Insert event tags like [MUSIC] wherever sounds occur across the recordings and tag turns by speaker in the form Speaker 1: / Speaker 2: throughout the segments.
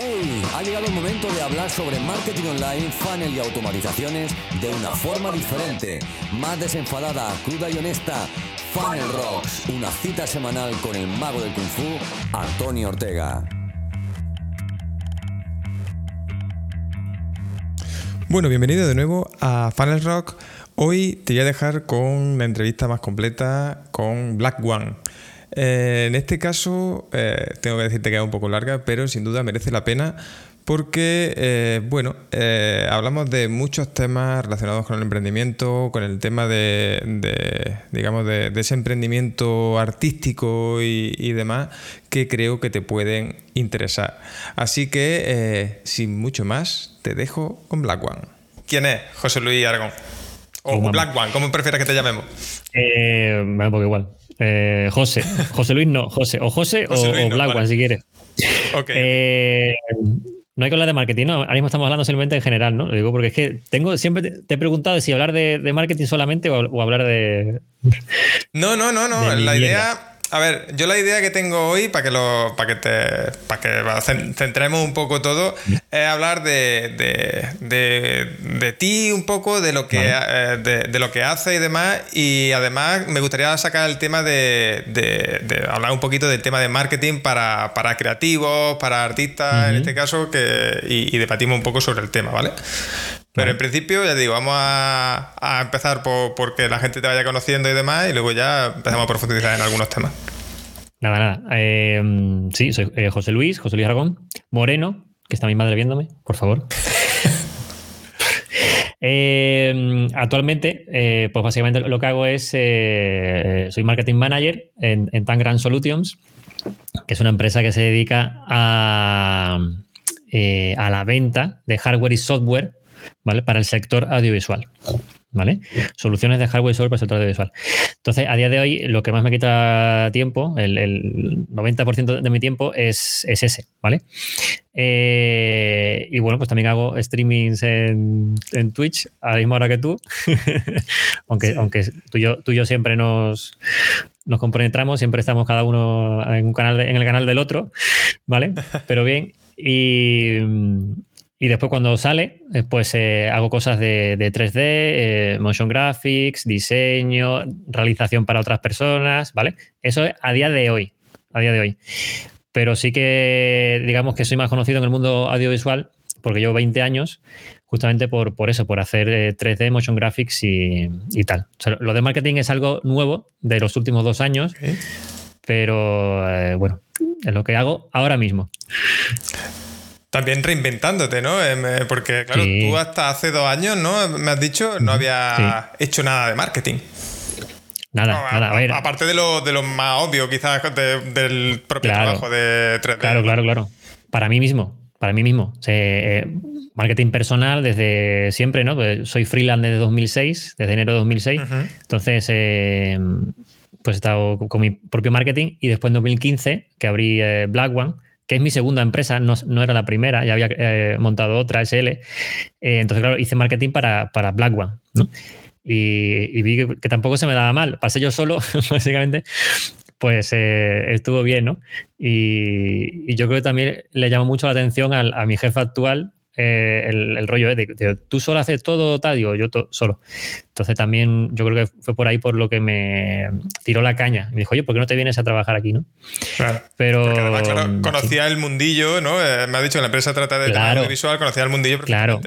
Speaker 1: ¡Hey! Ha llegado el momento de hablar sobre marketing online, funnel y automatizaciones de una forma diferente, más desenfadada, cruda y honesta. Funnel Rocks, una cita semanal con el mago del kung fu, Antonio Ortega.
Speaker 2: Bueno, bienvenido de nuevo a Funnel Rock. Hoy te voy a dejar con la entrevista más completa con Black One. Eh, en este caso, eh, tengo que decirte que es un poco larga, pero sin duda merece la pena porque, eh, bueno, hablamos de muchos temas relacionados con el emprendimiento, con el tema de, digamos, de, ese emprendimiento artístico y, demás que creo que te pueden interesar. Así que, sin mucho más, te dejo con Black One. ¿Quién es José Luis Aragón? O Black One, ¿cómo prefieres que te llamemos?
Speaker 3: Eh, un poco igual. Eh, José. José Luis no, José. O José, o, Black One, si quieres. Eh, no hay que hablar de marketing, ¿no? Ahora mismo estamos hablando simplemente en general, ¿no? Lo digo porque es que tengo, siempre te, he preguntado si hablar de, marketing solamente o, hablar de.
Speaker 2: No, no, no, no. La idea a ver, yo la idea que tengo hoy, para que lo, para que te, para que centremos un poco todo, es hablar de, de, ti un poco, de lo que eh, de, lo que hace y demás. Y además me gustaría sacar el tema de, hablar un poquito del tema de marketing para, creativos, para artistas, en este caso, que, y, y debatimos un poco sobre el tema, ¿vale? Pero en principio, ya digo, vamos a, empezar por porque la gente te vaya conociendo y demás, y luego ya empezamos a profundizar en algunos temas.
Speaker 3: Nada, nada. Eh, sí, soy eh, José Luis, José Luis Aragón, Moreno, que está mi madre viéndome, por favor. [LAUGHS] Eh, actualmente, pues básicamente lo que hago es, soy marketing manager en, en Tangram Solutions, que es una empresa que se dedica a, a la venta de hardware y software ¿vale? Para el sector audiovisual. ¿Vale? Soluciones de hardware y software para el sector audiovisual. Entonces, a día de hoy, lo que más me quita tiempo, el, 90% de mi tiempo es, ese, ¿vale? Eh, y bueno, pues también hago streamings en, Twitch a la misma hora que tú, [LAUGHS] aunque, aunque tú, y yo, tú yo siempre nos, nos compenetramos, siempre estamos cada uno en, un canal en el canal del otro, ¿vale? [LAUGHS] Pero bien, y, y después cuando sale, eh, pues eh, hago cosas de, 3D, eh, motion graphics, diseño, realización para otras personas, ¿vale? Eso es a día de hoy, a día de hoy. Pero sí que digamos que soy más conocido en el mundo audiovisual porque llevo 20 años justamente por, por eso, por hacer 3D, motion graphics y, tal. lo de marketing es algo nuevo de los últimos dos años, pero bueno, es lo que hago ahora mismo.
Speaker 2: También reinventándote, ¿no? Em, eh, porque, claro, tú hasta hace dos años, ¿no? Me has dicho, no había hecho nada de marketing.
Speaker 3: Nada, nada. A ver.
Speaker 2: Aparte de lo, de lo más obvio, quizás, del propio trabajo de 3D.
Speaker 3: Claro, claro, claro. Para mí mismo, para mí mismo. Eh, marketing personal desde siempre, ¿no? Pues soy freelance desde 2006, desde enero de 2006. Entonces, eh, pues he estado con mi propio marketing y después en 2015, que abrí Black One, que es mi segunda empresa, no, era la primera, ya había eh, montado otra SL. Eh, entonces, claro, hice marketing para, para Black One, ¿no? Y, vi que, tampoco se me daba mal. Pasé yo solo, [LAUGHS] básicamente, pues eh, estuvo bien, ¿no? Y, yo creo que también le llamó mucho la atención a mi jefe actual, eh, el, rollo de, tú solo haces todo, tal, digo, yo solo. Entonces también yo creo que fue por ahí por lo que me tiró la caña. Me dijo, oye, ¿por qué no te vienes a trabajar aquí, no?
Speaker 2: Claro. Pero. conocía el mundillo, ¿no? Eh, me ha dicho, la empresa trata de claro, audiovisual, conocía el mundillo
Speaker 3: Claro.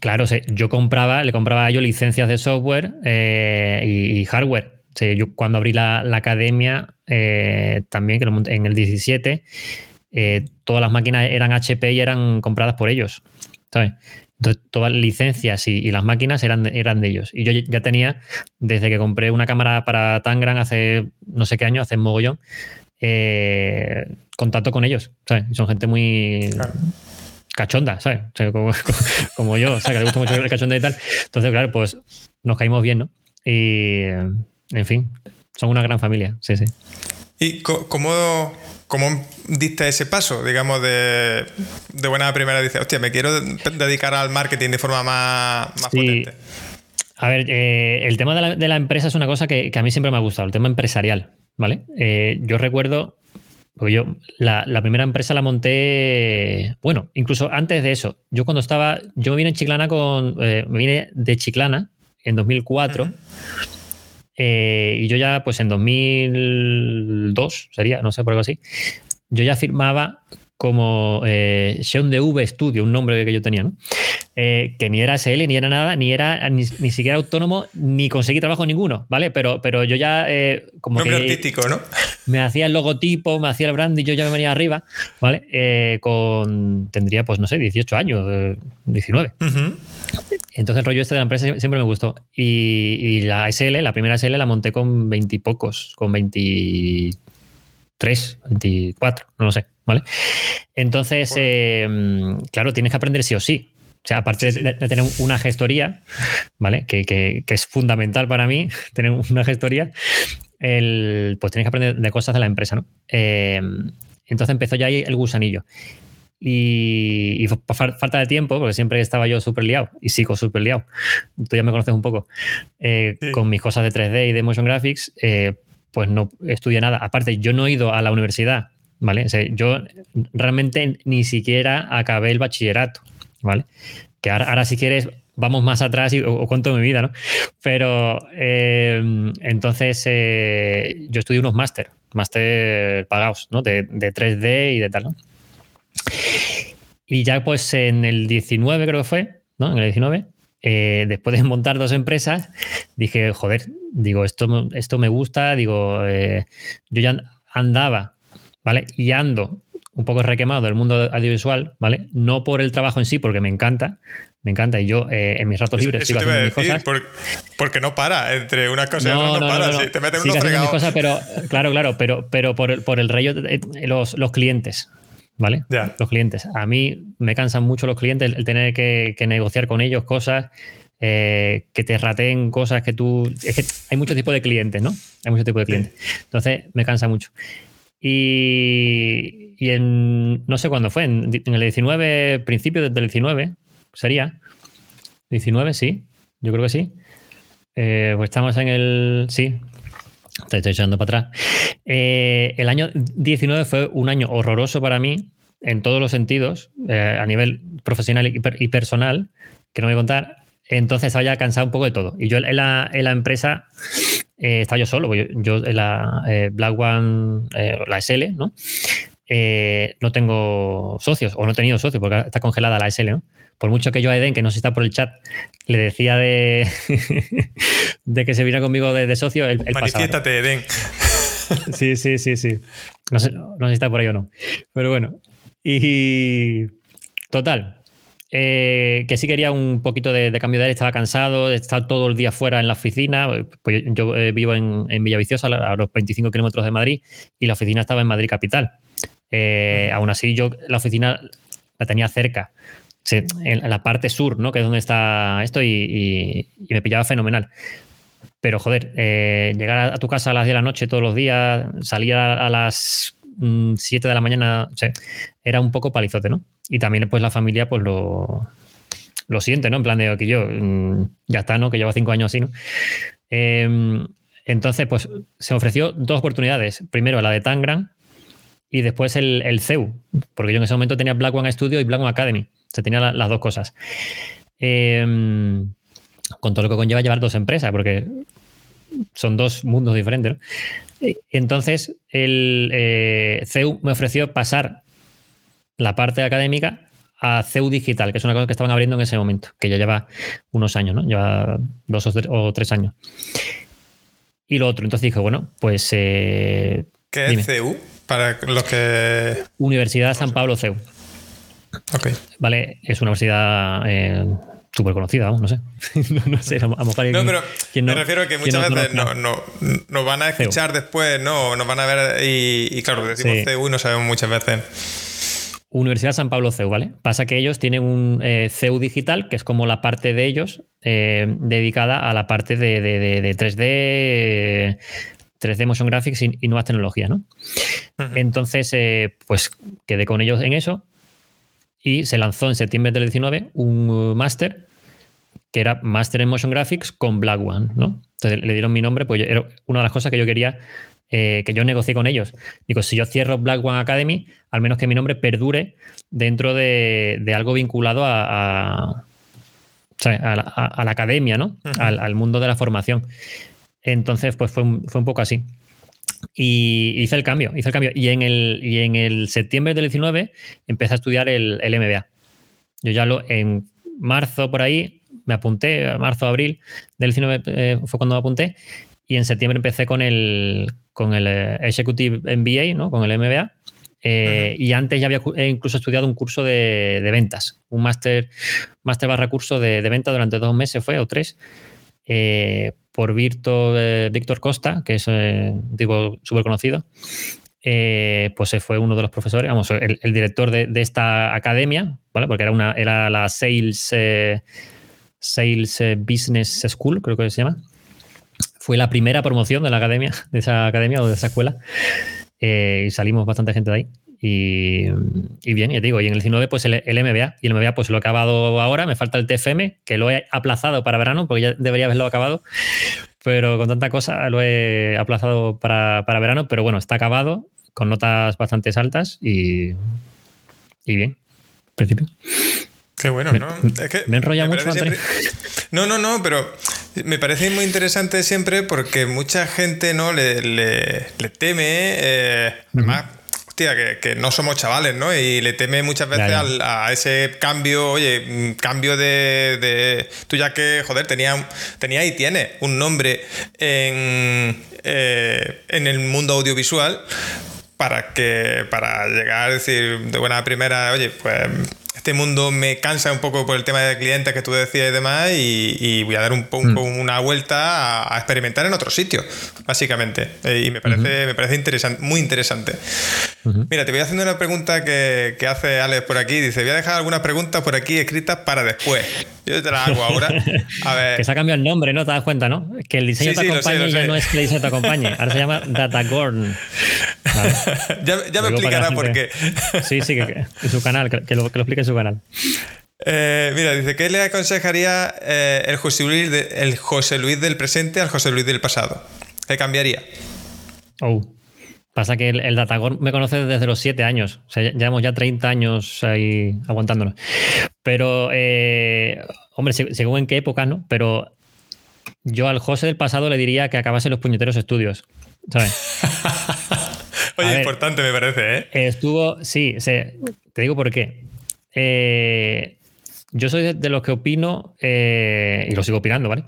Speaker 3: Claro, yo compraba, le compraba a ellos licencias de software eh, y, hardware. yo cuando abrí la, academia, también, que en el 17, eh, todas las máquinas eran HP y eran compradas por ellos. ¿sabes? Entonces, todas las licencias y, las máquinas eran de, eran de ellos. Y yo ya tenía, desde que compré una cámara para Tangram hace no sé qué año, hace mogollón, eh, contacto con ellos. ¿sabes? Son gente muy cachonda, ¿sabes? [LAUGHS] como, yo, que le gusta mucho el cachonda y tal. Entonces, claro, pues nos caímos bien, ¿no? Y, en fin, son una gran familia, sí, sí.
Speaker 2: ¿Y cómo, ¿Cómo diste ese paso, digamos, de, de buena primera? Dices, hostia, me quiero dedicar al marketing de forma más, potente.
Speaker 3: A ver, eh, el tema de la, empresa es una cosa que, a mí siempre me ha gustado, el tema empresarial, ¿vale? Eh, yo recuerdo, Porque yo, la, primera empresa la monté, bueno, incluso antes de eso, yo cuando estaba, yo me vine en Chiclana con, eh, me vine de Chiclana en 2004. Eh, y yo ya, pues en 2002 sería, no sé, por algo así, yo ya firmaba como eh, Sean V Studio, un nombre que yo tenía, ¿no? Eh, que ni era SL, ni era nada, ni era ni, siquiera autónomo, ni conseguí trabajo ninguno, ¿vale? Pero, pero yo ya eh, como
Speaker 2: nombre artístico, ¿no?
Speaker 3: Me hacía el logotipo, me hacía el brand y yo ya me venía arriba, ¿vale? Eh, con, tendría, pues no sé, 18 años, 19. Entonces el rollo este de la empresa siempre me gustó. Y, la SL, la primera SL la monté con 20 y pocos, con 23, 24, no lo sé. ¿Vale? Entonces, em, claro, tienes que aprender sí o sí. O sea, aparte De, tener una gestoría, ¿vale? Que, es fundamental para mí, [LAUGHS] tener una gestoría, el, pues tienes que aprender de cosas de la empresa, ¿no? Em, entonces empezó ya ahí el gusanillo. Y, por falta de tiempo, porque siempre estaba yo súper liado y sigo súper liado, tú ya me conoces un poco, eh, con mis cosas de 3D y de motion graphics, eh, pues no estudié nada. Aparte, yo no he ido a la universidad ¿vale? yo realmente ni siquiera acabé el bachillerato, ¿vale? Que ahora, si quieres vamos más atrás y, o, cuento mi vida, ¿no? Pero eh, entonces eh, yo estudié unos máster, máster pagados, ¿no? De, 3D y de tal, ¿no? Y ya pues en el 19 creo que fue, ¿no? En el 19, eh, después de montar dos empresas, dije, joder, digo, esto, esto me gusta, digo, yo ya andaba ¿vale? Y ando un poco requemado del mundo audiovisual, ¿vale? No por el trabajo en sí, porque me encanta, me encanta. Y yo eh, en mis ratos libres
Speaker 2: sigo haciendo mis cosas. porque no para, entre una cosa y otra no, para. te meten unos
Speaker 3: mis cosas, pero, [LAUGHS] claro, claro, pero, pero por, el, por el de, los, los clientes, ¿vale? Los clientes. A mí me cansan mucho los clientes el tener que, negociar con ellos cosas. Eh, que te rateen cosas que tú. Es que hay muchos tipos de clientes, ¿no? Hay muchos tipos de clientes. Entonces, me cansa mucho. Y, en, no sé cuándo fue, en, el 19, principio del 19, sería. 19, sí, yo creo que sí. Eh, pues estamos en el. Sí, te estoy echando para atrás. Eh, el año 19 fue un año horroroso para mí en todos los sentidos, eh, a nivel profesional y, personal, que no voy a contar. Entonces ya cansado un poco de todo. Y yo en la, en la empresa eh, estaba yo solo, yo, yo la eh, Black One, eh, la SL, ¿no? no tengo socios, o no he tenido socios, porque está congelada la SL, ¿no? Por mucho que yo a Eden, que no sé si está por el chat, le decía de, [LAUGHS] de que se viniera conmigo de, socio, el, el
Speaker 2: Manifiéstate, Eden.
Speaker 3: sí, sí, sí, sí. No sé, no sé si está por ahí o no. Pero bueno. Y total, eh, que sí quería un poquito de, cambio de aire, estaba cansado, de estar todo el día fuera en la oficina. Pues yo eh, vivo en, en, Villaviciosa, a los 25 kilómetros de Madrid, y la oficina estaba en Madrid Capital. Eh, aún así, yo la oficina la tenía cerca, en la parte sur, ¿no? que es donde está esto, y, me pillaba fenomenal. Pero joder, llegar a, tu casa a las 10 de la noche todos los días, salir a, las 7 mm, de la mañana, era un poco palizote, ¿no? Y también pues la familia pues lo, lo siente, ¿no? En plan de que yo mm, ya está, ¿no? Que lleva cinco años así, ¿no? Em, entonces, pues se ofreció dos oportunidades. Primero la de Tangram y después el, el, CEU, porque yo en ese momento tenía Black One Studio y Black One Academy. Se tenía las dos cosas. Em, con todo lo que conlleva llevar dos empresas, porque son dos mundos diferentes. ¿no? Entonces, el eh, CEU me ofreció pasar la parte académica a CEU Digital, que es una cosa que estaban abriendo en ese momento, que ya lleva unos años, ¿no? Lleva dos o, tres años. Y lo otro, entonces dije, bueno, pues... Eh,
Speaker 2: ¿Qué es CEU? Para los que...
Speaker 3: Universidad San Pablo CEU.
Speaker 2: Ok.
Speaker 3: Vale, es una universidad eh, súper conocida, no sé. [LAUGHS] no, sé, a lo mejor
Speaker 2: No, pero me refiero a que muchas veces no, no, nos van a escuchar después, ¿no? Nos van a ver y, claro, decimos CEU y no sabemos muchas veces.
Speaker 3: Universidad San Pablo CEU, ¿vale? Pasa que ellos tienen un eh, CEU digital, que es como la parte de ellos eh, dedicada a la parte de, 3D, 3D Motion Graphics y, nuevas tecnologías, ¿no? Entonces, eh, pues quedé con ellos en eso y se lanzó en septiembre del 19 un máster que era Master en Motion Graphics con Black One, ¿no? Entonces le dieron mi nombre, pues era una de las cosas que yo quería eh, que yo negocié con ellos. Digo, si yo cierro Black One Academy, al menos que mi nombre perdure dentro de, algo vinculado a, a, la, academia, ¿no? al, mundo de la formación. Entonces, pues fue un, fue un poco así. Y hice el cambio, hice el cambio. Y en el, y en el septiembre del 19 empecé a estudiar el, el MBA. Yo ya lo, en marzo por ahí me apunté, marzo, abril del 19 eh, fue cuando me apunté. Y en septiembre empecé con el, con el eh, Executive MBA, ¿no? con el MBA. Eh, y antes ya había incluso estudiado un curso de, de ventas, un máster, máster barra curso de, de venta durante dos meses fue, o tres, por Víctor Costa, que es digo súper conocido. pues se fue uno de los profesores, vamos, el, director de, de, esta academia, ¿vale? Porque era una, era la Sales, Sales Business School, creo que se llama fue la primera promoción de la academia, [LAUGHS] de esa academia o de esa escuela. Eh, y salimos bastante gente de ahí. Y, bien, ya te digo, y en el 19 pues el, MBA, y el MBA pues lo he acabado ahora, me falta el TFM, que lo he aplazado para verano, porque ya debería haberlo acabado, pero con tanta cosa lo he aplazado para, verano, pero bueno, está acabado, con notas bastante altas y, y bien, principio.
Speaker 2: Qué bueno, ¿no?
Speaker 3: Es que me enrolla mucho,
Speaker 2: No, no, no, pero me parece muy interesante siempre porque mucha gente no le, le, teme, eh, además, hostia, que, no somos chavales, ¿no? Y le teme muchas veces a ese cambio, oye, cambio de, Tú ya que, joder, tenía, tenía y tiene un nombre en, eh, en el mundo audiovisual para que para llegar a decir de buena primera, oye, pues este mundo me cansa un poco por el tema de clientes que tú decías y demás, y, voy a dar un poco mm. una vuelta a, experimentar en otro sitio, básicamente. Eh, y me parece, me parece interesante, muy interesante. Mira, te voy haciendo una pregunta que, que, hace Alex por aquí. Dice, voy a dejar algunas preguntas por aquí escritas para después. Yo te las hago ahora. A ver. [LAUGHS]
Speaker 3: que se ha cambiado el nombre, ¿no? Te das cuenta, ¿no? Que el diseño te acompañe ya no es que el diseño te acompañe. Ahora se llama Datagorn. [LAUGHS]
Speaker 2: ya, ya me explicará por qué.
Speaker 3: sí, sí, que, en su canal, que, lo, que lo explique en su
Speaker 2: Eh, mira, dice, ¿qué le aconsejaría eh, el, José Luis el José Luis del presente al José Luis del pasado? ¿Qué cambiaría?
Speaker 3: Oh. Pasa que el, Datagorn me conoce desde los 7 años. O sea, llevamos ya 30 años ahí aguantándonos. Pero, eh, hombre, según en qué época, ¿no? Pero yo al José del pasado le diría que acabase los puñeteros estudios. ¿Sabes? [LAUGHS]
Speaker 2: Oye, importante me parece, ¿eh?
Speaker 3: Estuvo, sí, te digo por qué. Eh, yo soy de, los que opino, eh, y lo sigo opinando, ¿vale?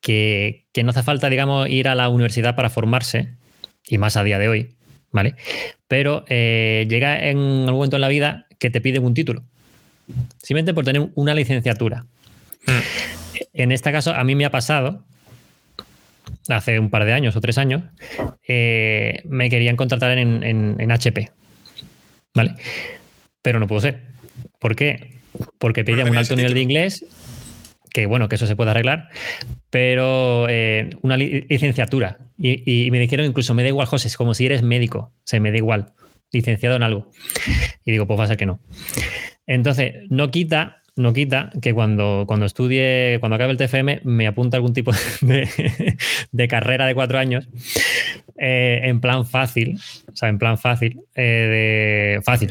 Speaker 3: Que, que, no hace falta, digamos, ir a la universidad para formarse, y más a día de hoy, ¿vale? Pero eh, llega en algún momento en la vida que te piden un título, simplemente por tener una licenciatura. Hmm. En este caso, a mí me ha pasado, hace un par de años o tres años, eh, me querían contratar en, HP, ¿vale? Pero no pudo ser. ¿Por qué? Porque pedían un alto nivel de inglés que bueno, que eso se puede arreglar, pero eh, una licenciatura. Y, me dijeron incluso, me da igual, José, es como si eres médico, se me da igual, licenciado en algo. Y digo, pues va a ser que no. Entonces, no quita, no quita que cuando, cuando estudie, cuando acabe el TFM, me apunta algún tipo [LAUGHS] de, carrera de cuatro años, eh, en plan fácil, o sea, en plan fácil, eh, de fácil,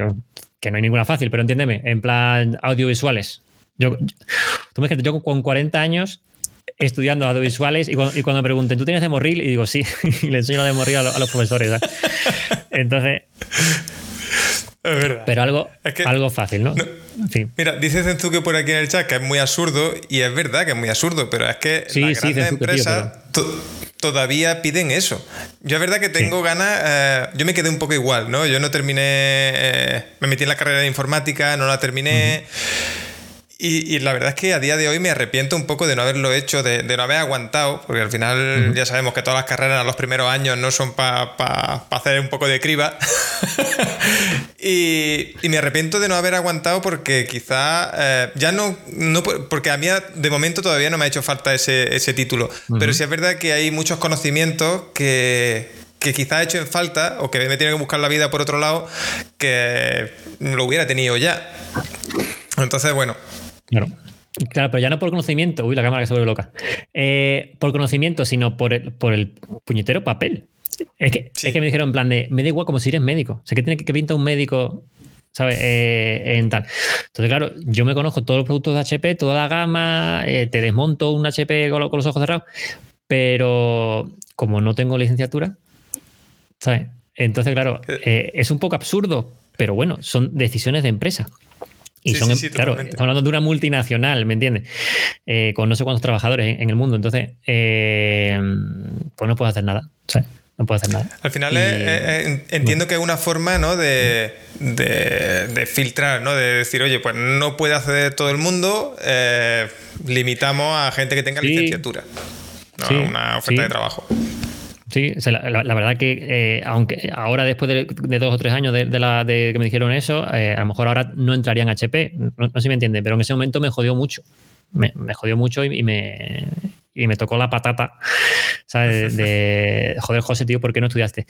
Speaker 3: que no hay ninguna fácil, pero entiéndeme, en plan audiovisuales, yo, tú me yo con 40 años estudiando audiovisuales y cuando, y cuando me pregunten, ¿tú tienes de morril? Y digo, sí, [LAUGHS] y le enseño de morril a, los profesores. Entonces...
Speaker 2: Es verdad.
Speaker 3: Pero algo, algo fácil, ¿no?
Speaker 2: Mira, dice Zenzuke por aquí en el chat que es muy absurdo, y es verdad que es muy absurdo, pero es que las grandes empresas todavía piden eso. Yo es verdad que tengo ganas, eh, yo me quedé un poco igual, ¿no? Yo no terminé, eh, me metí en la carrera de informática, no la terminé. Y, la verdad es que a día de hoy me arrepiento un poco de no haberlo hecho, de, no haber aguantado, porque al final ya sabemos que todas las carreras a los primeros años no son para hacer un poco de criba. [LAUGHS] y, me arrepiento de no haber aguantado porque quizá eh, ya no, no, porque a mí de momento todavía no me ha hecho falta ese, ese título, pero sí es verdad que hay muchos conocimientos que, que quizá he hecho en falta o que me tiene que buscar la vida por otro lado que lo hubiera tenido ya. Entonces, bueno,
Speaker 3: Claro. Claro, pero ya no por conocimiento, uy, la cámara que se vuelve loca, eh, por conocimiento, sino por el, por el puñetero papel. Es que, es que me dijeron en plan de, me da igual como si eres médico. O sea, que tiene que, que pinta un médico ¿sabes? Eh, en tal. Entonces, claro, yo me conozco todos los productos de HP, toda la gama, eh, te desmonto un HP con, los ojos cerrados, pero como no tengo licenciatura, ¿sabes? Entonces, claro, eh, es un poco absurdo, pero bueno, son decisiones de empresa. Y son, claro, estamos hablando de una multinacional, ¿me entiendes? con no sé cuántos trabajadores en, el mundo. Entonces, pues no puedo hacer nada. ¿sabes? no puedo hacer nada.
Speaker 2: Al final entiendo que es una forma ¿no? de, filtrar, ¿no? de decir, oye, pues no puede acceder todo el mundo, eh, limitamos a gente que tenga licenciatura, ¿no? una oferta de trabajo.
Speaker 3: Sí, la, verdad que eh, aunque ahora después de, dos o tres años de, la, de que me dijeron eso, eh, a lo mejor ahora no entraría en HP, no, sé si me entiende, pero en ese momento me jodió mucho. Me, jodió mucho y, me, y me tocó la patata, [LAUGHS] ¿sabes? De, joder, José, tío, ¿por qué no estudiaste?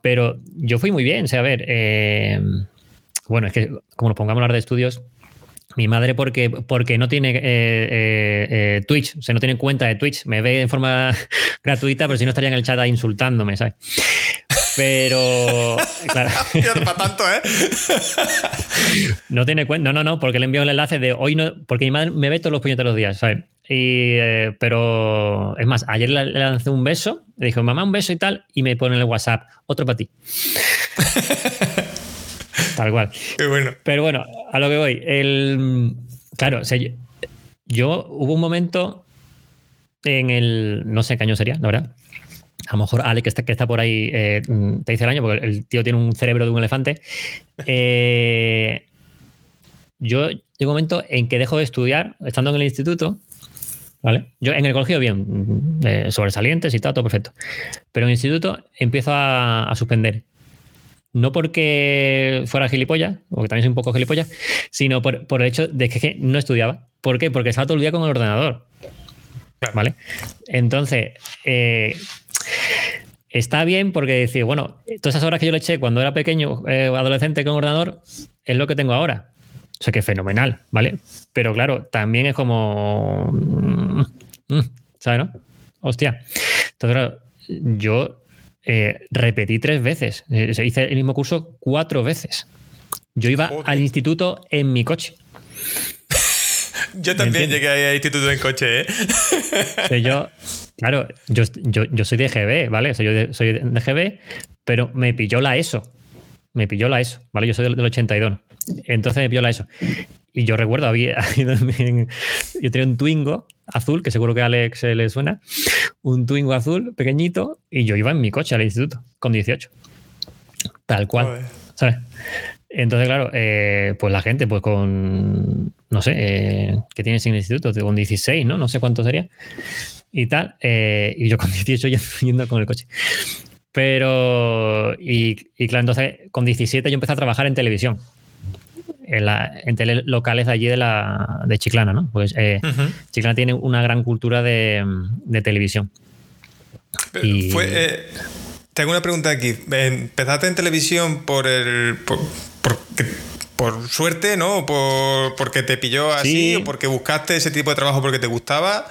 Speaker 3: Pero yo fui muy bien, o sea, a ver, eh, bueno, es que como nos pongamos a hablar de estudios, mi madre porque, porque no tiene eh, eh, Twitch, o sea, no tiene cuenta de Twitch, me ve en forma [LAUGHS] gratuita, pero si no estaría en el chat insultándome, ¿sabes? Pero, [LAUGHS] claro.
Speaker 2: para tanto, ¿eh?
Speaker 3: no tiene cuenta, no, no, no, porque le envío el enlace de hoy no, porque mi madre me ve todos los puñeteros días, ¿sabes? Y, eh, pero es más, ayer le, lancé un beso, le dijo, mamá, un beso y tal, y me pone en el WhatsApp, otro para ti. [LAUGHS] tal cual. [LAUGHS]
Speaker 2: Qué bueno.
Speaker 3: Pero bueno, a lo que voy. El, claro, o sea, yo, hubo un momento en el, no sé qué año sería, la verdad. A lo mejor Ale, que está, que está por ahí, eh, te dice el año, porque el tío tiene un cerebro de un elefante. [LAUGHS] Eh, yo llegó un momento en que dejo de estudiar, estando en el instituto, yo en el colegio bien, eh, sobresalientes y todo, todo perfecto. Pero en el instituto empiezo a, suspender. No porque fuera gilipollas, o que también soy un poco gilipollas, sino por, el hecho de que no estudiaba. ¿Por qué? Porque estaba todo el día con el ordenador. ¿Vale? Entonces, eh, está bien porque decir, bueno, todas esas horas que yo le eché cuando era pequeño, eh, adolescente con ordenador, es lo que tengo ahora. O sea que fenomenal, ¿vale? Pero claro, también es como. Mm, mm, ¿Sabes, no? Hostia. Entonces, claro, yo eh, repetí tres veces. Eh, se hice el mismo curso cuatro veces. Yo iba al instituto en mi coche.
Speaker 2: yo también llegué al instituto en coche, ¿eh?
Speaker 3: yo, claro, yo, soy de GB, ¿vale? O sea, yo soy de GB, pero me pilló la ESO. Me pilló la ESO, ¿vale? Yo soy del, del 82. Entonces me viola eso. Y yo recuerdo, había, [LAUGHS] yo tenía un Twingo azul, que seguro que a Alex le suena, un Twingo azul pequeñito, y yo iba en mi coche al instituto con 18. Tal cual. ¿Sabes? Entonces, claro, eh, pues la gente, pues con, no sé, eh, ¿qué tienes en el instituto? Con 16, ¿no? No sé cuánto sería. Y tal. Eh, y yo con [LAUGHS] 18 yendo con el coche. Pero, y, y claro, entonces con 17 yo empecé a trabajar en televisión en, la, locales de allí de, la, de Chiclana, ¿no? Pues eh, Chiclana tiene una gran cultura de, televisión.
Speaker 2: Eh, tengo una pregunta aquí. ¿Empezaste en televisión por el. por, suerte, ¿no? Por, porque te pilló así, o porque buscaste ese tipo de trabajo porque te gustaba.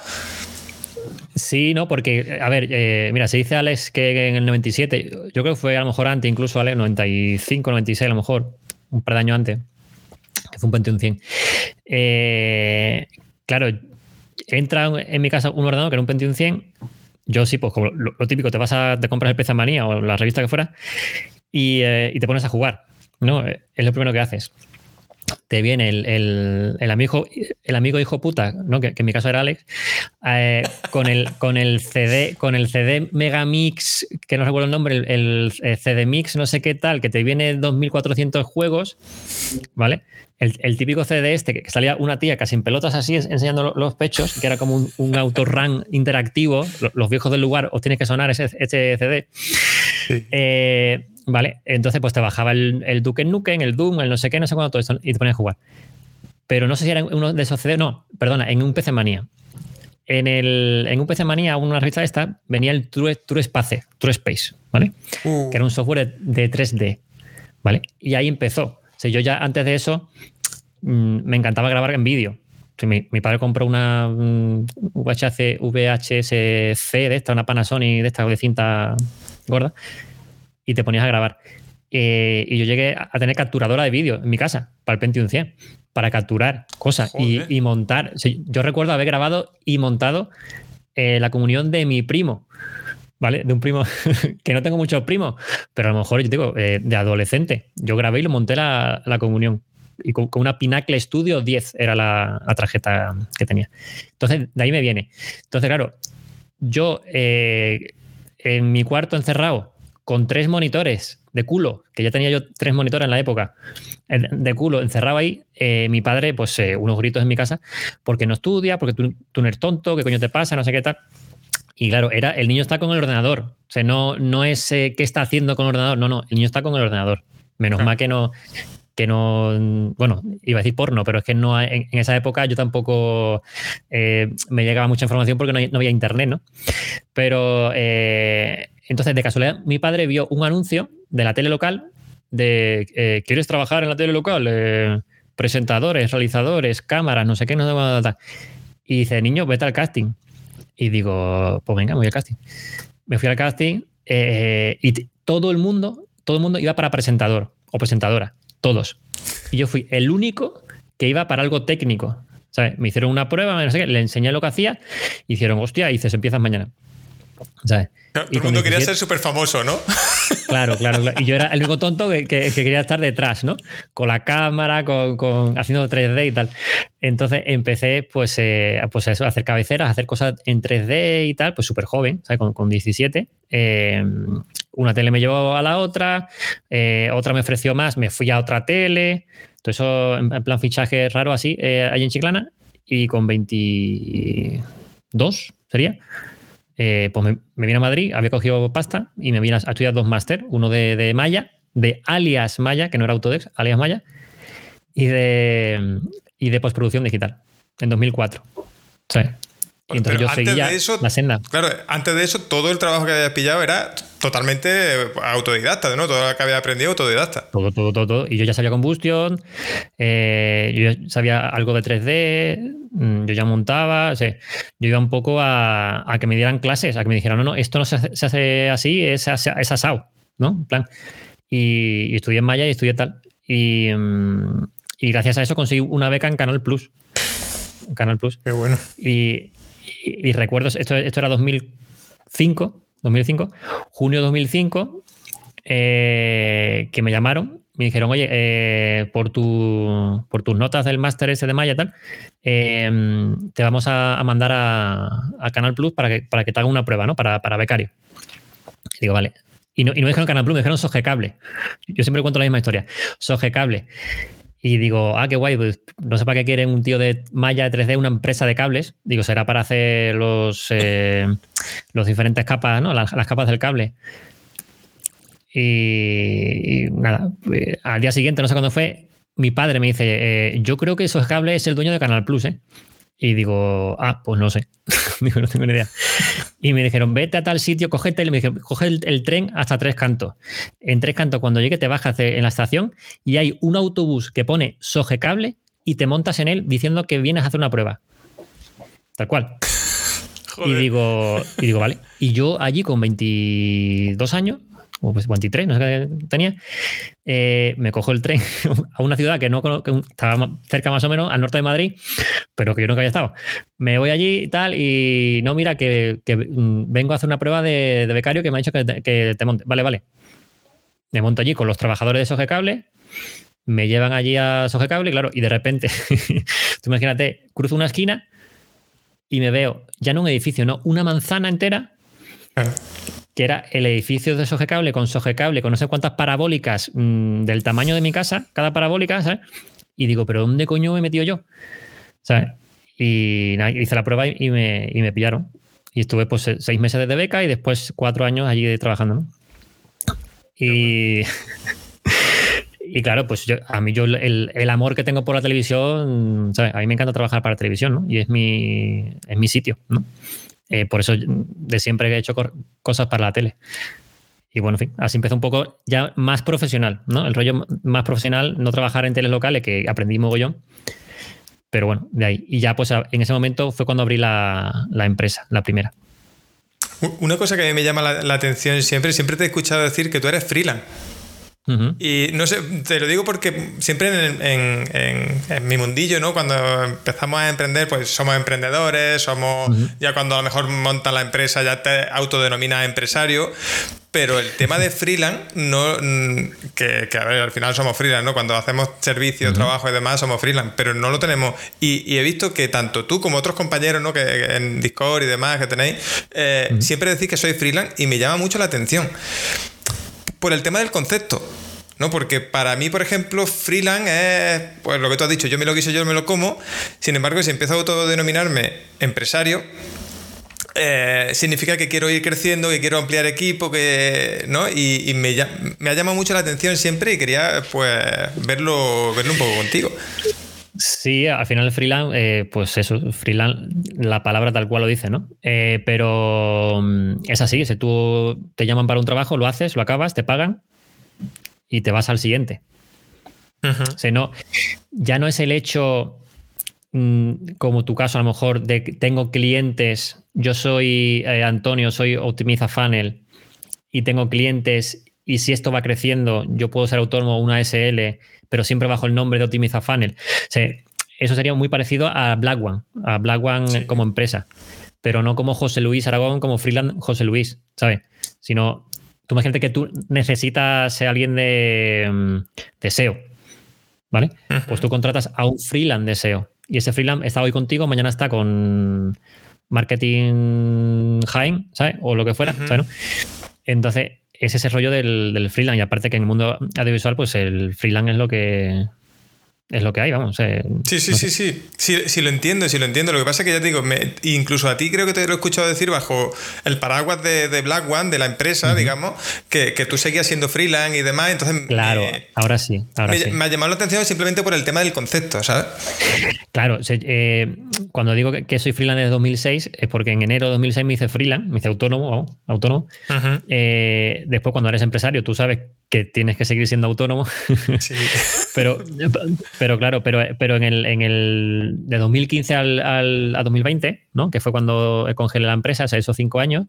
Speaker 3: Sí, no, porque, a ver, eh, mira, se dice Alex que en el 97, yo creo que fue a lo mejor antes, incluso Alex, 95, 96 a lo mejor, un par de años antes, que fue un Pentium 100. Eh, claro, entra en mi casa un ordenador que era un Pentium 100. Yo sí, pues como lo, típico, te vas a te compras el PC Manía o la revista que fuera y, eh, y, te pones a jugar. ¿no? Es lo primero que haces. Te viene el, el, el amigo, el amigo hijo puta, ¿no? que, en mi caso era Alex, eh, con, el, con el CD, con el CD Megamix, que no recuerdo el nombre, el, el CD Mix, no sé qué tal, que te viene 2400 juegos, ¿vale? el, típico CD este, que salía una tía casi en pelotas así enseñando los pechos, que era como un, un autorun interactivo, los, viejos del lugar os tienes que sonar ese, CD. Eh, vale, entonces pues te bajaba el, el Duke Nukem, el Doom, el no sé qué, no sé cuándo, todo esto, y te ponías a jugar. Pero no sé si era uno de esos CD, no, perdona, en un PC Manía. En, el, en un PC Manía, una revista esta, venía el True, True Space, True Space, ¿vale? Uh. Que era un software de 3D, ¿vale? Y ahí empezó. O sea, yo ya antes de eso Mm, me encantaba grabar en vídeo. Mi, padre compró una VHS, VHS-C de esta, una Panasonic de esta de cinta gorda, y te ponías a grabar. Eh, y yo llegué a tener capturadora de vídeo en mi casa para el Pentium 100, para capturar cosas y, montar. yo recuerdo haber grabado y montado eh, la comunión de mi primo. ¿Vale? De un primo [LAUGHS] que no tengo muchos primos, pero a lo mejor yo digo, eh, de adolescente. Yo grabé y lo monté la, comunión. Y con, una Pinacle Studio 10 era la, tarjeta que tenía. Entonces, de ahí me viene. Entonces, claro, yo en mi cuarto encerrado con tres monitores de culo, que ya tenía yo tres monitores en la época, de culo, encerrado ahí, eh, mi padre, pues eh, unos gritos en mi casa, porque no estudia, porque tú, tú, no eres tonto, qué coño te pasa, no sé qué tal. Y claro, era, el niño está con el ordenador. O sea, no, no es eh, qué está haciendo con el ordenador, no, no, el niño está con el ordenador. Menos mal que no, que no, bueno, iba a decir porno, pero es que no en, esa época yo tampoco me llegaba mucha información porque no, había internet, ¿no? Pero entonces, de casualidad, mi padre vio un anuncio de la tele local de eh, ¿quieres trabajar en la tele local? Eh, presentadores, realizadores, cámaras, no sé qué, no sé qué. Y dice, niño, vete al casting. Y digo, pues venga, voy al casting. Me fui al casting eh, y todo el mundo, todo el mundo iba para presentador o presentadora, todos. Y yo fui el único que iba para algo técnico. ¿sabes? Me hicieron una prueba, no sé qué, le enseñé lo que hacía, hicieron, hostia, y dices, empiezas mañana. ¿Sabes?
Speaker 2: todo el mundo quería ser súper famoso, ¿no? [LAUGHS]
Speaker 3: Claro, claro, Y yo era el único tonto que, quería estar detrás, ¿no? Con la cámara, con, haciendo 3D y tal. Entonces empecé, pues, eh, pues a hacer cabeceras, a hacer cosas en 3D y tal, pues súper joven, ¿sabes? Con, 17. Eh, una tele me llevó a la otra, eh, otra me ofreció más, me fui a otra tele. Todo eso en, plan fichaje raro así, ahí en Chiclana. Y con 22, sería eh, pues me, vine a Madrid, había cogido pasta y me vine a, estudiar dos máster, uno de, Maya, de alias Maya, que no era Autodex, alias Maya, y de, y de postproducción digital, en 2004. Sí. Y entonces yo seguía la senda.
Speaker 2: Claro, antes de eso, todo el trabajo que había pillado era totalmente autodidacta, ¿no? Todo lo que había aprendido autodidacta.
Speaker 3: Todo, todo, todo, todo. Y yo ya sabía Combustion, eh, yo sabía algo de 3D, mm, yo ya montaba, yo iba un poco a, que me dieran clases, a que me dijeran, no, no, esto no se hace, así, es, es, asado, ¿no? En plan. Y, estudié en Maya y estudié tal. Y, mm, y gracias a eso conseguí una beca en Canal Plus. Canal Plus.
Speaker 2: Qué bueno.
Speaker 3: Y, y, recuerdo, esto, esto era 2005, 2005, junio 2005, eh, que me llamaron, me dijeron, oye, eh, por, tu, por tus notas del máster ese de Maya y tal, eh, te vamos a, mandar a, Canal Plus para que, para que te haga una prueba, ¿no? Para, para becario. digo, vale. Y no, y no dijeron Canal Plus, me dijeron Soge Cable. Yo siempre cuento la misma historia. Soge Cable. Y digo, ah, qué guay, pues no sé para qué quieren un tío de malla de 3D, una empresa de cables. Digo, será para hacer los, eh, los diferentes capas, ¿no? Las, capas del cable. Y, nada, pues, al día siguiente, no sé cuándo fue, mi padre me dice, eh, yo creo que esos cables es el dueño de Canal Plus, ¿eh? Y digo, ah, pues no sé. [LAUGHS] digo, no tengo ni idea. Y me dijeron, vete a tal sitio, cógete, el, me dijeron, coge el, tren hasta Tres Cantos. En Tres Cantos, cuando llegue, te bajas en la estación y hay un autobús que pone Soje Cable y te montas en él diciendo que vienes a hacer una prueba. Tal cual. [LAUGHS] Y digo, y digo, vale. Y yo allí con 22 años, o pues 23, no sé qué tenía, eh, me cojo el tren [LAUGHS] a una ciudad que no que estaba cerca más o menos al norte de Madrid, pero que yo nunca había estado. Me voy allí y tal, y no, mira, que, mm, vengo a hacer una prueba de, becario que me ha dicho que te, monte. Vale, vale. Me monto allí con los trabajadores de Soge Cable, me llevan allí a Soge Cable, claro, y de repente, [LAUGHS] tú imagínate, cruzo una esquina y me veo, ya no un edificio, no, una manzana entera que era el edificio de Sogecable con Sogecable, con no sé cuántas parabólicas mm, del tamaño de mi casa, cada parabólica, ¿sabes? Y digo, ¿pero dónde coño me he metido yo? ¿Sabes? Y hice la prueba y me, y me pillaron. Y estuve pues seis meses de beca y después cuatro años allí trabajando, ¿no? Y, [LAUGHS] y claro, pues yo, a mí yo el, el, amor que tengo por la televisión, ¿sabes? A mí me encanta trabajar para televisión, ¿no? Y es mi, es mi sitio, ¿no? Eh, por eso de siempre he hecho cosas para la tele. Y bueno, así empezó un poco ya más profesional, ¿no? El rollo más profesional, no trabajar en teles locales, que aprendí mogollón, Pero bueno, de ahí. Y ya pues en ese momento fue cuando abrí la, empresa, la primera.
Speaker 2: Una cosa que a mí me llama la, atención siempre, siempre te he escuchado decir que tú eres freelance. Y no sé, te lo digo porque siempre en, mi mundillo, ¿no? Cuando empezamos a emprender, pues somos emprendedores, somos, ya cuando a lo mejor monta la empresa ya te autodenominas empresario, pero el tema de freelance, no, que, a ver, al final somos freelance, ¿no? Cuando hacemos servicio, trabajo y demás, somos freelance, pero no lo tenemos. Y, he visto que tanto tú como otros compañeros, ¿no? Que, en Discord y demás que tenéis, eh, siempre decís que soy freelance y me llama mucho la atención por el tema del concepto. ¿no? Porque para mí, por ejemplo, freelance es pues lo que tú has dicho, yo me lo quiso, yo me lo como. Sin embargo, si empiezo a autodenominarme empresario, eh, significa que quiero ir creciendo, que quiero ampliar equipo, que, ¿no? Y, me, me, ha llamado mucho la atención siempre y quería pues verlo, verlo un poco contigo.
Speaker 3: Sí, al final el freelance, eh, pues eso, freelance, la palabra tal cual lo dice, ¿no? Eh, pero mm, es así, si tú te llaman para un trabajo, lo haces, lo acabas, te pagan y te vas al siguiente. o no, ya no es el hecho, mm, como tu caso a lo mejor, de que tengo clientes, yo soy eh, Antonio, soy Optimiza Funnel y tengo clientes y si esto va creciendo, yo puedo ser autónomo una SL pero siempre bajo el nombre de Optimiza Funnel. eso sería muy parecido a Black One, a Black One como empresa, pero no como José Luis Aragón, como freelance José Luis, ¿sabes? Sino, tú imagínate que tú necesitas ser alguien de, mm, de SEO, ¿vale? Pues tú contratas a un freelance de SEO y ese freelance está hoy contigo, mañana está con marketing Jaime, ¿sabes? O lo que fuera, ¿sabes? Entonces, es ese rollo del, del, freelance. Y aparte que en el mundo audiovisual, pues el freelance es lo que es lo que hay, vamos.
Speaker 2: Eh, sí, sí, sí, sí, sí, sí, lo entiendo, sí lo entiendo. Lo que pasa es que ya te digo, incluso a ti creo que te lo he escuchado decir bajo el paraguas de, Black One, de la empresa, digamos, que, tú seguías siendo freelance y demás. Entonces,
Speaker 3: claro, ahora sí. Ahora
Speaker 2: me,
Speaker 3: sí.
Speaker 2: me, ha llamado la atención simplemente por el tema del concepto, ¿sabes?
Speaker 3: Claro, eh, cuando digo que, soy freelance desde 2006 es porque en enero de 2006 me hice freelance, me hice autónomo, autónomo. Eh, después, cuando eres empresario, tú sabes que tienes que seguir siendo autónomo. Sí. [LAUGHS] pero, pero claro, pero, pero en el, en el de 2015 al, al, a 2020, ¿no? que fue cuando congelé la empresa, o sea, esos cinco años,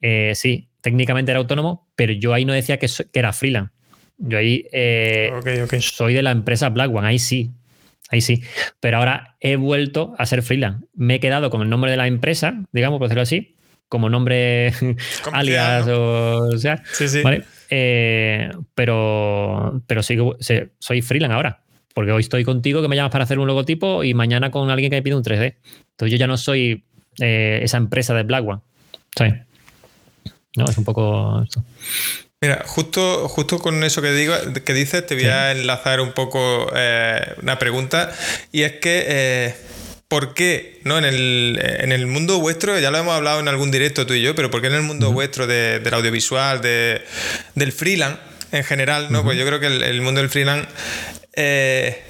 Speaker 3: eh, sí, técnicamente era autónomo, pero yo ahí no decía que, que era freelance. Yo ahí eh, soy de la empresa Black One, ahí sí, ahí sí. Pero ahora he vuelto a ser freelance. Me he quedado con el nombre de la empresa, digamos, por decirlo así, como nombre [LAUGHS] alias o, sea, sí, sí. ¿vale? Eh, pero pero sigo, soy freelance ahora. Porque hoy estoy contigo que me llamas para hacer un logotipo y mañana con alguien que me pide un 3D. Entonces yo ya no soy eh, esa empresa de Black One. No, es un poco esto.
Speaker 2: Mira, justo, justo con eso que digo, que dices, te voy a enlazar un poco eh, una pregunta. Y es que ¿por qué no en el, mundo vuestro, ya lo hemos hablado en algún directo tú y yo, pero ¿por qué en el mundo vuestro del audiovisual, del freelance en general, ¿no? Pues yo creo que el, mundo del freelance eh,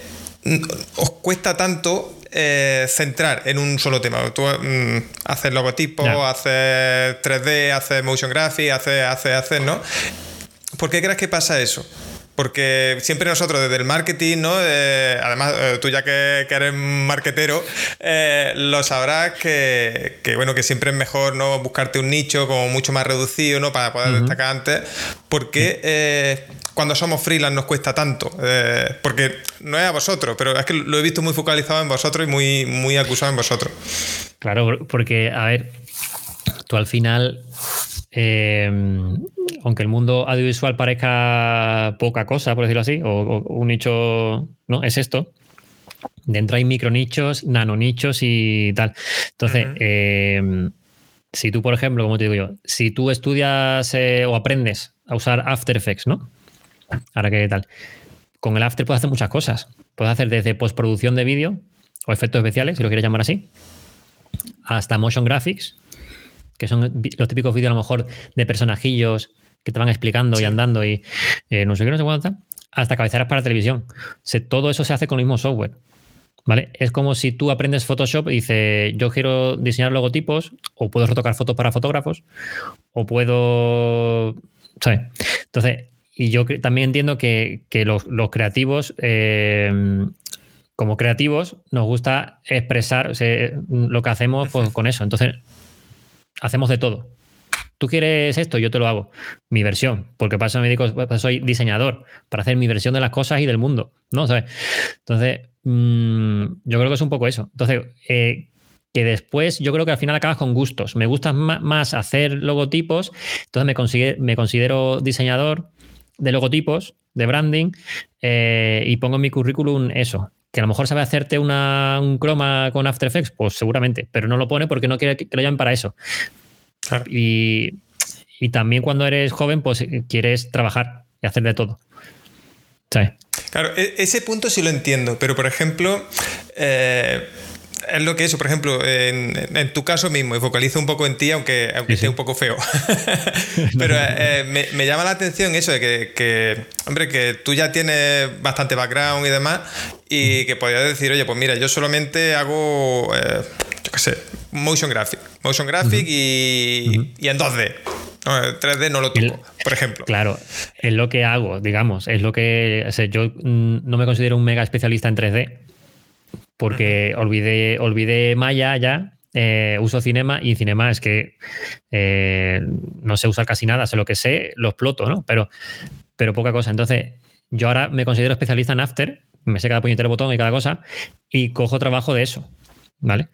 Speaker 2: os cuesta tanto eh, centrar en un solo tema. Tú mm, haces logotipos, haces 3D, haces motion graphics, haces, haces, haces, ¿no? ¿Por qué crees que pasa eso? Porque siempre nosotros desde el marketing, ¿no? Eh, además, eh, tú ya que, eres marketero, eh, lo sabrás que, bueno, que siempre es mejor no buscarte un nicho como mucho más reducido, ¿no? Para poder destacar antes. Porque cuando somos freelance nos cuesta tanto. porque no es a vosotros, pero es que lo he visto muy focalizado en vosotros y muy, muy acusado en vosotros.
Speaker 3: Claro, porque, a ver, tú al final aunque el mundo audiovisual parezca poca cosa, por decirlo así, o, un nicho, no, es esto. Dentro hay micronichos, nanonichos y tal. Entonces, em, si tú, por ejemplo, como te digo yo, si tú estudias eh, o aprendes a usar After Effects, ¿no? Ahora qué tal. Con el After puedes hacer muchas cosas. Puedes hacer desde postproducción de vídeo o efectos especiales, si lo quieres llamar así, hasta motion graphics, que son los típicos vídeos a lo mejor de personajillos que te van explicando y andando y eh, no sé qué, no sé cuánto, hasta cabeceras para televisión. todo eso se hace con el mismo software. ¿Vale? Es como si tú aprendes Photoshop y dices, yo quiero diseñar logotipos, o puedo retocar fotos para fotógrafos, o puedo. ¿Sabes? Entonces, y yo también entiendo que, los, creativos eh, como creativos nos gusta expresar lo que hacemos pues, con eso. Entonces, hacemos de todo. Tú quieres esto, yo te lo hago. Mi versión, porque para eso me dedico, soy diseñador, para hacer mi versión de las cosas y del mundo, ¿no? Entonces, mm, yo creo que es un poco eso. Entonces, eh, que después yo creo que al final acabas con gustos. Me gusta más hacer logotipos, entonces me, consigue, me considero diseñador de logotipos, de branding, eh, y pongo en mi currículum eso. Que a lo mejor sabe hacerte una, un croma con After Effects, pues seguramente, pero no lo pone porque no quiere que lo llamen para eso. Y, también cuando eres joven, pues quieres trabajar y hacer de todo.
Speaker 2: Claro, e-, ese punto sí lo entiendo, pero por ejemplo, eh, es lo que eso, por ejemplo, en, tu caso mismo, y focalizo un poco en ti, aunque, aunque esté un poco feo. [LAUGHS] Pero eh, me, llama la atención eso de que, hombre, que tú ya tienes bastante background y demás, y que podrías decir, oye, pues mira, yo solamente hago, eh, yo qué sé, motion graphic. Motion graphic y, y en 2D. 3D no lo toco, por ejemplo.
Speaker 3: Claro, es lo que hago, digamos. Es lo que. yo mm, no me considero un mega especialista en 3D porque olvidé, olvidé Maya ya. Eh, uso Cinema y Cinema es que eh, no sé usar casi nada, sé lo que sé, lo exploto, ¿no? Pero, pero poca cosa. Entonces, yo ahora me considero especialista en After, me sé cada puñetero botón y cada cosa, y cojo trabajo de eso, ¿vale?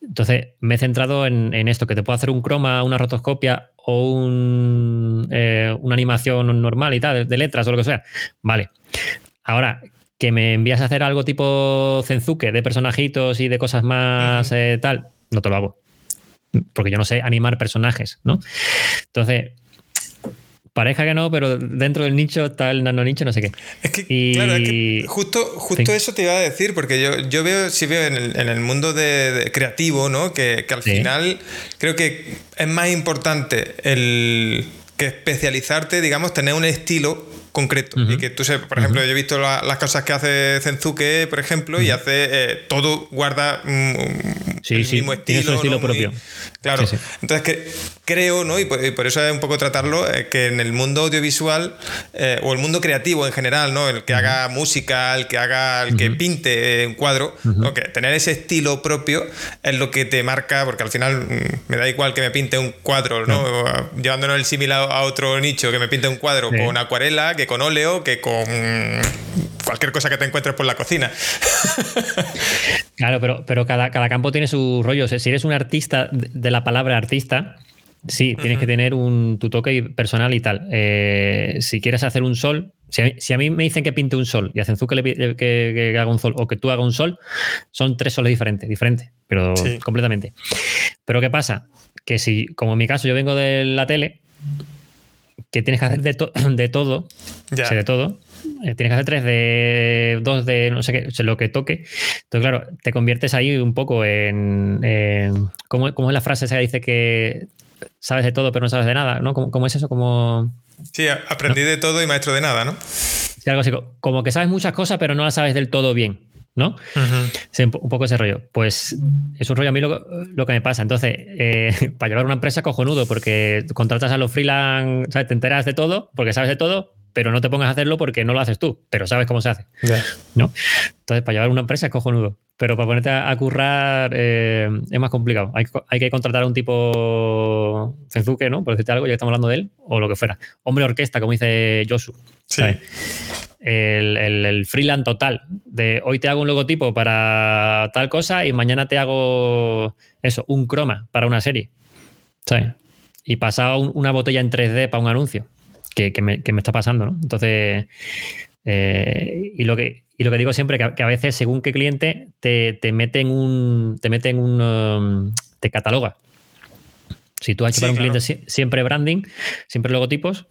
Speaker 3: Entonces, me he centrado en, esto, que te puedo hacer un croma, una rotoscopia o un, eh, una animación normal y tal, de letras o lo que sea. Vale. Ahora, que me envías a hacer algo tipo Zenzuke, de personajitos y de cosas más eh, tal, no te lo hago. Porque yo no sé animar personajes, ¿no? Entonces, pareja que no, pero dentro del nicho está el nano nicho, no sé qué.
Speaker 2: Es que, claro, es que justo, justo eso te iba a decir, porque yo, yo veo, si veo en el, mundo de, creativo, ¿no? Que, al final creo que es más importante el que especializarte, digamos, tener un estilo concreto. Y que tú sepas, por ejemplo, yo he visto las cosas que hace Zenzuke, por ejemplo, y hace eh, todo, guarda mm,
Speaker 3: el mismo estilo. estilo propio.
Speaker 2: Claro. Entonces, que, creo, ¿no? Y por, eso es un poco tratarlo, eh, que en el mundo audiovisual, eh, o el mundo creativo en general, ¿no? El que haga música, el que haga, el que pinte un cuadro, que tener ese estilo propio es lo que te marca, porque al final mm, me da igual que me pinte un cuadro, ¿no? Llevándonos el similar a otro nicho, que me pinte un cuadro con acuarela, que con óleo que con cualquier cosa que te encuentres por la cocina. [LAUGHS]
Speaker 3: Claro, pero, pero cada, cada campo tiene su rollo. si eres un artista de la palabra artista, sí, tienes que tener un, tu toque personal y tal. Eh, si quieres hacer un sol, si a, mí, me dicen que pinte un sol y hacen que, que, que, haga un sol o que tú hagas un sol, son tres soles diferentes, diferentes, pero completamente. Pero ¿qué pasa? Que si, como en mi caso, yo vengo de la tele, que tienes que hacer de, [CLEARS THROAT] de todo, de todo, eh, tienes que hacer 3D, 2D, no sé qué, lo que toque. Entonces, claro, te conviertes ahí un poco en. ¿cómo, es la frase esa que dice que sabes de todo pero no sabes de nada? ¿no? ¿Cómo, es eso? Como.
Speaker 2: Sí, aprendí de todo y maestro de nada, ¿no?
Speaker 3: Sí, algo así. Como que sabes muchas cosas pero no las sabes del todo bien. ¿No? un poco ese rollo. Pues es un rollo a mí lo, que me pasa. Entonces, eh, [LAUGHS] para llevar una empresa cojonudo, porque contratas a los freelance, ¿sabes? te enteras de todo, porque sabes de todo, pero no te pongas a hacerlo porque no lo haces tú, pero sabes cómo se hace. ¿no? Entonces, para llevar una empresa es cojonudo. Pero para ponerte a, currar eh, es más complicado. Hay, que contratar a un tipo Zenzuke, ¿no? Por decirte algo, ya que estamos hablando de él, o lo que fuera. Hombre orquesta, como dice Josu. El, el, freelance total. De hoy te hago un logotipo para tal cosa y mañana te hago eso, un croma para una serie. ¿Sabes? Y pasaba una botella en 3D para un anuncio. Que, me, está pasando, ¿no? Entonces. Eh, y, lo que, y lo que digo siempre, que a, veces, según qué cliente, te, te meten un. Te meten un. Um, te cataloga. Si tú has hecho para un cliente siempre branding, siempre logotipos,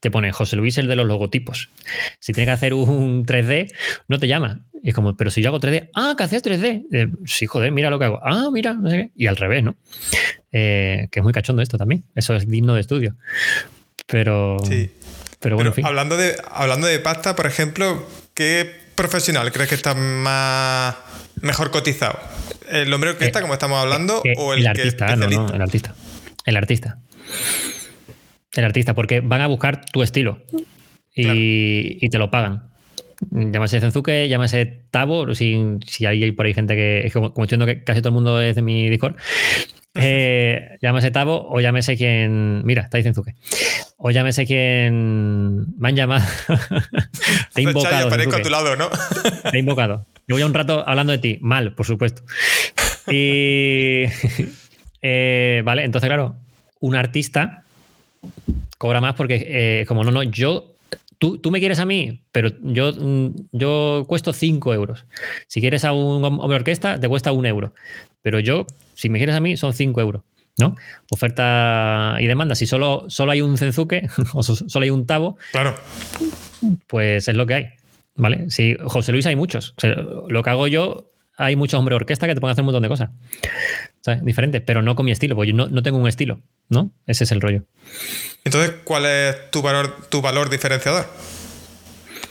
Speaker 3: te pone José Luis el de los logotipos. Si tienes que hacer un 3D, no te llama. Y es como, pero si yo hago 3D, ah, que haces 3D. Eh, sí, joder, mira lo que hago. Ah, mira, no sé qué. Y al revés, ¿no? Eh, que es muy cachondo esto también. Eso es digno de estudio. Pero. Sí. Pero bueno,
Speaker 2: Hablando, de, hablando de pasta, por ejemplo, ¿qué profesional crees que está más mejor cotizado? ¿El hombre orquesta, eh, como estamos hablando, o el,
Speaker 3: el artista? no, no, el artista. El artista. El artista, porque van a buscar tu estilo y, te lo pagan. llámase Zenzuke, llámase Tabo, si, si hay por ahí gente que, como, como estoy viendo que casi todo el mundo es de mi Discord, eh, llámese Tabo o llámese quien. Mira, está diciendo que. O llámese quien. Me han llamado. [LAUGHS] Te he invocado.
Speaker 2: a tu lado, ¿no? [LAUGHS]
Speaker 3: Te he invocado. Llevo ya un rato hablando de ti. Mal, por supuesto. Y. [LAUGHS] Eh, vale, entonces, claro, un artista cobra más porque, eh, como no, no, yo Tú, tú, me quieres a mí, pero yo, yo cuesto 5 euros. Si quieres a un hombre orquesta, te cuesta un euro. Pero yo si me quieres a mí, son 5 euros. ¿no? Oferta y demanda. Si solo, solo hay un cenzuque [LAUGHS] o solo hay un tabo,
Speaker 2: claro.
Speaker 3: pues es lo que hay. ¿Vale? Si José Luis hay muchos. lo que hago yo, hay muchos hombres orquesta que te pueden hacer un montón de cosas. Diferentes, pero no con mi estilo, porque yo no, no, tengo un estilo, ¿no? Ese es el rollo.
Speaker 2: Entonces, ¿cuál es tu valor, tu valor diferenciador?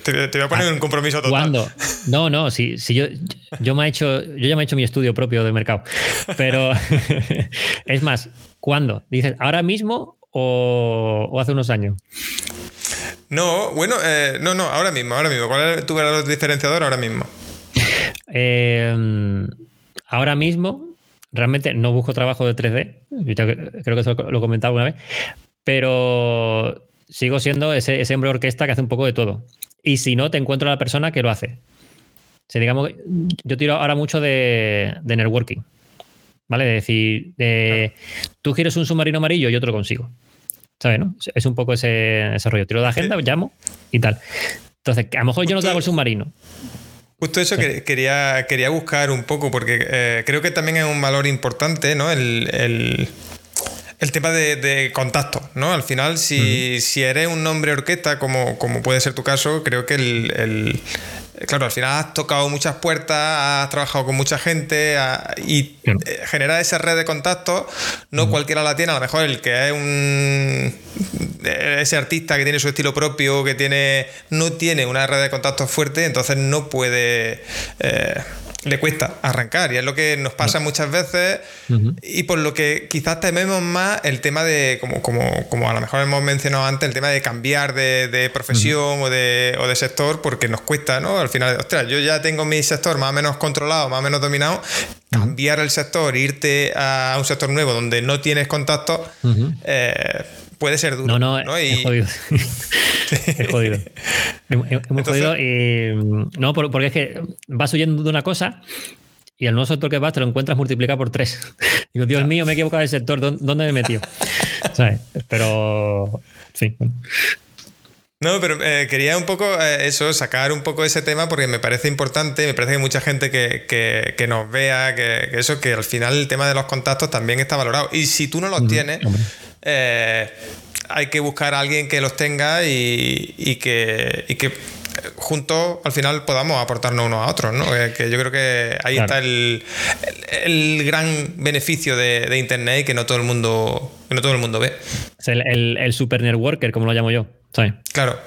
Speaker 2: Te, voy a poner ah, un compromiso total.
Speaker 3: ¿Cuándo? No, no, si, si yo, yo, me he hecho, yo ya me he hecho mi estudio propio de mercado. Pero [LAUGHS] es más, ¿cuándo? Dices, ¿ahora mismo o, hace unos años?
Speaker 2: No, bueno, eh, no, no, ahora mismo, ahora mismo. ¿Cuál es tu valor diferenciador ahora mismo? [LAUGHS]
Speaker 3: Em, ahora mismo, realmente no busco trabajo de 3D. creo que eso lo he comentado una vez. Pero sigo siendo ese, ese hombre orquesta que hace un poco de todo. Y si no, te encuentro a la persona que lo hace. O digamos, yo tiro ahora mucho de, networking. ¿Vale? De decir, tú quieres un submarino amarillo, yo te lo consigo. ¿Sabes? No? Es un poco ese, ese rollo. Tiro de agenda, llamo y tal. Entonces, a lo mejor yo no te hago el submarino.
Speaker 2: Justo eso que quería, quería buscar un poco, porque eh, creo que también es un valor importante, ¿no? el el tema de, contacto, ¿no? Al final, si, eres un nombre orquesta, como, como puede ser tu caso, creo que el, Claro, al final has tocado muchas puertas, has trabajado con mucha gente y eh, generar esa red de contactos, no cualquiera la tiene, a lo mejor el que es un ese artista que tiene su estilo propio, que tiene no tiene una red de contactos fuerte, entonces no puede eh, le cuesta arrancar y es lo que nos pasa muchas veces y por lo que quizás tememos más el tema de, como, como, como a lo mejor hemos mencionado antes, el tema de cambiar de, profesión o, de, o de sector porque nos cuesta, ¿no? Al final, ostras, yo ya tengo mi sector más o menos controlado, más o menos dominado, cambiar el sector, irte a un sector nuevo donde no tienes contacto, eh, puede ser duro.
Speaker 3: No, no, ¿no? es jodido. [LAUGHS] es jodido. Es, muy jodido. Y, no, porque es que vas huyendo de una cosa y el nuevo sector que vas te lo encuentras multiplicado por tres. [LAUGHS] Digo, Dios mío, me he equivocado de sector, ¿dónde me he metido? [LAUGHS] ¿Sabes? Pero, sí.
Speaker 2: No, pero eh, quería un poco eh, eso, sacar un poco ese tema porque me parece importante, me parece que mucha gente que, nos vea, que, eso, que al final el tema de los contactos también está valorado. Y si tú no los tienes, eh, hay que buscar a alguien que los tenga y, que, y que juntos al final podamos aportarnos unos a otros, ¿no? Que yo creo que ahí está el, gran beneficio de, Internet y que no todo el mundo, no todo el mundo ve.
Speaker 3: Es el, super networker, como lo llamo yo.
Speaker 2: Claro.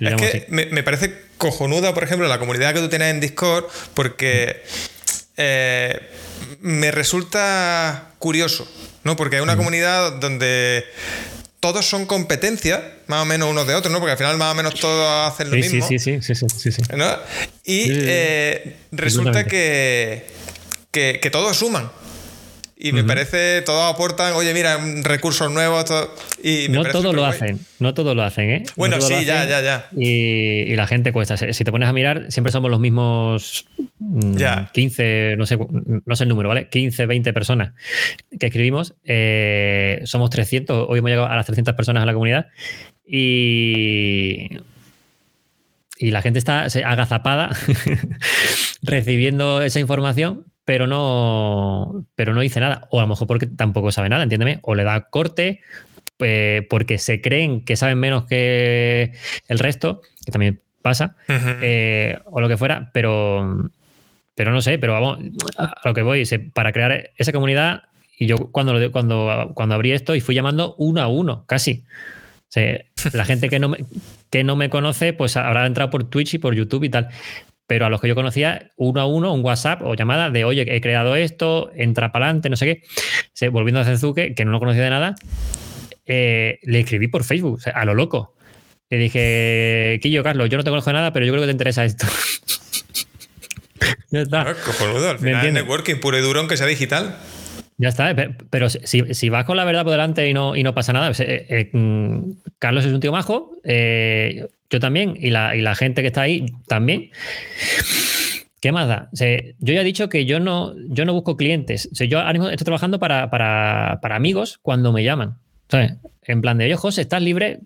Speaker 2: es que me, parece cojonuda, por ejemplo, la comunidad que tú tienes en Discord, porque eh, me resulta curioso, ¿no? Porque es una comunidad donde todos son competencias, más o menos unos de otros, ¿no? Porque al final más o menos todos hacen lo mismo.
Speaker 3: Sí, sí, sí, sí, sí, sí.
Speaker 2: Y eh, resulta que, que, todos suman. Y me parece, todos aportan, oye, mira, recursos nuevos. y
Speaker 3: no todos lo hacen, no todos lo hacen, ¿eh?
Speaker 2: Bueno, sí, ya, ya, ya.
Speaker 3: Y, la gente cuesta. Si te pones a mirar, siempre somos los mismos 15, mm, no sé, no sé el número, ¿vale? 15, 20 personas que escribimos. Eh, somos 300, hoy hemos llegado a las 300 personas en la comunidad. Y y la gente está agazapada [LAUGHS] recibiendo esa información pero no, pero no dice nada. O a lo mejor porque tampoco sabe nada, entiéndeme. O le da corte eh, porque se creen que saben menos que el resto, que también pasa, eh, o lo que fuera, pero, pero no sé, pero vamos, a lo que voy, para crear esa comunidad, y yo cuando, cuando, cuando abrí esto y fui llamando uno a uno, casi. la gente que no, me, que no me conoce, pues habrá entrado por Twitch y por YouTube y tal pero a los que yo conocía, uno a uno, un WhatsApp o llamada de, oye, he creado esto, entra para adelante, no sé qué. volviendo a Zenzuke, que no lo conocía de nada, eh, le escribí por Facebook, a lo loco. Le dije, Quillo, Carlos, yo no te conozco nada, pero yo creo que te interesa esto. [LAUGHS]
Speaker 2: ya está. Cojonudo, al final es networking puro y duro, aunque sea digital.
Speaker 3: Ya está, pero si, vas con la verdad por delante y no, y no pasa nada, pues, eh, eh, mm, Carlos es un tío majo, eh, yo también, y la, y la, gente que está ahí también. ¿Qué más da? yo ya he dicho que yo no, yo no busco clientes. yo ahora mismo estoy trabajando para, para, para amigos cuando me llaman. En plan de, oye, José, ¿estás libre?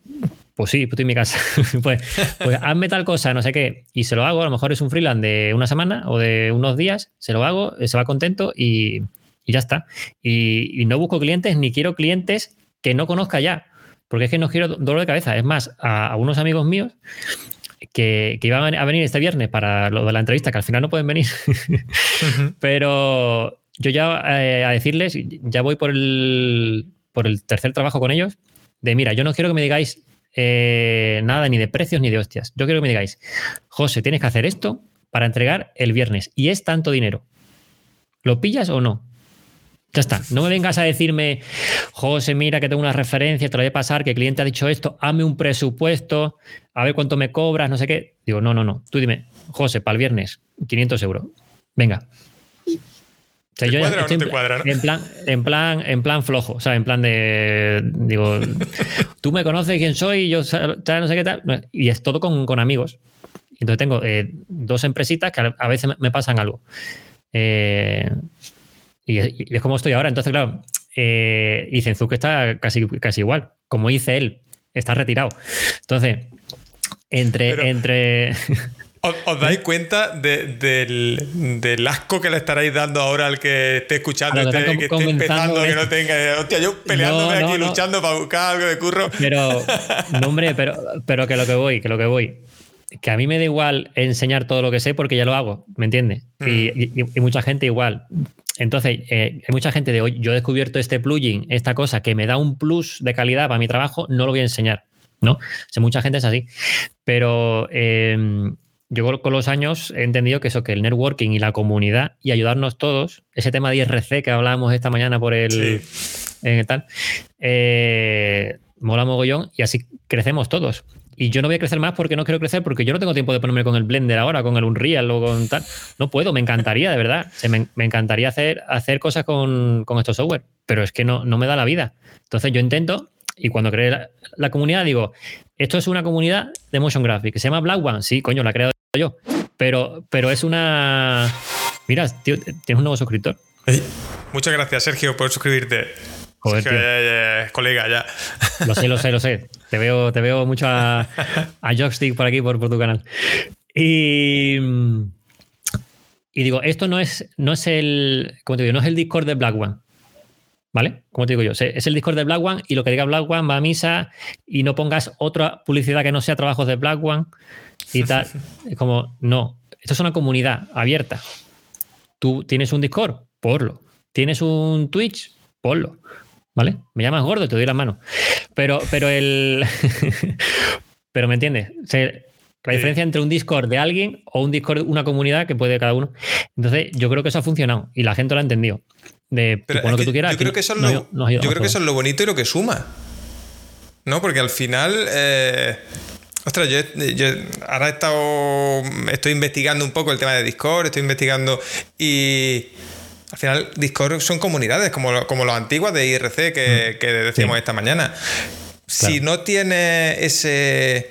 Speaker 3: Pues sí, estoy en mi casa. [LAUGHS] pues, pues, hazme tal cosa, no sé qué. Y se lo hago, a lo mejor es un freelance de una semana o de unos días, se lo hago, se va contento y, ya está. Y, no busco clientes ni quiero clientes que no conozca ya, porque es que no quiero dolor de cabeza. Es más, a, unos amigos míos que, iban a venir este viernes para lo de la entrevista, que al final no pueden venir, [LAUGHS] pero yo ya eh, a decirles, ya voy por el, por el tercer trabajo con ellos, de mira, yo no quiero que me digáis eh, nada ni de precios ni de hostias. Yo quiero que me digáis, José, tienes que hacer esto para entregar el viernes y es tanto dinero. ¿Lo pillas o no? Ya está. No me vengas a decirme, José, mira que tengo una referencia, te lo voy a pasar, que el cliente ha dicho esto, hazme un presupuesto, a ver cuánto me cobras, no sé qué. Digo, no, no, no. Tú dime, José, para el viernes, 500 euros. Venga,
Speaker 2: ¿Te cuadra o no te cuadra?
Speaker 3: En plan, en plan, en plan flojo, o sea, en plan de digo, tú me conoces quién soy, yo no sé qué tal, y es todo con, amigos. Entonces tengo eh, dos empresitas que a, veces me, pasan algo. Eh, y, es como estoy ahora. Entonces, claro, eh, y Zenzuke está casi, casi igual. Como dice él, está retirado. Entonces, entre. entre [LAUGHS]
Speaker 2: ¿Os, dais cuenta del, asco que le estaréis dando ahora al que esté escuchando, esté, que esté empezando, que no tenga. Hostia, yo peleándome aquí, luchando para buscar algo de curro.
Speaker 3: Pero, [LAUGHS] no, hombre, pero, pero que lo que voy, que lo que voy. Que a mí me da igual enseñar todo lo que sé porque ya lo hago, ¿me entiendes? Y, mm. mucha gente igual. Entonces, eh, hay mucha gente de hoy, yo he descubierto este plugin, esta cosa que me da un plus de calidad para mi trabajo, no lo voy a enseñar. ¿no? O mucha gente es así. Pero eh, yo con los años he entendido que eso, que el networking y la comunidad y ayudarnos todos, ese tema de IRC que hablábamos esta mañana por el, tal, eh, mola mogollón y así crecemos todos. Y yo no voy a crecer más porque no quiero crecer, porque yo no tengo tiempo de ponerme con el Blender ahora, con el Unreal o con tal. No puedo, me encantaría, de verdad. me, encantaría hacer, hacer cosas con, con estos software, pero es que no, no me da la vida. Entonces yo intento y cuando creé la, comunidad digo, esto es una comunidad de motion graphics, se llama Black One, sí, coño, la he creado yo, pero, pero es una... Mira, tío, tienes un nuevo suscriptor.
Speaker 2: Muchas gracias, Sergio, por suscribirte. Joder, colega ya.
Speaker 3: Lo sé, lo sé, lo sé. [LAUGHS] Te veo, te veo mucho a, a Jockstick por aquí, por, por tu canal. Y, y digo, esto no es, no es el, como te digo, no es el Discord de Black One. ¿Vale? Como te digo yo, es el Discord de Black One y lo que diga Black One va a misa y no pongas otra publicidad que no sea trabajos de Black One y [LAUGHS] tal. Es como, no, esto es una comunidad abierta. Tú tienes un Discord, ponlo. Tienes un Twitch, ponlo. ¿Vale? Me llamas gordo, te doy la mano. Pero, pero el. [LAUGHS] pero me entiendes. la diferencia entre un Discord de alguien o un Discord, una comunidad que puede cada uno. Entonces, yo creo que eso ha funcionado y la gente lo ha entendido de lo que, tú quieras.
Speaker 2: Yo creo que eso es lo, yo creo que eso es lo bonito y lo que suma. ¿No? Porque al final. Eh, ostras, yo, ahora he estado. Estoy investigando un poco el tema de Discord, estoy investigando. Y. Al final, Discord son comunidades, como, como las antiguas de IRC que, mm. decíamos esta mañana. Si no tiene ese,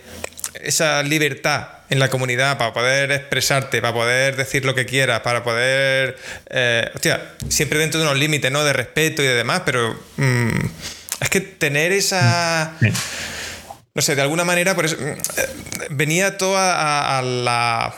Speaker 2: esa libertad en la comunidad para poder expresarte, para poder decir lo que quieras, para poder. Eh, hostia, siempre dentro de unos límites, ¿no? De respeto y de demás, pero. Mm, es que tener esa. No sé, de alguna manera, por eso. Mm, eh, venía toda a la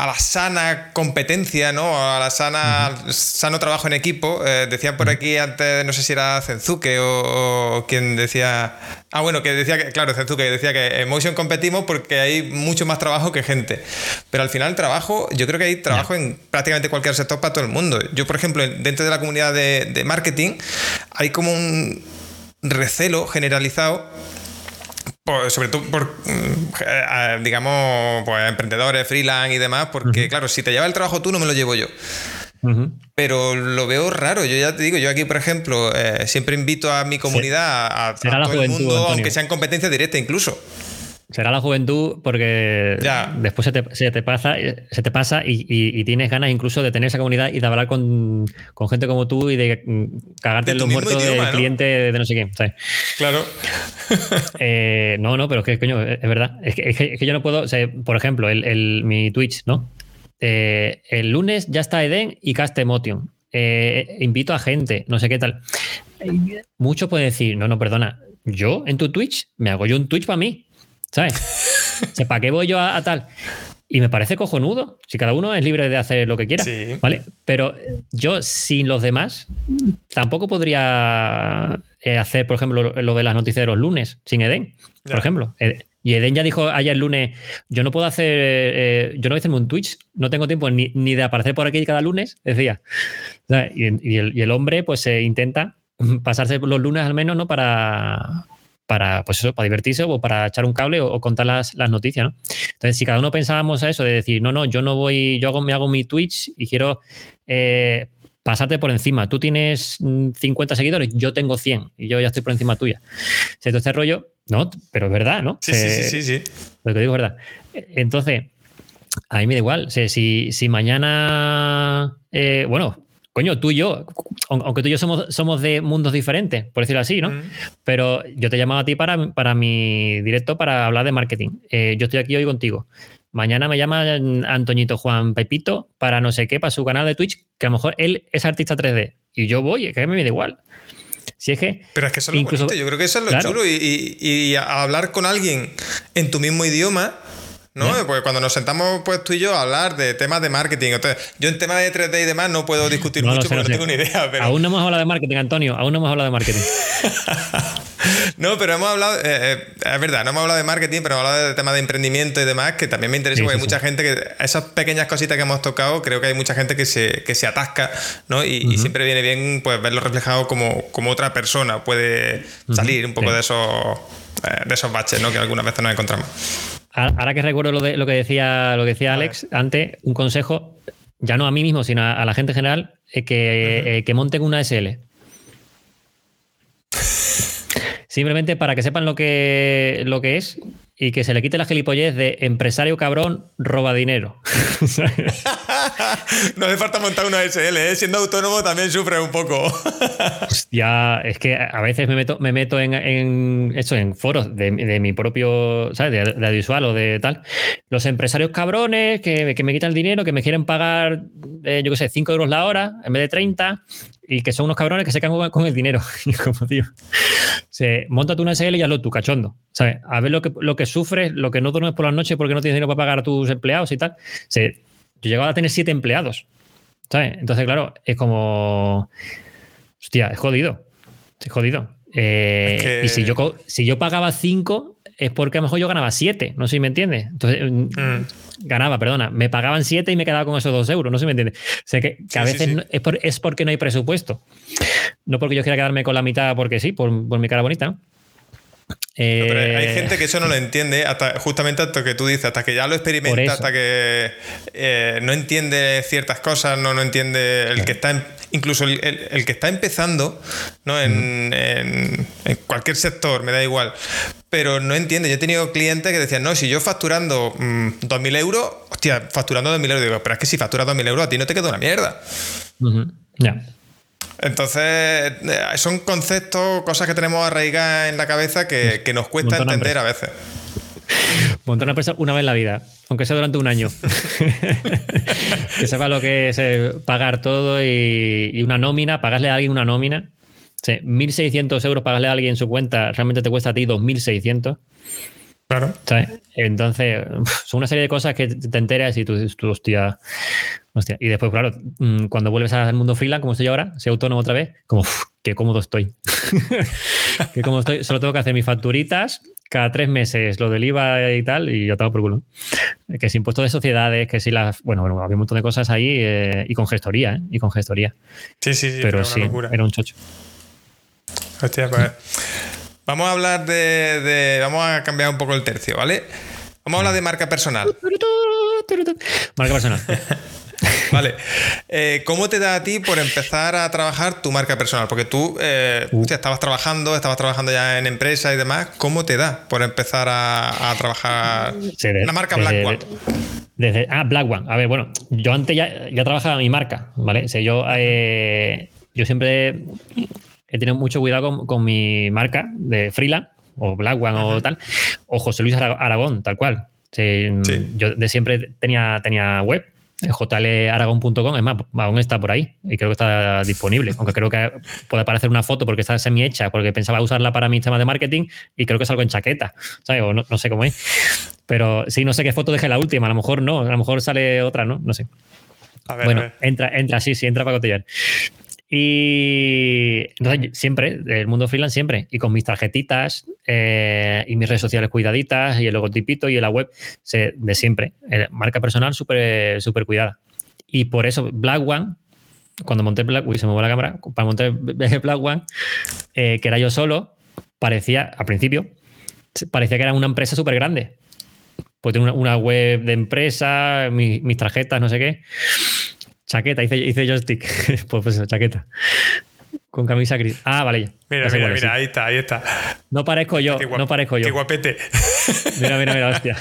Speaker 2: a la sana competencia, ¿no? A la sana, sano trabajo en equipo. Eh, decían por aquí antes, no sé si era Zenzuke o, quien decía. Ah, bueno, que decía que, claro, Zenzuke decía que en Motion competimos porque hay mucho más trabajo que gente. Pero al final, trabajo, yo creo que hay trabajo en prácticamente cualquier sector para todo el mundo. Yo, por ejemplo, dentro de la comunidad de, de marketing, hay como un recelo generalizado sobre todo por, mm, digamos, pues, emprendedores, freelance y demás, porque claro, si te lleva el trabajo tú, no me lo llevo yo. Pero lo veo raro. Yo ya te digo, yo aquí, por ejemplo, eh, siempre invito a mi comunidad, a, todo el mundo, aunque sea en competencia directa incluso.
Speaker 3: Será la juventud porque después se te, pasa, se te pasa y, tienes ganas incluso de tener esa comunidad y de hablar con, gente como tú y de mm, cagarte en los muertos del cliente de no sé quién.
Speaker 2: Claro. [LAUGHS]
Speaker 3: Eh, no, no, pero es que, coño, es verdad. Es que, yo no puedo, por ejemplo, el, mi Twitch, ¿no? Eh, el lunes ya está Eden y Cast Emotion. Eh, invito a gente, no sé qué tal. Muchos pueden decir, no, no, perdona, yo en tu Twitch me hago yo un Twitch para mí. ¿Sabes? ¿Para qué voy yo a, tal? Y me parece cojonudo. Si cada uno es libre de hacer lo que quiera. ¿Vale? Pero yo, sin los demás, tampoco podría eh, hacer, por ejemplo, lo, de las noticias de los lunes, sin Eden. Por ejemplo. Y Eden ya dijo ayer el lunes: Yo no puedo hacer. Eh, yo no voy a hacerme un Twitch. No tengo tiempo ni, de aparecer por aquí cada lunes. Decía. Y, el, hombre, pues se intenta pasarse los lunes al menos, ¿no? Para para, pues eso, para divertirse o para echar un cable o, contar las, noticias, ¿no? Entonces, si cada uno pensábamos a eso, de decir, no, no, yo no voy, yo hago, me hago mi Twitch y quiero eh, pasarte por encima. Tú tienes 50 seguidores, yo tengo 100 y yo ya estoy por encima tuya. todo este rollo, no, pero es verdad, ¿no?
Speaker 2: Sí, sí, sí, sí,
Speaker 3: Lo que digo es verdad. Entonces, a mí me da igual. si, si mañana, eh, bueno, coño, tú y yo, aunque tú y yo somos, somos de mundos diferentes, por decirlo así, ¿no? Pero yo te he llamado a ti para, para mi directo para hablar de marketing. Eh, yo estoy aquí hoy contigo. Mañana me llama Antoñito Juan Pepito para no sé qué, para su canal de Twitch, que a lo mejor él es artista 3D. Y yo voy, es que me da igual. Si es que.
Speaker 2: Pero es que eso es lo bonito. Yo creo que eso es lo chulo. Y, y, hablar con alguien en tu mismo idioma ¿no? Porque cuando nos sentamos pues tú y yo a hablar de temas de marketing, entonces yo en temas de 3D y demás no puedo discutir mucho porque no, tengo ni idea.
Speaker 3: Aún no hemos hablado de marketing, Antonio, aún no hemos hablado de marketing. [LAUGHS]
Speaker 2: no, pero hemos hablado, eh, eh, es verdad, no hemos hablado de marketing, pero hemos hablado de temas de emprendimiento y demás, que también me interesa porque hay mucha gente que, esas pequeñas cositas que hemos tocado, creo que hay mucha gente que se, que se atasca, ¿no? Y, siempre viene bien pues verlo reflejado como, como otra persona puede salir un poco de esos eh, de esos baches, ¿no? Que algunas veces nos encontramos.
Speaker 3: Ahora que recuerdo lo, de, lo que decía, lo que decía Alex antes, un consejo, ya no a mí mismo, sino a, la gente en general, que, eh, que monten una SL. Simplemente para que sepan lo que, lo que es y que se le quite la gilipollez de empresario cabrón roba dinero. [LAUGHS] [LAUGHS]
Speaker 2: no hace falta montar una SL, ¿eh? siendo autónomo también sufre un poco. [LAUGHS]
Speaker 3: ya, es que a veces me meto, me meto en, en en foros de, mi propio, ¿sabes? De, de, audiovisual o de tal. Los empresarios cabrones que, me quitan el dinero, que me quieren pagar, eh, yo qué sé, 5 euros la hora en vez de 30 y que son unos cabrones que se caen con el dinero. [LAUGHS] Y como, tío, se, monta tú una SL y hazlo tú, cachondo. ¿Sabes? A ver lo que, lo que sufres, lo que no duermes por las noches porque no tienes dinero para pagar a tus empleados y tal. Se, yo llegaba a tener siete empleados. ¿Sabes? Entonces, claro, es como. Hostia, es jodido. Es jodido. Eh, y si yo, si yo pagaba cinco, es porque a lo mejor yo ganaba 7, no sé si me entiendes. Entonces, mm, mm. ganaba, perdona, me pagaban 7 y me quedaba con esos 2 euros, no sé si me entiendes. O sea que, a veces es, porque no hay presupuesto. No porque yo quiera quedarme con la mitad porque sí, por, mi cara bonita.
Speaker 2: Pero hay eh, gente que eso no lo entiende, hasta justamente hasta que tú dices, hasta que ya lo experimenta, hasta que eh, no entiende ciertas cosas, no, no entiende el que está en, incluso el, que está empezando, ¿no? En, cualquier sector, me da igual, pero no entiende. Yo he tenido clientes que decían, no, si yo facturando 2.000 mm, euros, hostia, facturando 2.000 euros, digo, pero es que si facturas 2.000 euros a ti no te queda una mierda.
Speaker 3: Ya.
Speaker 2: Entonces, eh, son conceptos, cosas que tenemos arraigadas en la cabeza que, que nos cuesta entender a veces.
Speaker 3: Montar una empresa una vez en la vida, aunque sea durante un año. [LAUGHS] que sepa lo que es eh, pagar todo y, una nómina, pagarle a alguien una nómina. 1.600 euros pagarle a alguien en su cuenta realmente te cuesta a ti 2.600.
Speaker 2: Claro.
Speaker 3: Entonces, son una serie de cosas que te enteras y tú dices, hostia, hostia. Y después, claro, mm, cuando vuelves al mundo freelance, como estoy ahora, soy autónomo otra vez, como, qué cómodo estoy. [LAUGHS] qué cómodo estoy. Solo tengo que hacer mis facturitas, cada tres meses lo del IVA y tal, y yo estaba por culo. Que si impuesto de sociedades, que si las. Bueno, bueno, había un montón de cosas ahí eh, y con gestoría, ¿eh? Y con gestoría.
Speaker 2: Sí, sí, sí.
Speaker 3: Pero sí, era un chocho.
Speaker 2: Hostia, pues. Vamos a hablar de, Vamos a cambiar un poco el tercio, ¿vale? Vamos a hablar de marca personal. [LAUGHS]
Speaker 3: Marca personal. [LAUGHS]
Speaker 2: Vale. Eh, ¿Cómo te da a ti por empezar a trabajar tu marca personal? Porque tú eh,
Speaker 3: Uh.
Speaker 2: estabas trabajando, estabas trabajando ya en empresa y demás. ¿Cómo te da por empezar a, a trabajar
Speaker 3: de-
Speaker 2: la marca
Speaker 3: desde-
Speaker 2: Black One?
Speaker 3: Desde, ah, Black One. A ver, bueno, yo antes ya, ya trabajaba mi marca, ¿vale? O sea, yo, eh, yo siempre he tenido mucho cuidado con, con mi marca de freelance, o Black One o tal, o José Luis Ara- Aragón, tal cual. O sea,
Speaker 2: Sí.
Speaker 3: Yo de siempre tenía, tenía web, jlaragón.com, es más, aún está por ahí y creo que está disponible, aunque creo que puede aparecer una foto porque está semi hecha, porque pensaba usarla para mi tema de marketing y creo que salgo en chaqueta, ¿sabes? O no, no sé cómo es. Pero sí, no sé qué foto dejé la última, a lo mejor no, a lo mejor sale otra, ¿no? No sé.
Speaker 2: A ver, a
Speaker 3: bueno,
Speaker 2: ver.
Speaker 3: entra, entra, sí, sí, entra para cotillar. Y siempre, el mundo freelance siempre, y con mis tarjetitas eh, y mis redes sociales cuidaditas y el logotipito y la web de siempre. Eh, marca personal súper súper cuidada. Y por eso Black One, cuando monté Black, uy, se me la cámara, para montar [LAUGHS] Black One, eh, que era yo solo, parecía, al principio, parecía que era una empresa súper grande. Pues tengo una, una web de empresa, mi- mis tarjetas, no sé qué. Chaqueta, hice, hice joystick. [LAUGHS] pues, pues eso, chaqueta. Con camisa gris. Ah, vale. ya.
Speaker 2: Mira, mira, mira,
Speaker 3: sí.
Speaker 2: ahí está, ahí está.
Speaker 3: No parezco yo,
Speaker 2: guap-
Speaker 3: no parezco yo.
Speaker 2: Qué guapete. [LAUGHS]
Speaker 3: Mira, mira, mira, hostia.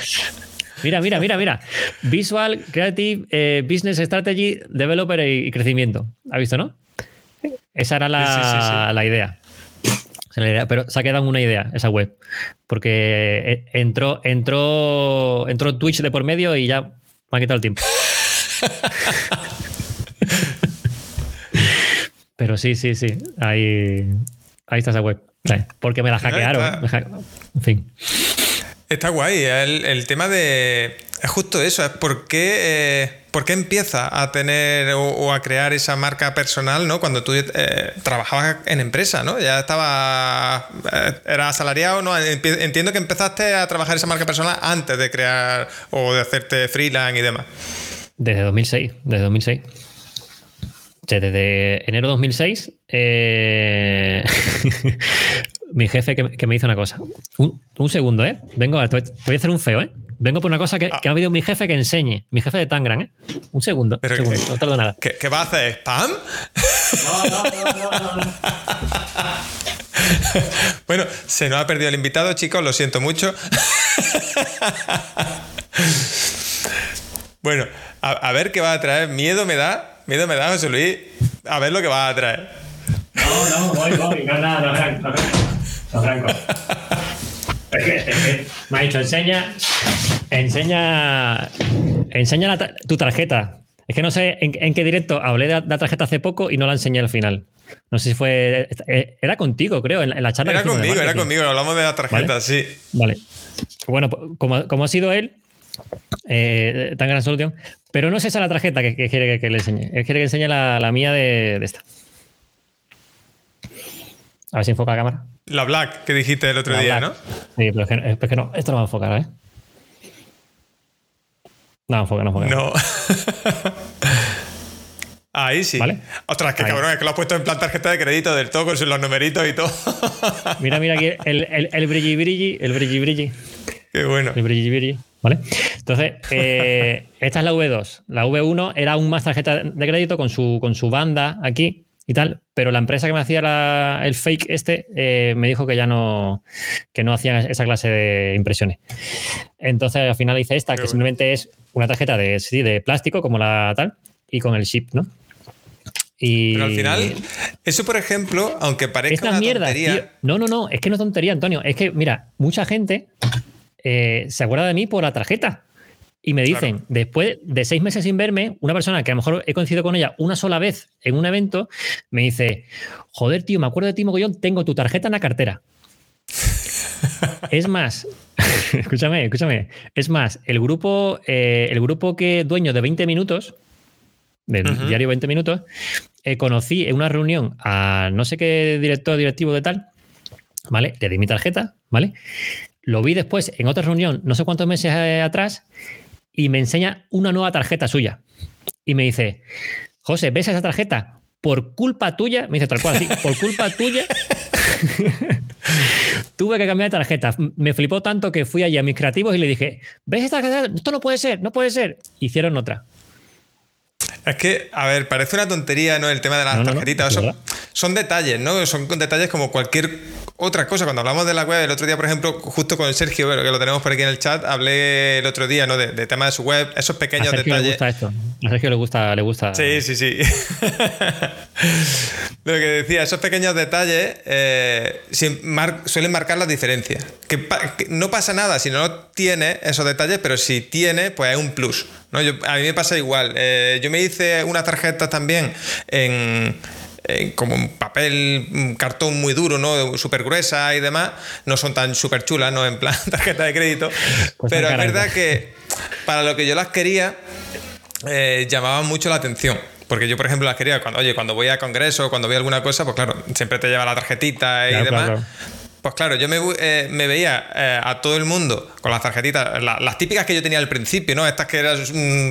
Speaker 3: Mira, mira, mira, mira. Visual, Creative, eh, Business Strategy, Developer y, Crecimiento. ¿Has visto, no? Esa era la,
Speaker 2: Sí, sí,
Speaker 3: la idea. Pero se ha quedado una idea, esa web. Porque eh, entró, entró, entró Twitch de por medio y ya me ha quitado el tiempo. [LAUGHS] Pero sí, sí, sí. Ahí, ahí está esa web. Porque me la hackearon. me En fin.
Speaker 2: Está guay. El, el tema de. Es justo eso. Es por qué, eh, por qué empieza a tener o, o a crear esa marca personal, ¿no? Cuando tú eh, trabajabas en empresa, ¿no? Ya estaba. eh, Eras asalariado, ¿no? Entiendo que empezaste a trabajar esa marca personal antes de crear o de hacerte freelance y demás.
Speaker 3: Desde 2006, desde 2006. Desde enero de 2006, eh, [LAUGHS] mi jefe que, que me dice una cosa. Un, un segundo, ¿eh? Vengo, te voy te voy a hacer un feo, ¿eh? Vengo por una cosa que, que ha habido mi jefe que enseñe. Mi jefe de Tangram, ¿eh? Un segundo,
Speaker 2: Pero
Speaker 3: un segundo,
Speaker 2: que-
Speaker 3: no tardo nada.
Speaker 2: ¿Qué, qué vas a hacer? ¿Spam? [LAUGHS] Bueno, se nos ha perdido el invitado, chicos, lo siento mucho. [LAUGHS] bueno, a, a ver qué va a traer. Miedo me da, miedo me da, José Luis. A ver lo que va a traer.
Speaker 3: No, no, voy, voy. No, nada, no, Franco. No, Franco. Es que, es dicho, enseña, enseña, enseña la tu tarjeta. Es que no sé en, en qué directo hablé de la, tarjeta hace poco y no la enseñé al final. No sé si fue. eh, Era contigo, creo, en la, charla.
Speaker 2: Era conmigo, era conmigo, hablamos de la tarjeta,
Speaker 3: ¿Vale?
Speaker 2: sí.
Speaker 3: Vale. Bueno, pues, como, como ha sido él, eh, tan gran solución. Pero no es esa la tarjeta que, que quiere que, que le enseñe. Él quiere que enseñe la, la mía de, de esta. A ver si enfoca la cámara.
Speaker 2: La Black que dijiste el otro
Speaker 3: La
Speaker 2: día,
Speaker 3: Black.
Speaker 2: ¿no?
Speaker 3: Sí, pero es que, es que no, esto no va a enfocar, ¿eh? No, enfoca, no enfoca.
Speaker 2: No. [LAUGHS] Ahí sí.
Speaker 3: ¿Vale?
Speaker 2: Ostras, qué
Speaker 3: Ahí.
Speaker 2: cabrón, es que lo has puesto en plan tarjeta de crédito del todo con los numeritos y todo.
Speaker 3: Mira, mira aquí el, el, el brilli brilli, el brilli brilli,
Speaker 2: qué bueno.
Speaker 3: el brilli brilli. ¿Vale? Entonces, eh, esta es la V2. La V1 era aún más tarjeta de crédito con su, con su banda aquí y tal, pero la empresa que me hacía la- el fake este eh, me dijo que ya no, que no hacían esa clase de impresiones. Entonces, al final hice esta,
Speaker 2: Qué
Speaker 3: que
Speaker 2: bueno.
Speaker 3: simplemente es una tarjeta de, sí, de plástico, como la tal, y con el chip, ¿no? Y,
Speaker 2: Pero al final, eso por ejemplo, aunque parezca
Speaker 3: estas
Speaker 2: una
Speaker 3: mierdas,
Speaker 2: tontería,
Speaker 3: tío. No, no, no, es que no es tontería, Antonio. Es que, mira, mucha gente eh, se acuerda de mí por la tarjeta. Y me dicen,
Speaker 2: Claro.
Speaker 3: después de seis meses sin verme, una persona que a lo mejor he coincidido con ella una sola vez en un evento, me dice, joder, tío, me acuerdo de ti mogollón, tengo tu tarjeta en la cartera. es más, [LAUGHS] escúchame, escúchame, es más, el grupo, eh, el grupo que dueño de 20 minutos, del diario 20 minutos, eh, conocí en una reunión a no sé qué director directivo de tal, ¿vale? Le di mi tarjeta, ¿vale? Lo vi después en otra reunión, no sé cuántos meses eh, atrás, y me enseña una nueva tarjeta suya. Y me dice, José, ¿ves esa tarjeta? Por culpa tuya, me dice tal cual, así, por culpa tuya, [LAUGHS] tuve que cambiar de tarjeta. Me flipó tanto que fui allí a mis creativos y le dije, ¿ves esta tarjeta? Esto no puede ser, no puede ser. Hicieron otra.
Speaker 2: Es que, a ver, parece una tontería, ¿no? El tema de las tarjetitas. son, son, detalles, ¿no? Son detalles como cualquier otra cosa. Cuando hablamos de la web, el otro día, por ejemplo, justo con Sergio, que lo tenemos por aquí en el chat, hablé el otro día, ¿no? De, tema de su web, esos pequeños a Sergio detalles.
Speaker 3: Le gusta esto. A Sergio le gusta, le gusta.
Speaker 2: Sí, sí, sí. [LAUGHS] lo que decía, esos pequeños detalles eh, suelen marcar las diferencias. Que, no pasa nada si no tiene esos detalles, pero si tiene, pues es un plus. ¿no? a mí me pasa igual. Eh, yo me hice una tarjeta también en como un papel, un cartón muy duro, ¿no? Súper gruesa y demás. No son tan súper chulas, ¿no? En plan [LAUGHS] tarjeta de crédito. Pues pero es verdad que para lo que yo las quería, eh, llamaban mucho la atención. Porque yo, por ejemplo, las quería cuando, oye, cuando voy a congreso, cuando voy a alguna cosa, pues claro, siempre te lleva la tarjetita y demás. Pues claro, yo me, eh, veía eh, a todo el mundo con las tarjetitas, las típicas que yo tenía al principio, ¿no? Estas que eran,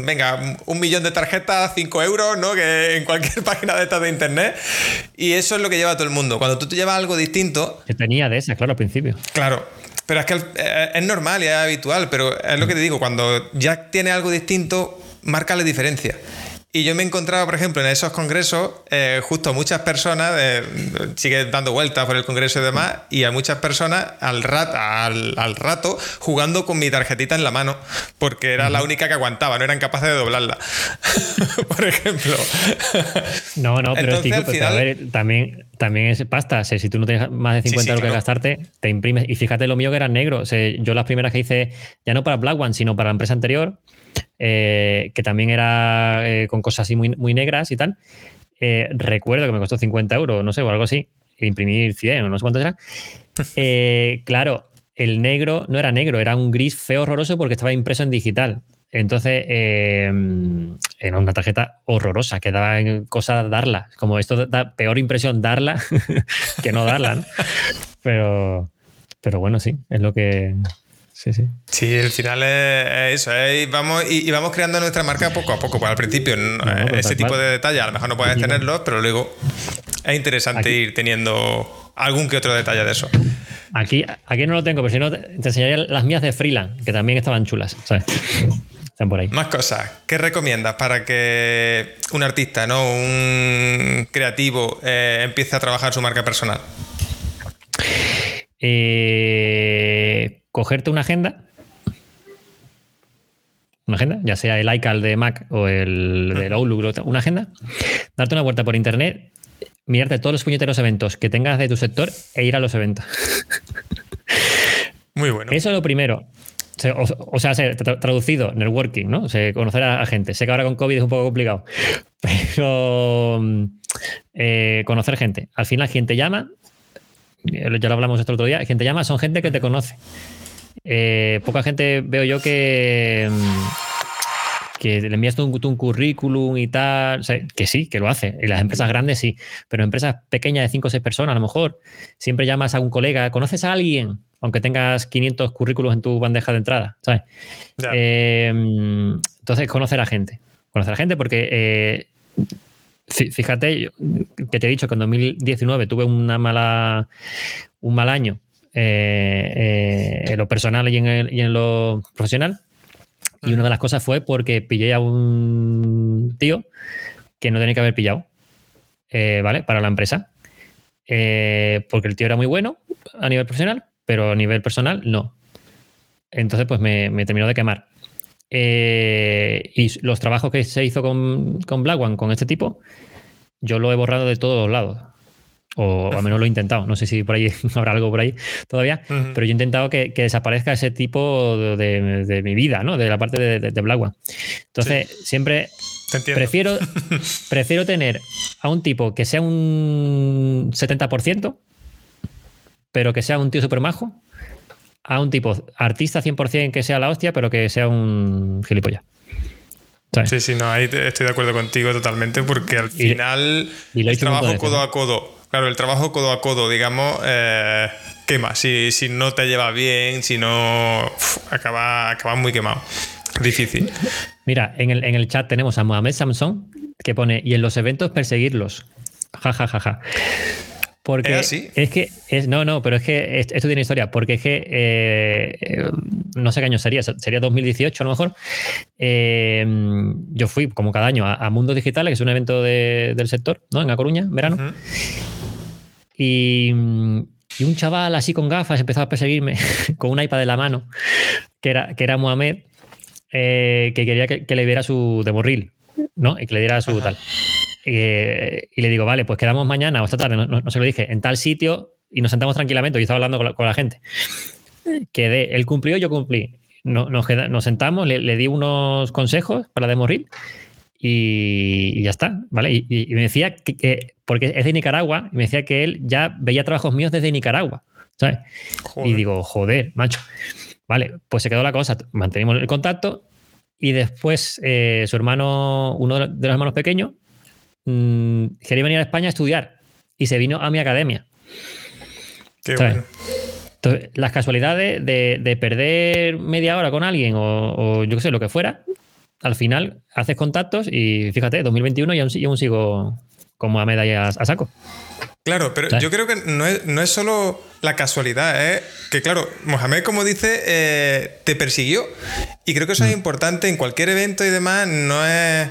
Speaker 2: venga, un millón de tarjetas, cinco euros, ¿no? Que en cualquier [LAUGHS] página de estas de internet. Y eso es lo que lleva a todo el mundo. Cuando tú te llevas algo distinto.
Speaker 3: Que tenía de esas, claro, al principio.
Speaker 2: Claro. Pero es que eh, es normal y es habitual, pero es lo que te digo, cuando ya tiene algo distinto, marca la diferencia. Y yo me encontraba, por ejemplo, en esos congresos, eh, justo muchas personas, eh, sigue dando vueltas por el congreso y demás, y a muchas personas al, rat, al, rato jugando con mi tarjetita en la mano, porque era la única que aguantaba, no eran capaces de doblarla, [LAUGHS] por ejemplo.
Speaker 3: No, no, pero, a ver, también, también es pasta. si tú no tienes más de 50 euros que gastarte, te imprimes. Y fíjate lo mío que era negro. yo las primeras que hice, ya no para Black One, sino para la empresa anterior, eh, que también era eh, con cosas así muy, muy negras y tal. Eh, recuerdo que me costó 50 euros, no sé, o algo así, imprimir 100 o no sé cuánto era. [LAUGHS] claro, el negro no era negro, era un gris feo horroroso porque estaba impreso en digital. Entonces, era una tarjeta horrorosa, que daba cosa darla. Como esto da peor impresión darla [LAUGHS] que no darla, [LAUGHS] Pero, pero bueno, sí, es lo que, sí, sí.
Speaker 2: Sí, el final es eso, vamos, y, vamos creando nuestra marca poco a poco. Pues al principio, ese tipo de detalles a lo mejor no puedes tenerlos, pero luego es interesante ir teniendo algún que otro detalle de eso.
Speaker 3: Aquí, aquí no lo tengo, pero si no, te, enseñaría las mías de freelance, que también estaban chulas. Están por ahí.
Speaker 2: Más cosas. ¿Qué recomiendas para que un artista, ¿no? un creativo, eh, empiece a trabajar su marca personal?
Speaker 3: Eh, cogerte una agenda, una agenda, ya sea el iCal de Mac o el del Outlook, una agenda, darte una vuelta por internet, mirarte todos los puñeteros eventos que tengas de tu sector e ir a los eventos. [LAUGHS]
Speaker 2: Muy bueno.
Speaker 3: Eso es lo primero. O, sea, traducido, networking, ¿no? conocer a, gente. Sé que ahora con COVID es un poco complicado, [LAUGHS] pero eh, conocer gente. Al final, quien te llama, ya lo hablamos esto el otro día, quien te llama son gente que te conoce. Eh, poca gente veo yo que, mm, que le envías un, un currículum y tal, que sí, que lo hace. Y las empresas grandes sí, pero empresas pequeñas de 5 o 6 personas, a lo mejor, siempre llamas a un colega, ¿conoces a alguien? Aunque tengas 500 currículos en tu bandeja de entrada, ¿sabes? Eh, entonces, conocer a gente. Conocer a gente porque... Eh, fíjate, que te he dicho que en 2019 tuve una mala, un mal año eh, eh, en lo personal y en, lo profesional. Y una de las cosas fue porque pillé a un tío que no tenía que haber pillado, eh, ¿vale? Para la empresa. porque el tío era muy bueno a nivel profesional, pero a nivel personal no. Entonces, pues me, terminó de quemar. y los trabajos que se hizo con, con Black One, con este tipo, yo lo he borrado de todos lados o al menos lo he intentado. No sé si por ahí [LAUGHS] habrá algo por ahí todavía, pero yo he intentado que, desaparezca ese tipo de, mi vida, ¿no? De la parte de, de, Blagua. Entonces, siempre prefiero, [LAUGHS] prefiero tener a un tipo que sea un 70%, pero que sea un tío súper majo, a un tipo artista 100% que sea la hostia, pero que sea un gilipollas.
Speaker 2: Sí, sí, no, ahí estoy de acuerdo contigo totalmente porque al final el trabajo codo a codo Claro, el trabajo codo a codo, digamos, eh, quema. Si, si no te lleva bien, si no. acaba, acaba muy quemado. Difícil.
Speaker 3: Mira, en el, en el chat tenemos a Mohamed Samson que pone, y en los eventos perseguirlos. Ja, ja, ja, ja. porque ¿Es, que es no no pero es que esto tiene historia porque es que eh, no sé qué año sería sería 2018 a lo mejor eh, yo fui como cada año a, Mundo Digital que es un evento del sector no en A Coruña verano y, un chaval así con gafas empezó a perseguirme [LAUGHS] con un iPad de la mano que era que era Mohamed eh, que quería que, le diera su de morril no y que le diera su tal eh, y le digo, vale, pues quedamos mañana o esta tarde, no, se lo dije, en tal sitio y nos sentamos tranquilamente. Yo estaba hablando con la, gente. Quedé, él cumplió, yo cumplí. Nos, nos sentamos, le, di unos consejos para de y, ya está, ¿vale? Y, me decía que, porque es de Nicaragua, y me decía que él ya veía trabajos míos desde Nicaragua, ¿sabes? Y digo, joder, macho. Vale, pues se quedó la cosa, mantenimos el contacto y después eh, su hermano, uno de los hermanos pequeños, mmm, quería venir a España a estudiar y se vino a mi academia.
Speaker 2: Qué bueno.
Speaker 3: Entonces, las casualidades de, perder media hora con alguien o, yo qué sé, lo que fuera, al final haces contactos y fíjate, 2021 y aún, y aún sigo como a medallas a saco.
Speaker 2: Claro, pero yo creo que no es, no es solo la casualidad, es que, claro, Mohamed, como dice, eh, te persiguió. Y creo que eso es mm. importante en cualquier evento y demás. No es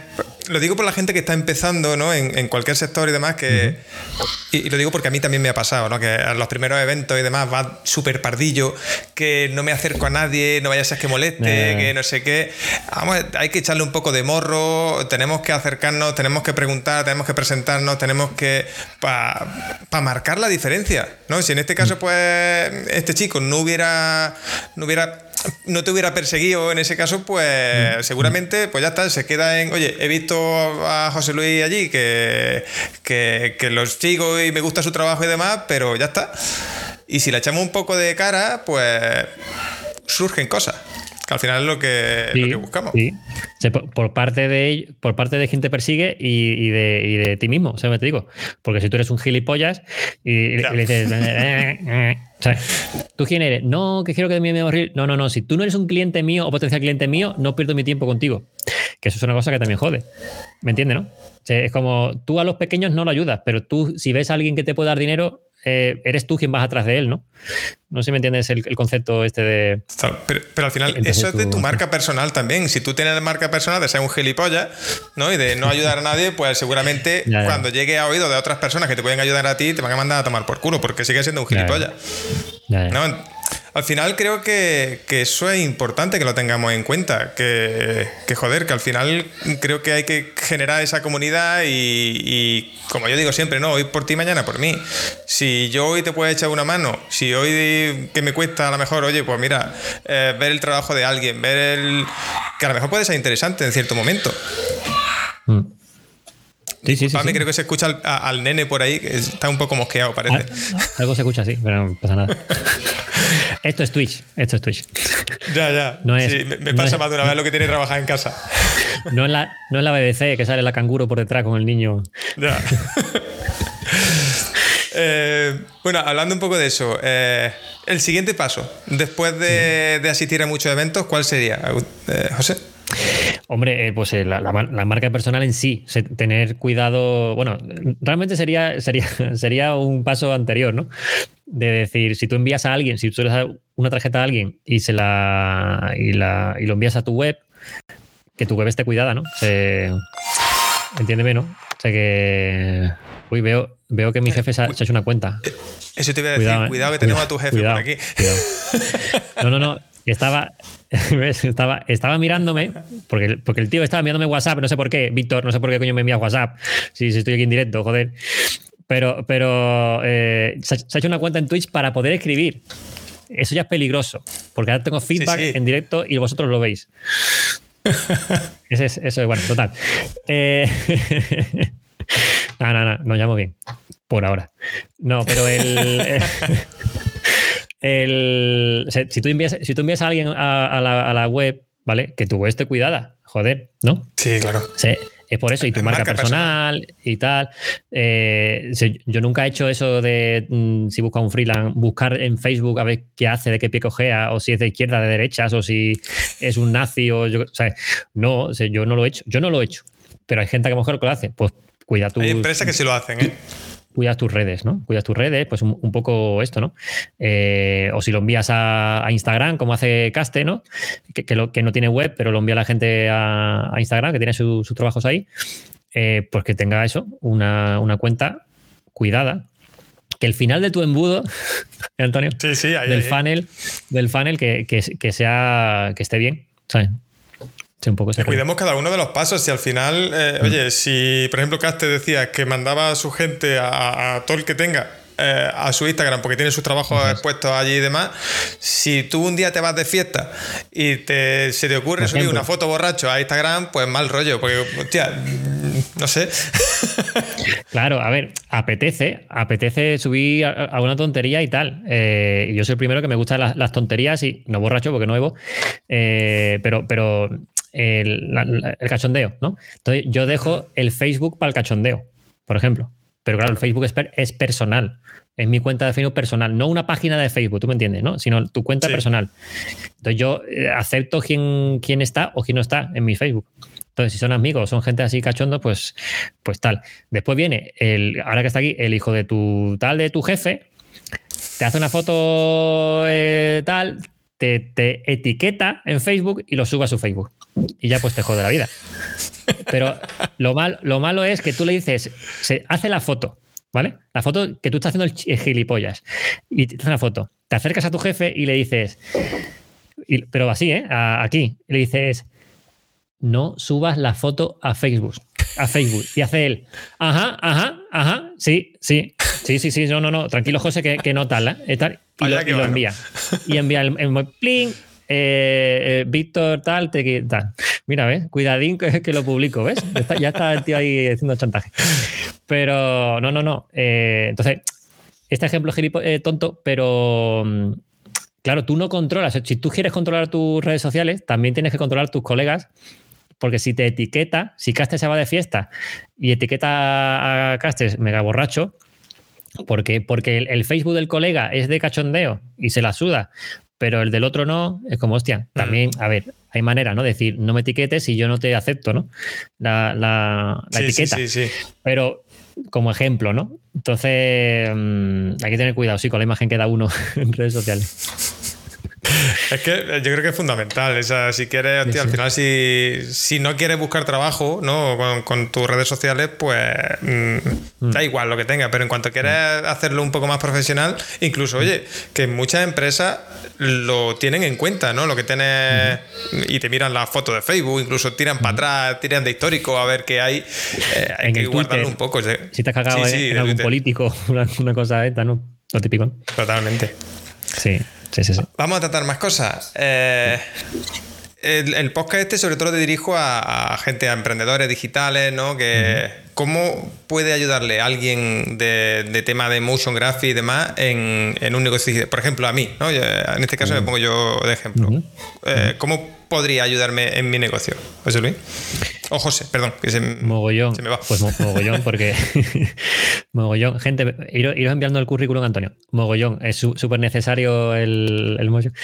Speaker 2: lo digo por la gente que está empezando ¿no? en, cualquier sector y demás, que, y, lo digo porque a mí también me ha pasado, ¿no? que a los primeros eventos y demás va súper pardillo, que no me acerco a nadie, no vaya a ser que moleste, que no sé qué. Vamos, hay que echarle un poco de morro, tenemos que acercarnos, tenemos que preguntar, tenemos que presentarnos, tenemos que... para marcar la diferencia, ¿no? Si en este caso, pues, este chico no hubiera... No hubiera no te hubiera perseguido en ese caso, pues mm. seguramente, pues ya está, se queda en, oye, he visto a José Luis allí que, que, que los sigo y me gusta su trabajo y demás, pero ya está. Y si le echamos un poco de cara, pues surgen cosas. Que al final es lo que, buscamos.
Speaker 3: Sí. por, parte de por parte de quien te persigue y, de, y de, ti mismo, ¿sabes? Te digo. Porque si tú eres un gilipollas y, le dices. Eh, eh, eh", ¿Tú quién eres? No, que quiero que me horrible. No, no, no. Si tú no eres un cliente mío o potencial cliente mío, no pierdo mi tiempo contigo. Que eso es una cosa que también jode. ¿Me entiendes, no? es como tú a los pequeños no lo ayudas, pero tú, si ves a alguien que te puede dar dinero, eh, eres tú quien vas atrás de él, ¿no? No sé si me entiendes el, concepto este de...
Speaker 2: Pero, al final eso es de tu marca personal también. Si tú tienes marca personal de ser un gilipollas, ¿no? Y de no ayudar a nadie, pues seguramente [LAUGHS] cuando llegue a oído de otras personas que te pueden ayudar a ti, te van a mandar a tomar por culo, porque sigues siendo un gilipollas. ¿No? Al final creo que, eso es importante que lo tengamos en cuenta, que, joder, que al final creo que hay que generar esa comunidad y, como yo digo siempre, no, hoy por ti, mañana por mí. Si yo hoy te puedo echar una mano, si hoy que me cuesta a lo mejor, oye, pues mira, eh, ver el trabajo de alguien, ver el... que a lo mejor puede ser interesante en cierto momento. Mm. Sí, sí, sí, creo que se escucha al, nene por ahí, que está un poco mosqueado, parece.
Speaker 3: Ah, algo se escucha así, pero no pasa nada. esto es Twitch, esto es Twitch.
Speaker 2: Ya, ya. No es, me, pasa más de una vez lo que tiene que trabajar en casa.
Speaker 3: No es, la, no es la BBC que sale la canguro por detrás con el niño. Ya. [LAUGHS]
Speaker 2: Eh, bueno, hablando un poco de eso, eh, el siguiente paso, después de, de, asistir a muchos eventos, ¿cuál sería, eh, José?
Speaker 3: Hombre, eh, pues eh, la, marca personal en sí, tener cuidado, bueno, realmente sería, sería, [LAUGHS] sería un paso anterior, ¿no? De decir, si tú envías a alguien, si tú le das una tarjeta a alguien y, se la, y, la, y lo envías a tu web, que tu web esté cuidada, ¿no? entiéndeme, ¿no? O sea que... Uy, veo, veo que mi jefe se ha, hecho una cuenta.
Speaker 2: Eso te iba a decir, cuidado, que tenemos a tu jefe por aquí.
Speaker 3: No, no, no. Estaba, [LAUGHS] estaba, estaba mirándome, porque, porque el tío estaba mirándome WhatsApp, no sé por qué, Víctor, no sé por qué coño me envía WhatsApp, si, estoy aquí en directo, joder. Pero, pero eh, se, ha hecho una cuenta en Twitch para poder escribir. Eso ya es peligroso, porque ahora tengo feedback en directo y vosotros lo veis. [LAUGHS] eso es, bueno, total. Eh, [LAUGHS] no, no, no, nos llamo bien, por ahora. No, pero el... El, si, tú envías, si tú envías a alguien a, la, web, ¿vale? Que tu web esté cuidada, joder, ¿no?
Speaker 2: Sí, claro.
Speaker 3: es por eso, y tu marca, personal, y tal. Eh, yo nunca he hecho eso de, mm, si busca un freelance, buscar en Facebook a ver qué hace, de qué pie cojea, o si es de izquierda, de derechas, o si es un nazi, o yo, no, yo no lo he hecho. Yo no lo he hecho. Pero hay gente que a lo mejor lo hace. Pues cuida tu.
Speaker 2: Hay empresas que sí lo hacen, ¿eh?
Speaker 3: Cuidas tus redes, ¿no? Cuidas tus redes, pues un, poco esto, ¿no? Eh, o si lo envías a, Instagram, como hace Caste, ¿no? Que, que, no tiene web, pero lo envía la gente a, Instagram, que tiene sus trabajos ahí, eh, pues que tenga eso, una, cuenta cuidada, que el final de tu embudo, [LAUGHS] Antonio, del funnel, del funnel que, que, sea que esté bien, ¿sabes?
Speaker 2: Un poco cuidemos cada uno de los pasos. Si al final, eh, mm. oye, si por ejemplo Caste decía que mandaba a su gente a, todo el que tenga eh, a su Instagram porque tiene sus trabajos expuestos allí y demás. Si tú un día te vas de fiesta y te, se te ocurre subir una foto borracho a Instagram, pues mal rollo, porque, hostia, no sé.
Speaker 3: Claro, a ver, apetece, apetece subir alguna tontería y tal. Eh, yo soy el primero que me gustan las, tonterías y no borracho porque no bebo, pero, pero el, cachondeo, ¿no? Entonces yo dejo el Facebook para el cachondeo, por ejemplo. Pero claro, el Facebook es, personal. Es mi cuenta de Facebook personal, no una página de Facebook, tú me entiendes, ¿no? Sino tu cuenta personal. Entonces yo eh, acepto quién, quién está o quién no está en mi Facebook. Entonces, si son amigos o son gente así cachondo, pues, pues tal. Después viene, el, ahora que está aquí, el hijo de tu tal, de tu jefe, te hace una foto eh, tal, te, etiqueta en Facebook y lo sube a su Facebook y ya pues te jode la vida. Pero lo, mal, lo malo es que tú le dices, se hace la foto, ¿vale? La foto que tú estás haciendo el gilipollas y te hace una foto. Te acercas a tu jefe y le dices, pero así, ¿eh? aquí, le dices, no subas la foto a Facebook. A Facebook. Y hace él, ajá, ajá, ajá, sí, sí, sí, sí, sí, no, no, no, tranquilo, José, que, que no tal, ¿eh? Tal, y, lo, envía. Y envía el, el, pling, eh, eh, Víctor tal, te, tal. Mira, ¿ves? Cuidadín que, que lo publico, ¿ves? ya está el tío ahí haciendo chantaje. Pero no, no, no. Eh, entonces, este ejemplo es tonto, pero mm, claro, tú no controlas. Si tú quieres controlar tus redes sociales, también tienes que controlar tus colegas. Porque si te etiqueta, si Castes se va de fiesta y etiqueta a Castes mega borracho, porque, porque el, Facebook del colega es de cachondeo y se la suda, pero el del otro no, es como, hostia, también, a ver, hay manera, ¿no? Decir, no me etiquetes y yo no te acepto, ¿no? La, la, etiqueta. Sí, sí, pero como ejemplo, ¿no? Entonces, mm, hay que tener cuidado, sí, con la imagen que da uno [LAUGHS] en redes sociales. [LAUGHS]
Speaker 2: Es que yo creo que es fundamental. si quieres, al final, si, si, no quieres buscar trabajo ¿no? con, tus redes sociales, pues mm, mm. da igual lo que tengas. Pero en cuanto quieres hacerlo un poco más profesional, incluso, oye, que muchas empresas lo tienen en cuenta, ¿no? Lo que tienes. Y te miran la foto de Facebook, incluso tiran para atrás, tiran de histórico a ver qué hay. Eh, hay que guardarlo un poco.
Speaker 3: Si te has cagado en, algún político, [LAUGHS] una, cosa esta, ¿no? Lo típico.
Speaker 2: Totalmente.
Speaker 3: Sí.
Speaker 2: Vamos a tratar más cosas. Eh, el, podcast este sobre todo te dirijo a, gente, a emprendedores digitales, ¿no? Que, ¿Cómo puede ayudarle a alguien de, tema de motion graphic y demás en, un negocio? Por ejemplo, a mí, ¿no? en este caso me pongo yo de ejemplo. Eh, ¿Cómo podría ayudarme en mi negocio, José Luis? O José, perdón, que se,
Speaker 3: mogollón. me va. Pues mogollón, porque [LAUGHS] mogollón. Gente, iros, enviando el currículum, Antonio. Mogollón, es súper necesario el, el motion.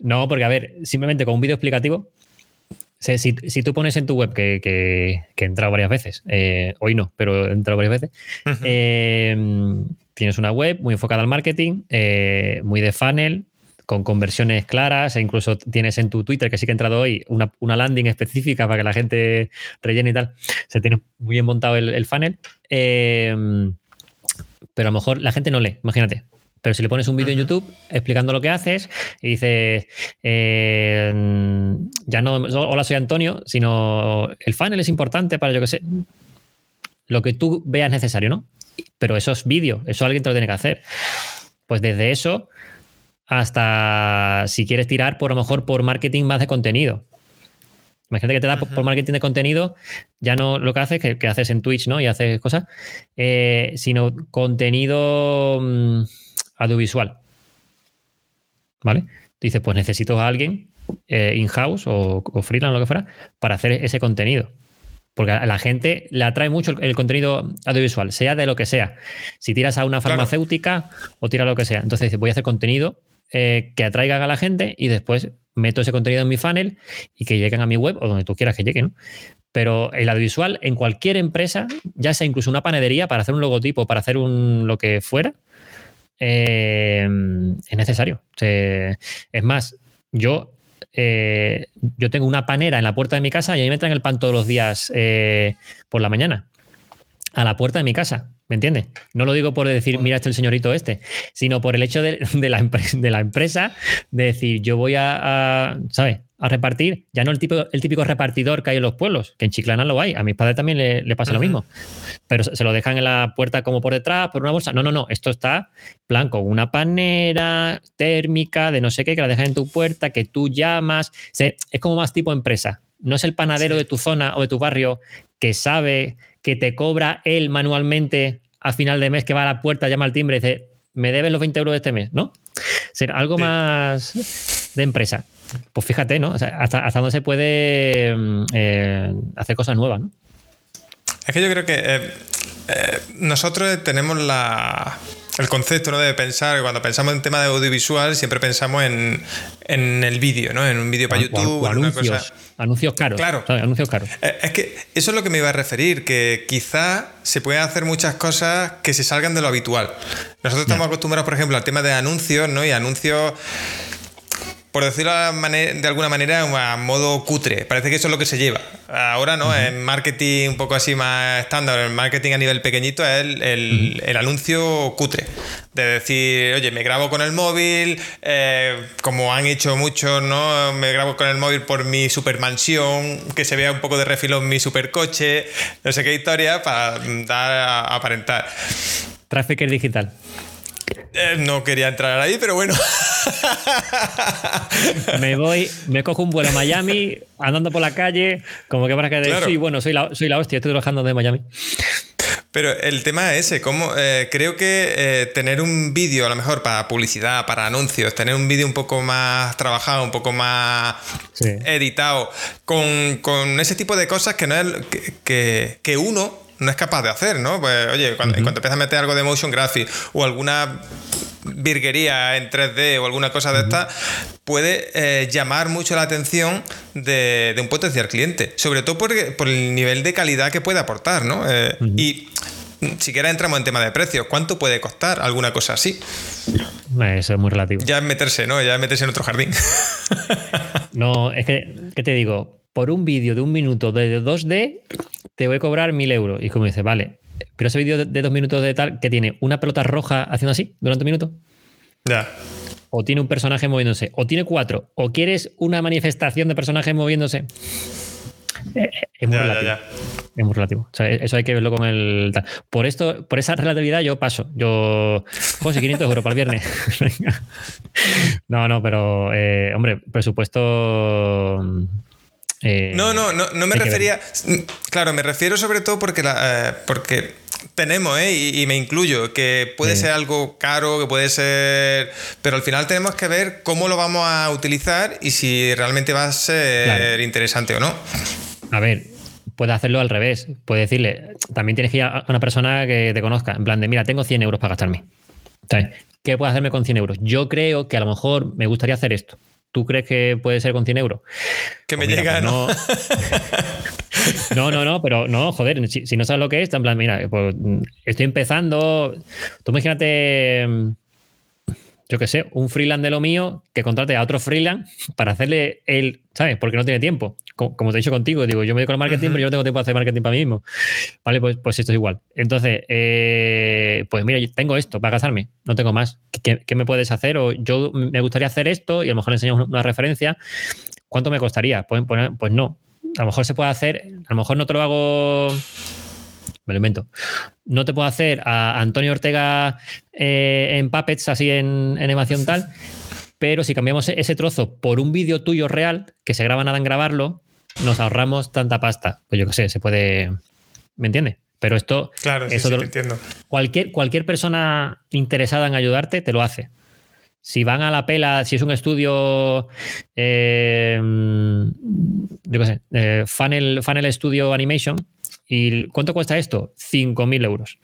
Speaker 3: No, porque a ver, simplemente con un vídeo explicativo, si, si, tú pones en tu web que, que, he entrado varias veces, eh, hoy no, pero he entrado varias veces, eh, tienes una web muy enfocada al marketing, eh, muy de funnel, con conversiones claras, e incluso tienes en tu Twitter, que sí que he entrado hoy, una, landing específica para que la gente rellene y tal. Se tiene muy bien montado el, funnel. Em, pero a lo mejor la gente no lee, imagínate. Pero si le pones un vídeo en YouTube explicando lo que haces y dices, em, ya no, hola, soy Antonio, sino el funnel es importante para, yo que sé, lo que tú veas necesario, ¿no? Pero eso es vídeo, eso alguien te lo tiene que hacer. Pues desde eso hasta si quieres tirar por a lo mejor por marketing más de contenido. Imagínate que te da por marketing de contenido, ya no lo que haces, que, haces en Twitch, ¿no? Y haces cosas, eh, sino contenido mm, audiovisual. ¿Vale? Dices, pues necesito a alguien eh, in-house o, o freelance o lo que fuera para hacer ese contenido. Porque a la gente le atrae mucho el, contenido audiovisual, sea de lo que sea. Si tiras a una farmacéutica o tiras lo que sea. Entonces dices, voy a hacer contenido eh, que atraigan a la gente y después meto ese contenido en mi funnel y que lleguen a mi web o donde tú quieras que lleguen. pero el audiovisual en cualquier empresa, ya sea incluso una panadería para hacer un logotipo, para hacer un lo que fuera, eh, es necesario. es más, yo, eh, yo tengo una panera en la puerta de mi casa y ahí me traen el pan todos los días eh, por la mañana. A la puerta de mi casa. ¿Me entiendes? No lo digo por decir, mira este el señorito este, sino por el hecho de, la, de la, empresa de decir, yo voy a, ¿sabes? A repartir, ya no el, tipo, el típico repartidor que hay en los pueblos, que en Chiclana lo hay, a mis padres también le, pasa lo mismo, pero se lo dejan en la puerta como por detrás, por una bolsa. No, no, no, esto está plan con una panera térmica de no sé qué, que la dejan en tu puerta, que tú llamas. Es como más tipo empresa. No es el panadero de tu zona o de tu barrio que sabe que te cobra él manualmente a final de mes, que va a la puerta, llama al timbre y dice, me debes los 20 euros de este mes, ¿no? Ser algo más de empresa. Pues fíjate, ¿no? hasta, hasta dónde se puede mm, eh, hacer cosas nuevas, ¿no?
Speaker 2: Es que yo creo que eh, eh, nosotros tenemos la, el concepto ¿no? de pensar, cuando pensamos en tema de audiovisual, siempre pensamos en, el vídeo, ¿no? En un vídeo para YouTube,
Speaker 3: o, anuncios, anuncios caros.
Speaker 2: Claro.
Speaker 3: Anuncios caros.
Speaker 2: Es que eso es lo que me iba a referir, que quizá se pueden hacer muchas cosas que se salgan de lo habitual. Nosotros estamos acostumbrados, por ejemplo, al tema de anuncios, ¿no? Y anuncios por decirlo de alguna manera, a modo cutre. Parece que eso es lo que se lleva. Ahora, ¿no? En marketing un poco así más estándar, en marketing a nivel pequeñito, es el, anuncio cutre. De decir, oye, me grabo con el móvil, eh, como han hecho muchos, ¿no? Me grabo con el móvil por mi supermansión, que se vea un poco de refilón mi supercoche, no sé qué historia, para dar a aparentar.
Speaker 3: Trafficker digital.
Speaker 2: Eh, no quería entrar ahí, pero bueno.
Speaker 3: me voy, me cojo un vuelo a Miami, andando por la calle, como que para que claro. sí, bueno, soy la, soy la hostia, estoy trabajando de Miami.
Speaker 2: Pero el tema es ese, como eh, creo que eh, tener un vídeo, a lo mejor para publicidad, para anuncios, tener un vídeo un poco más trabajado, un poco más editado, con, con, ese tipo de cosas que no es que, que uno no es capaz de hacer, ¿no? Pues, oye, cuando, empiezas a meter algo de motion graphics o alguna virguería en 3D o alguna cosa de esta, puede eh, llamar mucho la atención de, un potencial cliente. Sobre todo por, por, el nivel de calidad que puede aportar, ¿no? Eh, y siquiera entramos en tema de precios. ¿Cuánto puede costar alguna cosa así?
Speaker 3: Eso es muy relativo.
Speaker 2: Ya es meterse, ¿no? Ya es meterse en otro jardín.
Speaker 3: no, es que, ¿qué te digo? Por un vídeo de un minuto de 2D te voy a cobrar mil euros. Y como dice, vale, pero ese vídeo de, dos minutos de tal que tiene una pelota roja haciendo así durante un minuto.
Speaker 2: Ya.
Speaker 3: O tiene un personaje moviéndose, o tiene cuatro, o quieres una manifestación de personajes moviéndose. Eh, eh, es muy relativo. Es muy relativo. eso hay que verlo con el. Por esto, por esa relatividad, yo paso. Yo. José, 500 euros para el viernes. [LAUGHS] no, no, pero. Eh, hombre, presupuesto
Speaker 2: eh, no, no, no, no me refería. Claro, me refiero sobre todo porque, la, eh, porque tenemos, ¿eh? y, me incluyo, que puede ser algo caro, que puede ser. Pero al final tenemos que ver cómo lo vamos a utilizar y si realmente va a ser interesante o no.
Speaker 3: A ver, puede hacerlo al revés. Puede decirle, también tienes que ir a una persona que te conozca, en plan de, mira, tengo 100 euros para gastarme. ¿Qué puedo hacerme con 100 euros? Yo creo que a lo mejor me gustaría hacer esto. ¿Tú crees que puede ser con 100 euros?
Speaker 2: Que me pues llega, pues ¿no? [LAUGHS]
Speaker 3: no, no, no, pero no, joder, si, no sabes lo que es, en plan, mira, pues estoy empezando. Tú imagínate yo qué sé, un freelance de lo mío que contrate a otro freelance para hacerle el, ¿sabes? Porque no tiene tiempo. Como, te he dicho contigo, digo, yo me dedico al marketing, pero yo no tengo tiempo para hacer marketing para mí mismo. Vale, pues, pues esto es igual. Entonces, eh, pues mira, yo tengo esto para casarme, no tengo más. ¿Qué, me puedes hacer? O yo me gustaría hacer esto y a lo mejor le enseñamos una referencia. ¿Cuánto me costaría? Pues, pues, pues no. A lo mejor se puede hacer, a lo mejor no te lo hago me lo invento. No te puedo hacer a Antonio Ortega eh, en Puppets, así en, animación tal, pero si cambiamos ese trozo por un vídeo tuyo real, que se graba nada en grabarlo, nos ahorramos tanta pasta. Pues yo qué sé, se puede. ¿Me entiendes? Pero esto.
Speaker 2: Claro, sí, sí, entiendo.
Speaker 3: Cualquier, cualquier persona interesada en ayudarte te lo hace. Si van a la pela, si es un estudio, eh, yo qué sé, eh, Funnel, Funnel Studio Animation, ¿Y cuánto cuesta esto? 5.000 euros.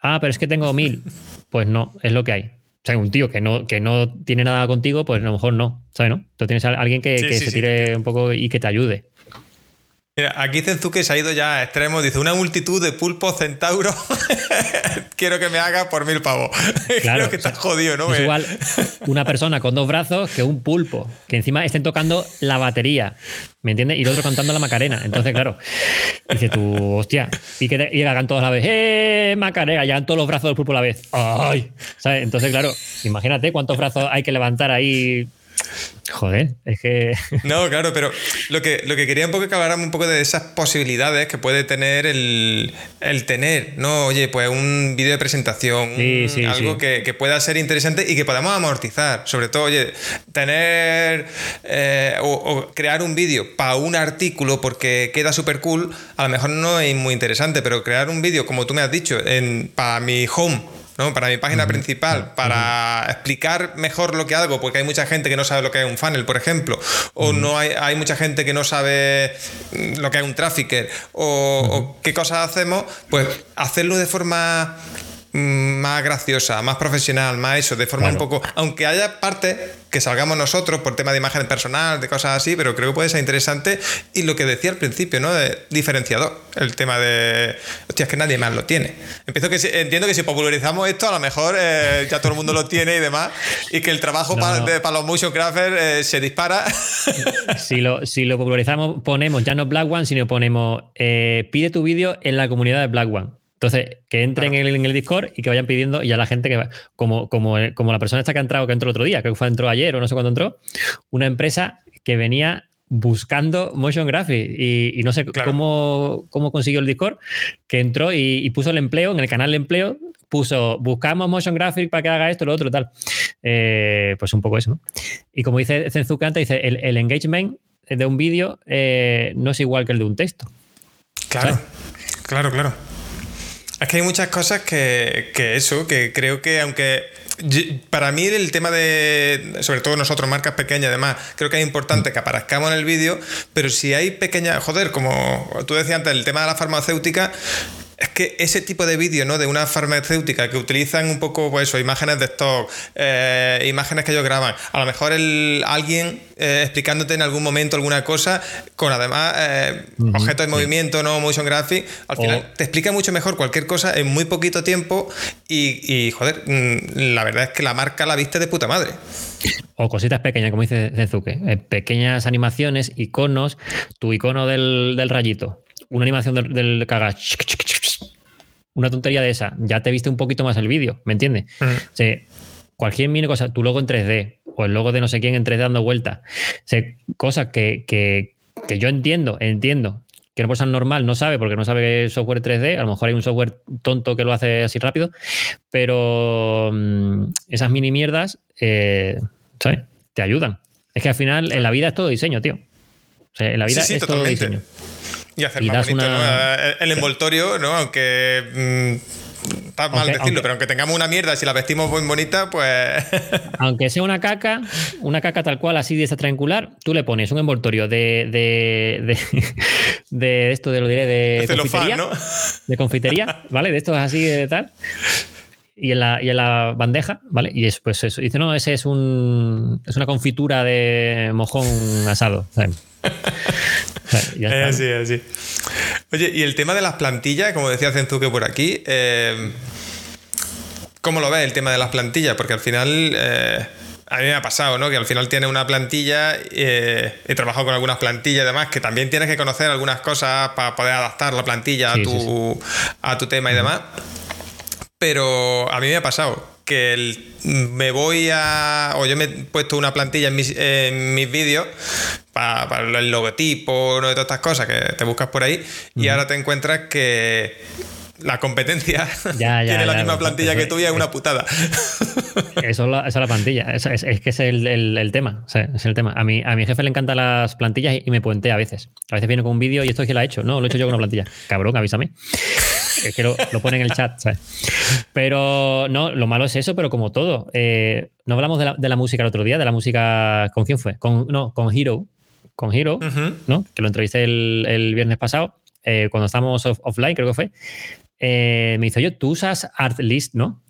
Speaker 3: Ah, pero es que tengo 1.000. Pues no, es lo que hay. O sea, un tío que no, que no tiene nada contigo, pues a lo mejor no, ¿sabes? No? Tú tienes a alguien que, se tire un poco y que te ayude.
Speaker 2: Mira, aquí Zenzuke se ha ido ya a extremos. Dice: Una multitud de pulpos centauros. [LAUGHS] Quiero que me haga por mil pavos. [LAUGHS] Claro, Creo que estás jodido, ¿no?
Speaker 3: Es igual una persona con dos brazos que un pulpo. Que encima estén tocando la batería. ¿Me entiendes? Y el otro cantando la Macarena. Entonces, claro, dice tú, hostia. Y que y hagan todos a la vez. ¡Eh, Macarena! Y hagan todos los brazos del pulpo a la vez. ¡Ay! ¿Sabes? Entonces, claro, imagínate cuántos brazos hay que levantar ahí Joder, es que. [LAUGHS]
Speaker 2: No, claro, pero lo que, lo que quería un poco que habláramos un poco de esas posibilidades que puede tener el, tener, ¿no? Oye, pues un vídeo de presentación, algo Que, pueda ser interesante y que podamos amortizar. Sobre todo, oye, tener eh, o, crear un vídeo para un artículo porque queda súper cool, a lo mejor no es muy interesante, pero crear un vídeo, como tú me has dicho, en, para mi home para mi página principal, para explicar mejor lo que hago, porque hay mucha gente que no sabe lo que es un funnel, por ejemplo, o no hay, hay, mucha gente que no sabe lo que es un trafficker, o, o qué cosas hacemos, pues hacerlo de forma más graciosa, más profesional, más eso, de forma un poco. Aunque haya partes que salgamos nosotros por tema de imagen personal, de cosas así, pero creo que puede ser interesante. Y lo que decía al principio, ¿no? De diferenciador. El tema de. Hostia, es que nadie más lo tiene. Empiezo que entiendo que si popularizamos esto, a lo mejor eh, ya todo el mundo lo tiene y demás. Y que el trabajo para, los motion crafters eh, se dispara. [LAUGHS]
Speaker 3: Si lo, si lo popularizamos, ponemos ya no Black One, sino ponemos eh, pide tu vídeo en la comunidad de Black One. Entonces, que entren en, el, Discord y que vayan pidiendo, y a la gente que va, como, como, como la persona esta que ha entrado, que entró el otro día, creo que fue entró ayer o no sé cuándo entró, una empresa que venía buscando motion graphics y, no sé cómo, cómo consiguió el Discord, que entró y, puso el empleo, en el canal de empleo, puso buscamos motion graphics para que haga esto, lo otro, tal. Eh, pues un poco eso, ¿no? Y como dice Zenzuka antes, dice, el, engagement de un vídeo eh, no es igual que el de un texto.
Speaker 2: Claro, claro, claro. Es que hay muchas cosas que, eso, que creo que aunque para mí el tema de, sobre todo nosotros, marcas pequeñas, además, creo que es importante que aparezcamos en el vídeo, pero si hay pequeñas, joder, como tú decías antes, el tema de la farmacéutica, es que ese tipo de vídeo, ¿no? De una farmacéutica que utilizan un poco, pues eso, imágenes de stock, eh, imágenes que ellos graban. A lo mejor el, alguien eh, explicándote en algún momento alguna cosa, con además eh, objetos de movimiento, ¿no? Motion graphic. Al final te explica mucho mejor cualquier cosa en muy poquito tiempo y, joder, mm, la verdad es que la marca la viste de puta madre.
Speaker 3: O cositas pequeñas, como dice Zenzuke. pequeñas animaciones, iconos, tu icono del, rayito, una animación del, del una tontería de esa, ya te viste un poquito más el vídeo, ¿me entiendes? cualquier mini cosa, tu logo en 3D o el logo de no sé quién en 3D dando vueltas, cosas que, que, yo entiendo, entiendo que una persona normal no sabe porque no sabe software 3D, a lo mejor hay un software tonto que lo hace así rápido, pero mm, esas mini mierdas, eh, ¿sabes? Te ayudan. Es que al final en la vida es todo diseño, tío. O sea, en la vida es todo diseño.
Speaker 2: Y hacer más bonito el envoltorio, ¿no? Aunque. Mm, está mal decirlo, pero aunque tengamos una mierda, si la vestimos muy bonita, pues. [LAUGHS]
Speaker 3: aunque sea una caca, una caca tal cual, así de esa triangular, tú le pones un envoltorio de. de, de, [LAUGHS] esto, de lo diré, de. confitería, ¿no? De confitería, ¿vale? De estos así de tal. Y en, la, y en la bandeja, ¿vale? Y después eso. Dice, no, ese es un. Es una confitura de mojón asado. [LAUGHS]
Speaker 2: así, así. Oye, y el tema de las plantillas, como decía Zenzuke por aquí, eh, ¿cómo lo ves el tema de las plantillas? Porque al final... Eh, a mí me ha pasado, ¿no? Que al final tienes una plantilla, eh, he trabajado con algunas plantillas además, que también tienes que conocer algunas cosas para poder adaptar la plantilla a, tu, a tu tema y demás. Pero a mí me ha pasado que me voy a. o yo me he puesto una plantilla en mis, en mis vídeos para, el logotipo, ¿no? de todas estas cosas que te buscas por ahí, y ahora te encuentras que la competencia [LAUGHS] tiene la misma plantilla que tú y es una putada. [LAUGHS]
Speaker 3: Eso es la, esa es la plantilla. Es, que es el, el, tema. es el tema. A mi, a mi jefe le encantan las plantillas y me puentea a veces. A veces viene con un vídeo y esto es que lo ha hecho. No, lo he hecho yo con una plantilla. Cabrón, avísame. Es que lo, lo pone en el chat, ¿sabes? Pero no, lo malo es eso, pero como todo. Eh, no hablamos de la, de la, música el otro día, de la música. ¿Con quién fue? Con, no, con Hero. Con Hero, ¿no? Que lo entrevisté el, el viernes pasado, eh, cuando estábamos offline, creo que fue. Eh, me dice, oye, tú usas Artlist, ¿no?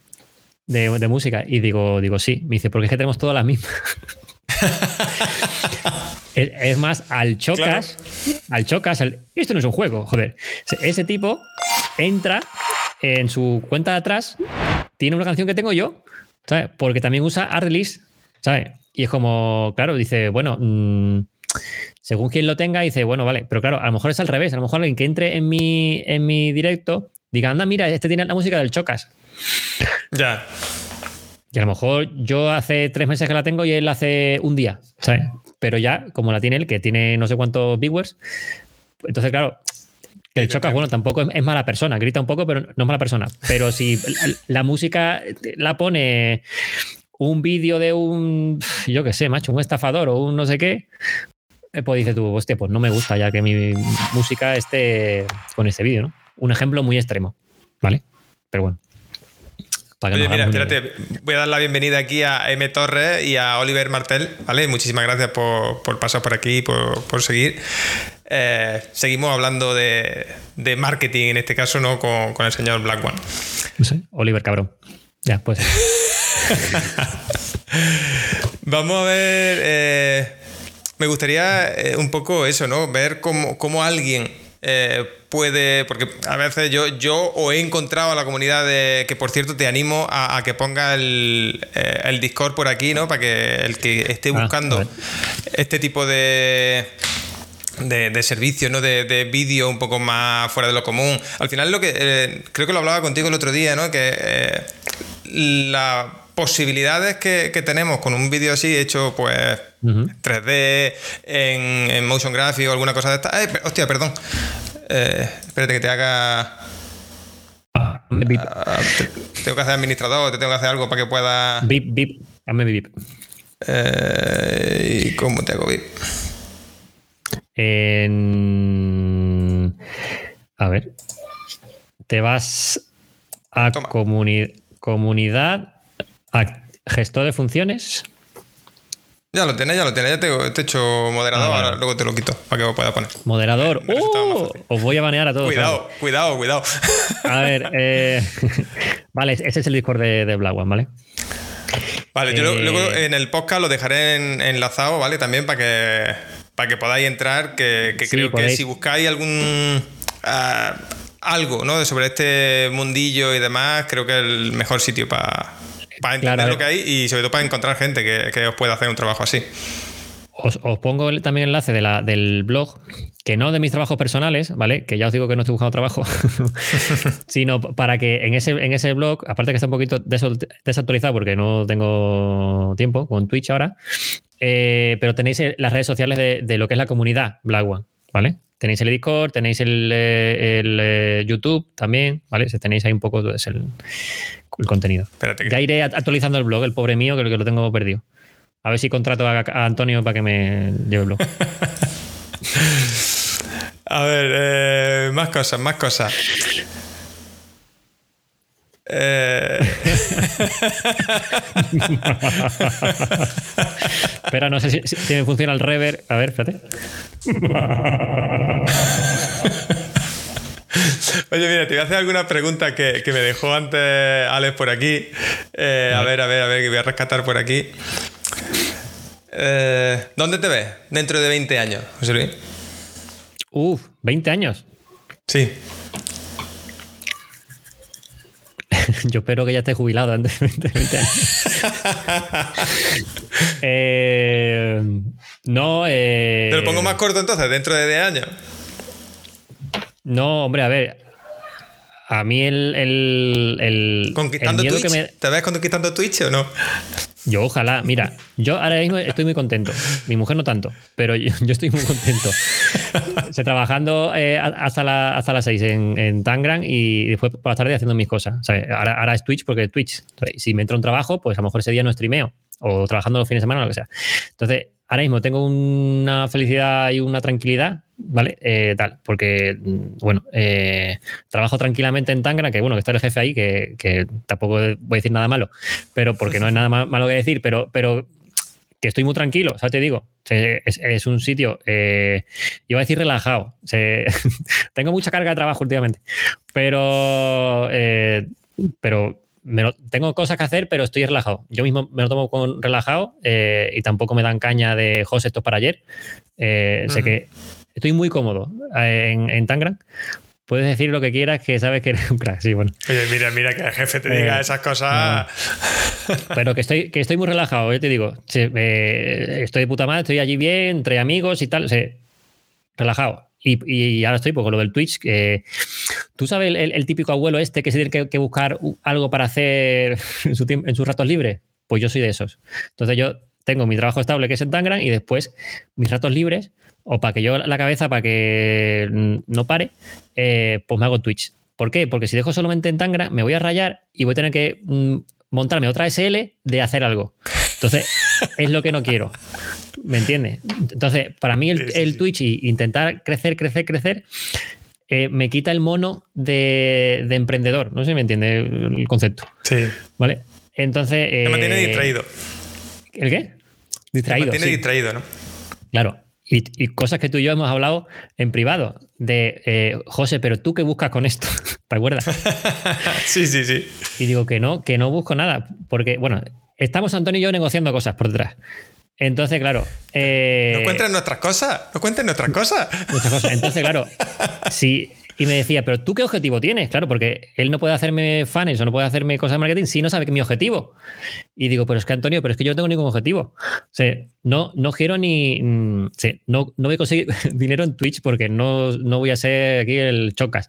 Speaker 3: De, de, música. Y digo, digo, sí. Me dice, porque es que tenemos todas las mismas. [LAUGHS] Es, más, al chocas, al chocas, esto no es un juego, joder. Ese tipo entra en su cuenta de atrás, tiene una canción que tengo yo, ¿sabes? Porque también usa Artlist, ¿sabes? Y es como, claro, dice, bueno, mm, según quien lo tenga, dice, bueno, vale, pero claro, a lo mejor es al revés, a lo mejor alguien que entre en mi, en mi directo diga, anda, mira, este tiene la música del Chocas.
Speaker 2: Ya.
Speaker 3: Y a lo mejor yo hace tres meses que la tengo y él hace un día, ¿sabes? Pero ya, como la tiene él, que tiene no sé cuántos viewers, entonces, claro, el Chocas, bueno, tampoco es, mala persona, grita un poco, pero no es mala persona. Pero si la, música la pone un vídeo de un, yo qué sé, macho, un estafador o un no sé qué, eh, pues dices tú, hostia, pues no me gusta ya que mi música esté con este vídeo, ¿no? Un ejemplo muy extremo, ¿vale? Pero bueno.
Speaker 2: Oye, mira, espérate, voy a dar la bienvenida aquí a M. Torres y a Oliver Martel, ¿vale? Muchísimas gracias por, pasar por aquí, por, por seguir. Eh, seguimos hablando de, marketing, en este caso, ¿no? Con, el señor Black One.
Speaker 3: No sé, Oliver Cabrón. Ya, pues. [LAUGHS]
Speaker 2: Vamos a ver. Eh, me gustaría eh, un poco eso, ¿no? Ver cómo, alguien puede, porque a veces yo, yo o he encontrado a la comunidad de, que por cierto te animo a, que ponga el, Discord por aquí, ¿no? Para que el que esté ah, buscando este tipo de, de, servicio, ¿no? de, vídeo un poco más fuera de lo común. Al final lo que eh, creo que lo hablaba contigo el otro día, ¿no? que eh, las posibilidades que, tenemos con un vídeo así hecho pues 3D, en, motion graphic o alguna cosa de esta. hostia, perdón. Eh, espérate que te haga... Ah, tengo que hacer administrador, te tengo que hacer algo para que pueda...
Speaker 3: Bip, bip. Hazme bip.
Speaker 2: ¿Y cómo te hago bip?
Speaker 3: En... A ver. Te vas a comunidad, a gestor de funciones.
Speaker 2: Ya lo tienes, ya lo tienes. Ya te, he hecho moderador, ah, ahora luego te lo quito para que lo pueda poner.
Speaker 3: Moderador. ¡Oh! os voy a banear a todos.
Speaker 2: Cuidado, cuidado, cuidado.
Speaker 3: A ver, [LAUGHS] eh, [LAUGHS] vale, ese es el Discord de, de Black One, ¿vale?
Speaker 2: Vale, yo luego eh, en el podcast lo dejaré enlazado, ¿vale? También para que para que podáis entrar, que, creo que si buscáis algún ah, algo ¿no? sobre este mundillo y demás, creo que es el mejor sitio para, entender lo que hay y sobre todo para encontrar gente que, os pueda hacer un trabajo así.
Speaker 3: Os, pongo también el enlace de la, del blog, que no de mis trabajos personales, ¿vale? Que ya os digo que no estoy buscando trabajo, [LAUGHS] sino para que en ese, en ese blog, aparte que está un poquito desactualizado porque no tengo tiempo con Twitch ahora, eh, pero tenéis las redes sociales de, lo que es la comunidad Black One, ¿vale? Tenéis el Discord, tenéis el, eh, eh, YouTube también, ¿vale? Si tenéis ahí un poco es el, contenido. Ya iré actualizando el blog, el pobre mío, que lo tengo perdido. A ver si contrato a, Antonio para que me lleve el blog. [LAUGHS]
Speaker 2: a ver, más cosas, más cosas. Eh...
Speaker 3: Espera, no sé si, me funciona el rever. A ver, espérate.
Speaker 2: Oye, mira, te voy a hacer alguna pregunta que, me dejó antes Alex por aquí. Eh, a ver, a ver, a ver, que voy a rescatar por aquí. Eh, ¿Dónde te ves dentro de 20 años, José Luis?
Speaker 3: Uf, 20 años.
Speaker 2: Sí. [LAUGHS]
Speaker 3: Yo espero que ya esté jubilado antes de 20 años. [LAUGHS] Eh, no. Eh,
Speaker 2: Te lo pongo más corto entonces, dentro de 10 años.
Speaker 3: No, hombre, a ver. A mí el. el,
Speaker 2: ¿Conquistando Twitch? ¿Te ves conquistando Twitch o no?
Speaker 3: Yo ojalá, mira, yo ahora mismo estoy muy contento. Mi mujer no tanto, pero yo, estoy muy contento. [LAUGHS] Estoy trabajando eh, hasta, hasta las 6 en, en Tangram y después por la tarde haciendo mis cosas. ahora, ahora, es Twitch porque Twitch. si me entra un trabajo, pues a lo mejor ese día no streameo o trabajando los fines de semana o lo que sea. Entonces, ahora mismo tengo una felicidad y una tranquilidad, ¿vale? Eh, tal, porque, mm, bueno, eh, trabajo tranquilamente en Tangra, que bueno, que está el jefe ahí, que, tampoco voy a decir nada malo, pero porque no hay nada malo que decir, pero, pero que estoy muy tranquilo, o sea, te digo, es, un sitio, eh, iba a decir relajado, [LAUGHS] tengo mucha carga de trabajo últimamente, pero, pero tengo cosas que hacer, pero estoy relajado. Yo mismo me lo tomo con relajado eh, y tampoco me dan caña de José, esto es para ayer. Eh, sé que estoy muy cómodo en, en Tangram. Puedes decir lo que quieras, que sabes que eres un crack. Sí, bueno.
Speaker 2: Oye, mira, mira que el jefe te diga esas cosas. [LAUGHS]
Speaker 3: Pero que estoy, que estoy muy relajado, yo te digo. estoy de puta madre, estoy allí bien, entre amigos y tal. relajado. Y, ahora estoy pues, con lo del Twitch. Que, Tú sabes el, típico abuelo este que se tiene que, buscar algo para hacer [LAUGHS] en, su en sus ratos libres. Pues yo soy de esos. Entonces yo tengo mi trabajo estable que es en Tangram y después mis ratos libres o para que yo la cabeza, para que no pare, eh, pues me hago Twitch. ¿Por qué? Porque si dejo solamente en Tangram, me voy a rayar y voy a tener que mm, montarme otra SL de hacer algo. Entonces, es lo que no quiero. ¿Me entiendes? Entonces, para mí el, Twitch y intentar crecer, crecer, crecer, eh, me quita el mono de, emprendedor. No sé si me entiende el concepto.
Speaker 2: Sí.
Speaker 3: ¿Vale? Entonces.
Speaker 2: me mantiene eh, distraído.
Speaker 3: ¿El qué? Distraído.
Speaker 2: Me mantiene distraído, ¿no?
Speaker 3: Claro. Y, cosas que tú y yo hemos hablado en privado de, eh, José, pero tú qué buscas con esto, [LAUGHS] ¿te acuerdas? [LAUGHS]
Speaker 2: sí, sí, sí.
Speaker 3: Y digo que no, que no busco nada, porque, bueno, estamos Antonio y yo negociando cosas por detrás. Entonces, claro.
Speaker 2: Eh, ¿No cuenten nuestras cosas? ¿No cuenten nuestras cosas?
Speaker 3: Nuestras cosas. Entonces, claro, [LAUGHS] si y me decía, pero tú qué objetivo tienes? Claro, porque él no puede hacerme fans o no puede hacerme cosas de marketing si no sabe que mi objetivo. Y digo, pero es que Antonio, pero es que yo no tengo ningún objetivo. O sea, no, no quiero ni. Mm, no, no voy a conseguir [LAUGHS] dinero en Twitch porque no, no voy a ser aquí el chocas.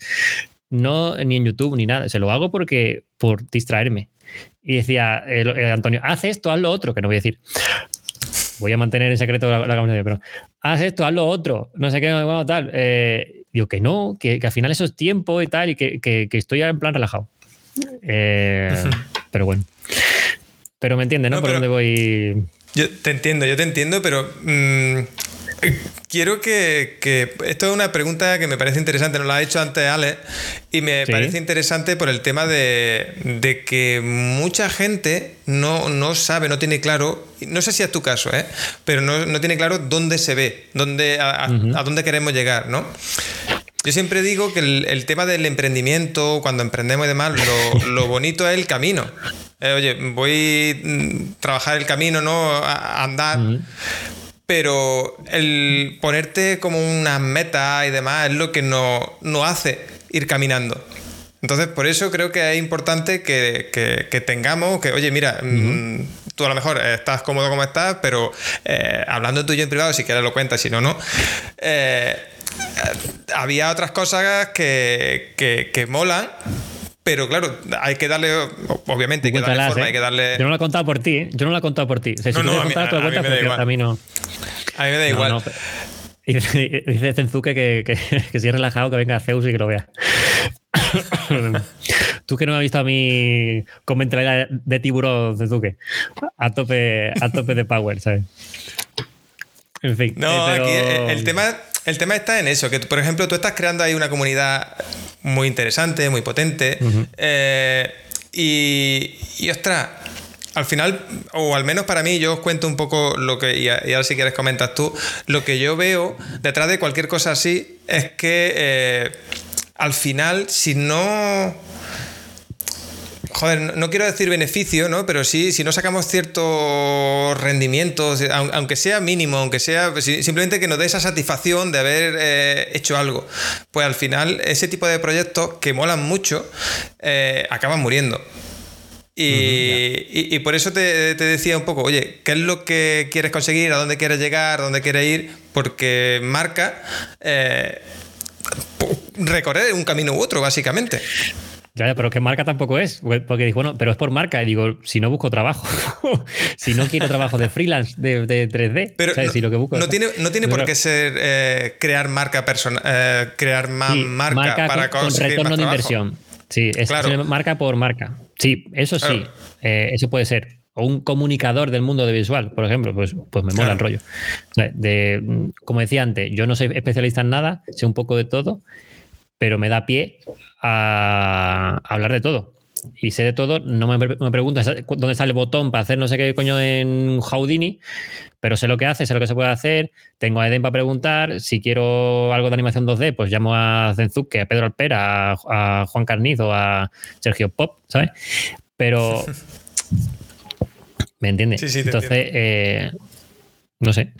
Speaker 3: No, ni en YouTube, ni nada. Se lo hago porque por distraerme. Y decía Antonio, haz esto, haz lo otro, que no voy a decir voy a mantener en secreto la, la pero haz esto, haz lo otro, no sé qué, bueno, tal. Eh, Digo que no, que, al final eso es tiempo y tal, y que, estoy en plan relajado. Eh, pero bueno. Pero me entiendes, ¿no? Por dónde voy.
Speaker 2: Yo te entiendo, yo te entiendo, pero mm, [LAUGHS] quiero que, Esto es una pregunta que me parece interesante, nos la ha hecho antes Ale, y me parece interesante por el tema de, que mucha gente no, sabe, no tiene claro, no sé si es tu caso, ¿eh? pero no, tiene claro dónde se ve, dónde, a, dónde queremos llegar, ¿no? Yo siempre digo que el, tema del emprendimiento, cuando emprendemos y demás, lo, [LAUGHS] bonito es el camino. Eh, oye, voy a mm, trabajar el camino, ¿no? A, andar pero el ponerte como una meta y demás es lo que nos no hace ir caminando. Entonces, por eso creo que es importante que, tengamos, que, oye, mira, mm, tú a lo mejor estás cómodo como estás, pero eh, hablando tú y yo en privado, si quieres lo cuentas, si no, no. Eh, había otras cosas que, que molan pero claro, hay que darle, obviamente, hay que darle forma, ¿eh? hay que darle.
Speaker 3: Yo no lo he contado por ti, ¿eh? yo no lo he contado por ti. O sea, si no, no, a, mí, a, mí me da igual. a mí no.
Speaker 2: A mí me da igual. [LAUGHS]
Speaker 3: Y dice Zenzuke que, que, que, si es relajado, que venga Zeus y que lo vea. [COUGHS] Tú que no has visto a mí con mentalidad de tiburón, Zenzuke. A tope, a tope de power, ¿sabes?
Speaker 2: En fin. No, eh, aquí el tema el tema está en eso, que por ejemplo tú estás creando ahí una comunidad muy interesante, muy potente, eh, y, y ostras, al final, o al menos para mí, yo os cuento un poco lo que, y ahora si quieres comentas tú, lo que yo veo detrás de cualquier cosa así es que eh, al final, si no joder, no quiero decir beneficio, ¿no? Pero sí, si no sacamos ciertos rendimientos, aunque sea mínimo, aunque sea simplemente que nos dé esa satisfacción de haber eh, hecho algo, pues al final ese tipo de proyectos que molan mucho eh, acaban muriendo. Y, por eso te, decía un poco, oye, ¿qué es lo que quieres conseguir? ¿A dónde quieres llegar? ¿A dónde quieres ir? Porque marca eh, recorrer un camino u otro, básicamente.
Speaker 3: Ya, pero que marca tampoco es. Porque dijo, bueno, pero es por marca. Y digo, si no busco trabajo, [LAUGHS] si no quiero trabajo de freelance, de, 3D.
Speaker 2: Pero no, lo que busco, no tiene, no tiene por qué ser eh, crear marca personal, eh, crear más marca, para
Speaker 3: con, con retorno de inversión. Sí, es marca por marca. Sí, eso sí, eh, eso puede ser. O un comunicador del mundo de visual, por ejemplo, pues, pues me mola el rollo. De, como decía antes, yo no soy especialista en nada, sé un poco de todo pero me da pie a, hablar de todo. Y sé de todo, no me, me dónde está el botón para hacer no sé qué coño en Houdini, pero sé lo que hace, sé lo que se puede hacer. Tengo a Eden para preguntar. Si quiero algo de animación 2D, pues llamo a Zenzuke, a Pedro Alpera, a, Juan Carnizo, a Sergio Pop, ¿sabes? Pero. [LAUGHS] ¿Me entiendes?
Speaker 2: Sí, sí,
Speaker 3: Entonces, no sé,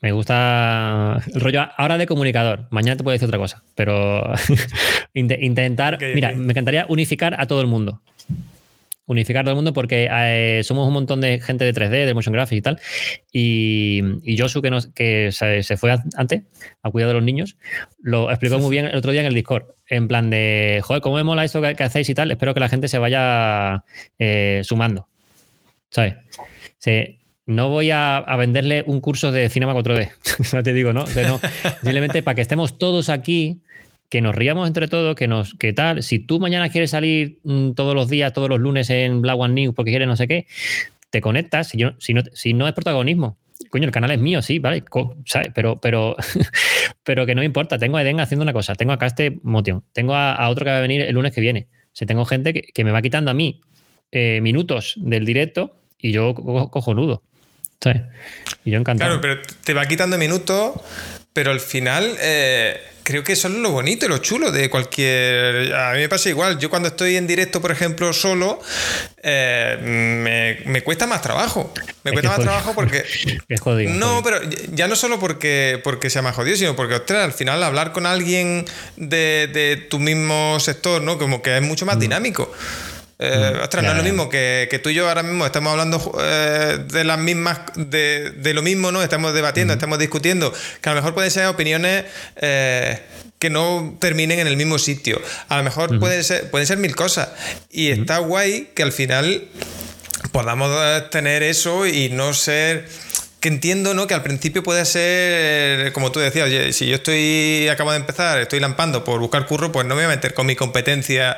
Speaker 3: me gusta el rollo ahora de comunicador. Mañana te puedo decir otra cosa, pero [LAUGHS] inte- intentar. Mira, me encantaría unificar a todo el mundo. Unificar a todo el mundo porque eh, somos un montón de gente de 3D, de motion graphics y tal. Y, y Josu, que, nos, que se, se fue antes a cuidar de los niños, lo explicó muy bien el otro día en el Discord. En plan de, joder, ¿cómo me mola esto que, que hacéis y tal? Espero que la gente se vaya eh, sumando. ¿Sabes? Se- no voy a, venderle un curso de Cinema 4D. no [LAUGHS] te digo, ¿no? No. Simplemente para que estemos todos aquí, que nos riamos entre todos, que nos, que tal. Si tú mañana quieres salir mm, todos los días, todos los lunes en Black One News porque quieres no sé qué, te conectas. Si, no, es protagonismo, coño, el canal es mío, sí, vale, ¿sabes? Pero, pero, [LAUGHS] pero que no importa. Tengo a Eden haciendo una cosa, tengo acá este Motion, tengo a, otro que va a venir el lunes que viene. O tengo gente que, me va quitando a mí eh, minutos del directo y yo co- cojonudo. Yo encantado.
Speaker 2: Claro, pero te va quitando minutos, pero al final eh, creo que eso es lo bonito y lo chulo de cualquier... A mí me pasa igual, yo cuando estoy en directo, por ejemplo, solo, eh, me, me cuesta más trabajo. Me
Speaker 3: Es
Speaker 2: cuesta más
Speaker 3: jodido.
Speaker 2: trabajo porque... [LAUGHS]
Speaker 3: Es jodido.
Speaker 2: No,
Speaker 3: jodido.
Speaker 2: pero ya no solo porque, porque sea más jodido, sino porque, ostras, al final hablar con alguien de, de tu mismo sector, ¿no? Como que es mucho más dinámico. Eh, ostras, no
Speaker 3: Mm.
Speaker 2: Es lo mismo que, que tú y yo ahora mismo estamos hablando eh, de las mismas, de, de lo mismo, ¿no? Estamos debatiendo, estamos discutiendo, que a lo mejor pueden ser opiniones eh, que no terminen en el mismo sitio. A lo mejor pueden, ser, pueden ser mil cosas. Y está guay que al final podamos eh, tener eso y no ser que entiendo ¿no? que al principio puede ser como tú decías oye si yo estoy acabo de empezar estoy lampando por buscar curro pues no me voy a meter con mi competencia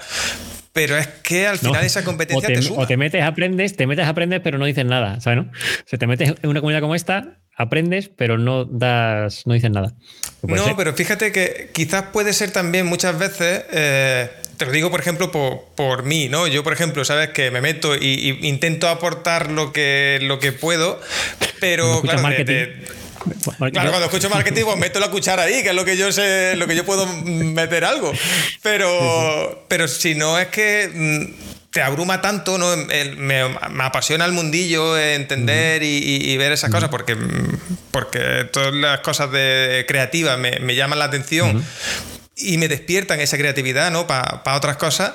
Speaker 2: pero es que al
Speaker 3: No.
Speaker 2: final esa
Speaker 3: o
Speaker 2: competencia
Speaker 3: te,
Speaker 2: te,
Speaker 3: o te metes, aprendes, te metes, aprendes, pero no dices nada, ¿sabes? No? O sea, te metes en una comunidad como esta, aprendes, pero no das, no dices nada.
Speaker 2: No,
Speaker 3: ser.
Speaker 2: pero fíjate que quizás puede ser también muchas veces, eh, te lo digo por ejemplo por, por mí, ¿no? Yo, por ejemplo, sabes que me meto y, y intento aportar lo que, lo que puedo, pero claro, de- Claro, cuando escucho marketing, pues meto la cuchara ahí, que es lo que yo sé, lo que yo puedo meter algo. Pero, pero si no es que mm, te abruma tanto, ¿no? Me, me apasiona el mundillo, entender y, y- y ver esas cosas, porque, porque todas las cosas de creativas me, me llaman la atención y me despiertan esa creatividad, ¿no? Para otras cosas.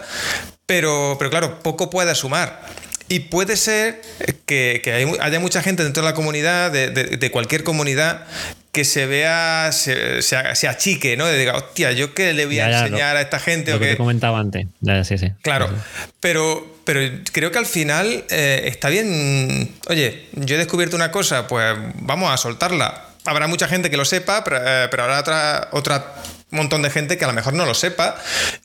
Speaker 2: Pero, pero claro, poco puede sumar. Y puede ser que, que hay- haya mucha gente dentro de la comunidad, de, de- de cualquier comunidad, que se vea, se, se, se achique, ¿no? De diga, hostia, ¿yo qué le voy
Speaker 3: Ya,
Speaker 2: a
Speaker 3: ya,
Speaker 2: enseñar
Speaker 3: lo-
Speaker 2: a esta gente?
Speaker 3: lo
Speaker 2: o
Speaker 3: que te comentaba antes. Ya, sí, sí.
Speaker 2: Claro,
Speaker 3: Sí,
Speaker 2: pero, pero creo que al final eh, está bien. Oye, yo he descubierto una cosa, pues vamos a soltarla. Habrá mucha gente que lo sepa, pero, eh, pero habrá otra, otra montón de gente que a lo mejor no lo sepa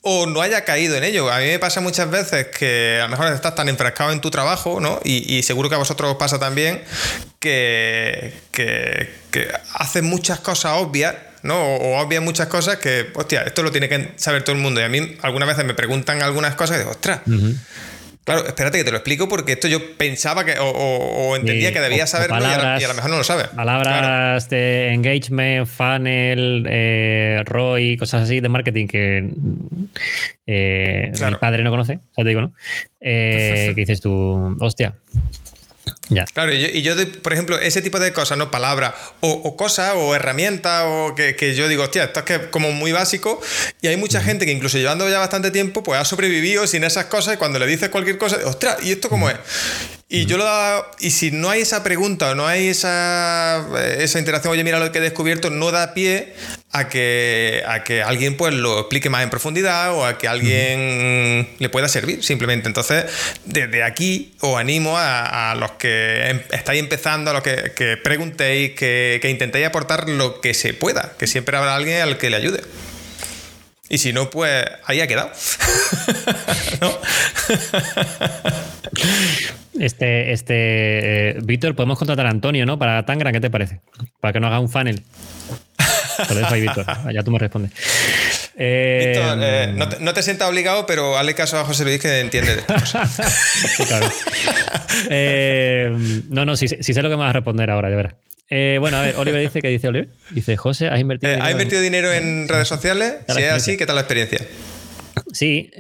Speaker 2: o no haya caído en ello. A mí me pasa muchas veces que a lo mejor estás tan enfrascado en tu trabajo, ¿no? Y, seguro que a vosotros os pasa también que, que, que haces muchas cosas obvias ¿no? O, obvias muchas cosas que, hostia, esto lo tiene que saber todo el mundo. Y a mí algunas veces me preguntan algunas cosas y digo, ostras. Claro, espérate que te lo explico porque esto yo pensaba que, o, o- o entendía
Speaker 3: Sí,
Speaker 2: que debía saberlo la-
Speaker 3: palabras-
Speaker 2: y a lo mejor no lo sabes.
Speaker 3: Palabras
Speaker 2: Claro.
Speaker 3: de engagement, funnel, eh, ROI, cosas así de marketing que eh,
Speaker 2: Claro.
Speaker 3: mi padre no conoce, ya te digo, ¿no? Eh, [LAUGHS] que dices tú, hostia. Ya.
Speaker 2: Claro, y yo, y yo doy, por ejemplo, ese tipo de cosas, ¿no? Palabras o, o cosas o herramientas o que, que yo digo, hostia, esto es que como muy básico y hay mucha gente que incluso llevando ya bastante tiempo, pues ha sobrevivido sin esas cosas y cuando le dices cualquier cosa, ostras, ¿y esto cómo es? Y yo lo da, y si no hay esa pregunta o no hay esa, esa interacción, oye, mira lo que he descubierto, no da pie a que, a que alguien pues lo explique más en profundidad o a que alguien le pueda servir simplemente. Entonces, desde aquí os animo a, a los que em- estáis empezando, a los que, preguntéis, que, intentéis aportar lo que se pueda, que siempre habrá alguien al que le ayude. Y si no, pues ahí ha quedado. [LAUGHS]
Speaker 3: Este, este, eh, Víctor, podemos contratar a Antonio, ¿no? Para Tangra, ¿qué te parece? Para que nos haga un funnel. Te tú me respondes. Eh,
Speaker 2: Víctor, eh, no, te, no te sientas obligado, pero hazle caso a José Luis que entiende de [LAUGHS]
Speaker 3: claro. Eh, no, no, sí sé lo que me vas a responder ahora, de verdad. Eh, bueno, a ver, Oliver dice que dice Oliver. Dice, José, ¿has invertido?
Speaker 2: Eh,
Speaker 3: dinero
Speaker 2: ¿Ha
Speaker 3: en-
Speaker 2: invertido dinero en redes sociales? Si es así, ¿qué tal la experiencia?
Speaker 3: Sí.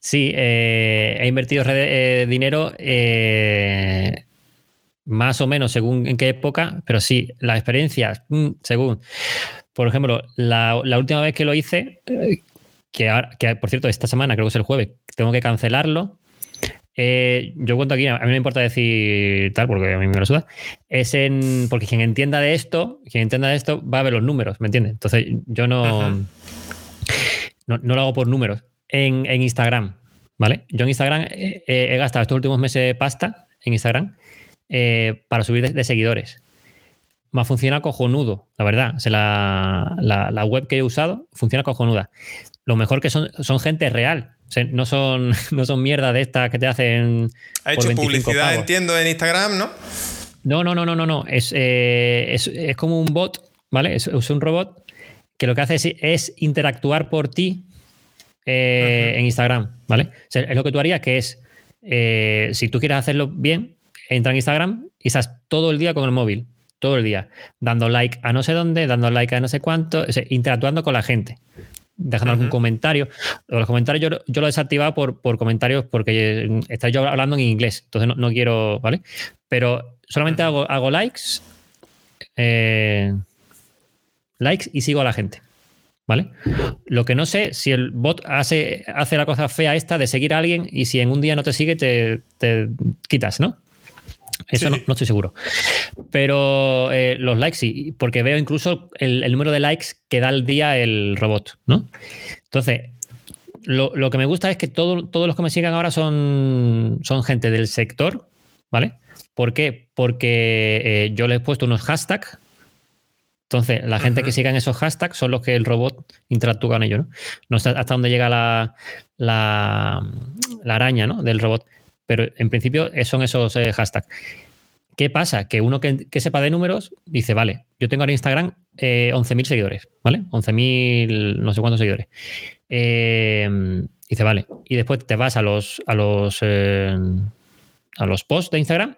Speaker 3: Sí, he invertido dinero más o menos según en qué época, pero sí, las experiencias, mm, según. Por ejemplo, la, última vez que lo hice, que, que por cierto, esta semana, creo que es el jueves, tengo que cancelarlo. Eh, yo cuento aquí, a mí no me importa decir tal, porque a mí me lo suda. Es en. Porque quien entienda de esto, quien entienda de esto, va a ver los números, ¿me entiendes? Entonces, yo no, no, lo hago por números. En, Instagram, ¿vale? Yo en Instagram he gastado estos últimos meses pasta en Instagram eh, para subir de, seguidores. Me funciona cojonudo, la verdad. la, web que he usado funciona cojonuda. Lo mejor que son, son gente real. no, son, [LAUGHS] no son mierda de estas que te hacen.
Speaker 2: Ha hecho publicidad, entiendo, en Instagram, ¿no?
Speaker 3: No, no, no, no, no, no. Es, eh, es, como un bot, ¿vale? Es, un robot que lo que hace es, interactuar por ti eh, en Instagram, ¿vale? es lo que tú harías, que es, si tú quieres hacerlo bien, entra en Instagram y estás todo el día con el móvil, todo el día, dando like a no sé dónde, dando like a no sé cuánto, interactuando con la gente, dejando algún comentario. Los comentarios yo, yo lo he desactivado por, por comentarios porque estoy yo hablando en inglés, entonces no, quiero, ¿vale? Pero solamente hago, hago likes, eh, likes y sigo a la gente. ¿Vale? Lo que no sé, si el bot hace, hace la cosa fea esta de seguir a alguien y si en un día no te sigue, te, te quitas, ¿no? Eso no, estoy seguro. Pero eh, los likes sí, porque veo incluso el, número de likes que da al día el robot, ¿no? Entonces, lo, que me gusta es que todos los que me sigan ahora son, son gente del sector, ¿vale? ¿Por qué? Porque eh, yo le he puesto unos hashtags. Entonces, la gente que siga esos hashtags son los que el robot interactúa con ellos, ¿no? No sé hasta dónde llega la, la, la araña, ¿no? Del robot pero en principio son esos eh, hashtags. ¿Qué pasa? Que uno que, sepa de números dice, vale, yo tengo ahora Instagram 11.000 eh, seguidores, ¿vale? 11.000 no sé cuántos seguidores. Eh, dice, vale. Y después te vas a los, a los, a los posts de Instagram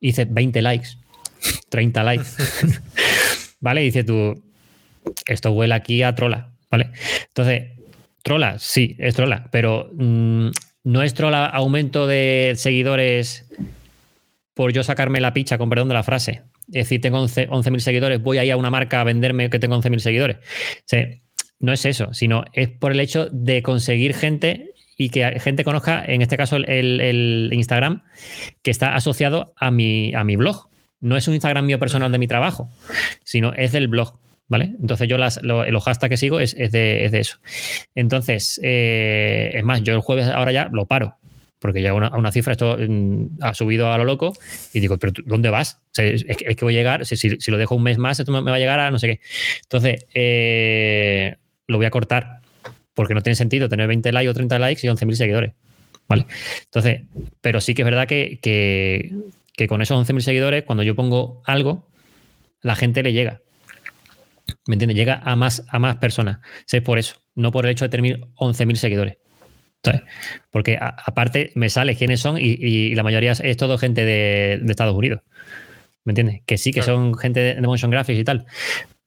Speaker 3: y dice 20 likes, 30 likes. [LAUGHS] ¿Vale? Y dice tú, esto huele aquí a trola, ¿vale? Entonces, trola, sí, es trola, pero mm, nuestro aumento de seguidores por yo sacarme la picha, con perdón de la frase. Es decir, tengo 11.000 seguidores, voy ahí a una marca a venderme que tengo 11.000 seguidores. no es eso, sino es por el hecho de conseguir gente y que gente conozca, en este caso, el, Instagram, que está asociado a mi, a mi blog. No es un Instagram mío personal de mi trabajo, sino es del blog. ¿Vale? Entonces yo las, lo, los hashtags que sigo es, de, eso. Entonces, eh, es más, yo el jueves ahora ya lo paro, porque ya una, cifra esto mm, ha subido a lo loco y digo, pero ¿dónde vas? es, que, voy a llegar, si, lo dejo un mes más, esto me, va a llegar a no sé qué. Entonces, eh, lo voy a cortar, porque no tiene sentido tener 20 likes o 30 likes y 11.000 seguidores. Entonces, pero sí que es verdad que, que, que con esos 11.000 seguidores, cuando yo pongo algo, la gente le llega. ¿Me entiendes? Llega a más, a más personas. Es por eso, no por el hecho de tener 11.000 seguidores. Porque aparte me sale quiénes son y, la mayoría es todo gente de, Estados Unidos. ¿Me entiendes? Que sí, que son gente de, motion graphics y tal.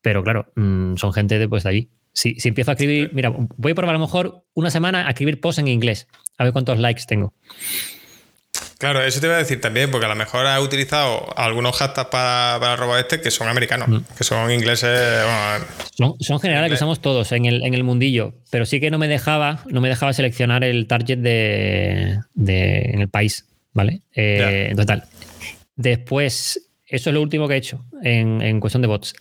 Speaker 3: Pero claro, mm, son gente de, pues, de allí. Si, si empiezo a escribir, mira, voy a probar a lo mejor una semana a escribir posts en inglés. A ver cuántos likes tengo.
Speaker 2: Claro, eso te iba a decir también, porque a lo mejor ha utilizado algunos hashtags para, para robot este que son americanos, mm. que son ingleses.
Speaker 3: son, generales que somos todos en el, en el mundillo, pero sí que no me dejaba, no me dejaba seleccionar el target de, en el país, ¿vale? Eh, en total. Después, eso es lo último que he hecho en, cuestión de bots.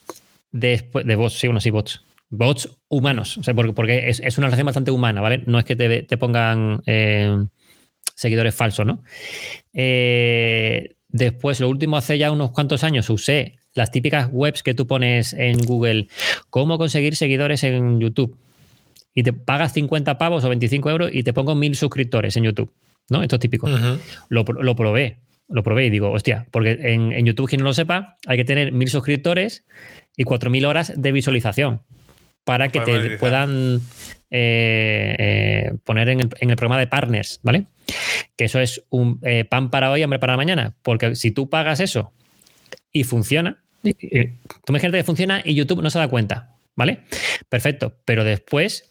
Speaker 3: Después, de bots, sí, unos sí, bots. Bots humanos, o sea, porque, porque es, una relación bastante humana, ¿vale? No es que te, te pongan. Eh, seguidores falsos, ¿no? Eh, después, lo último, hace ya unos cuantos años, usé las típicas webs que tú pones en Google, cómo conseguir seguidores en YouTube. Y te pagas 50 pavos o 25 euros y te pongo mil suscriptores en YouTube. ¿No? Esto es típico. lo, probé, lo probé y digo, hostia, porque en, YouTube, quien no lo sepa, hay que tener mil suscriptores y 4.000 horas de visualización para que te puedan eh, eh, poner en el, programa de partners, ¿vale? Que eso es un eh, pan para hoy, hambre para mañana. Porque si tú pagas eso y funciona, tú imagínate que funciona y YouTube no se da cuenta, ¿vale? Perfecto. Pero después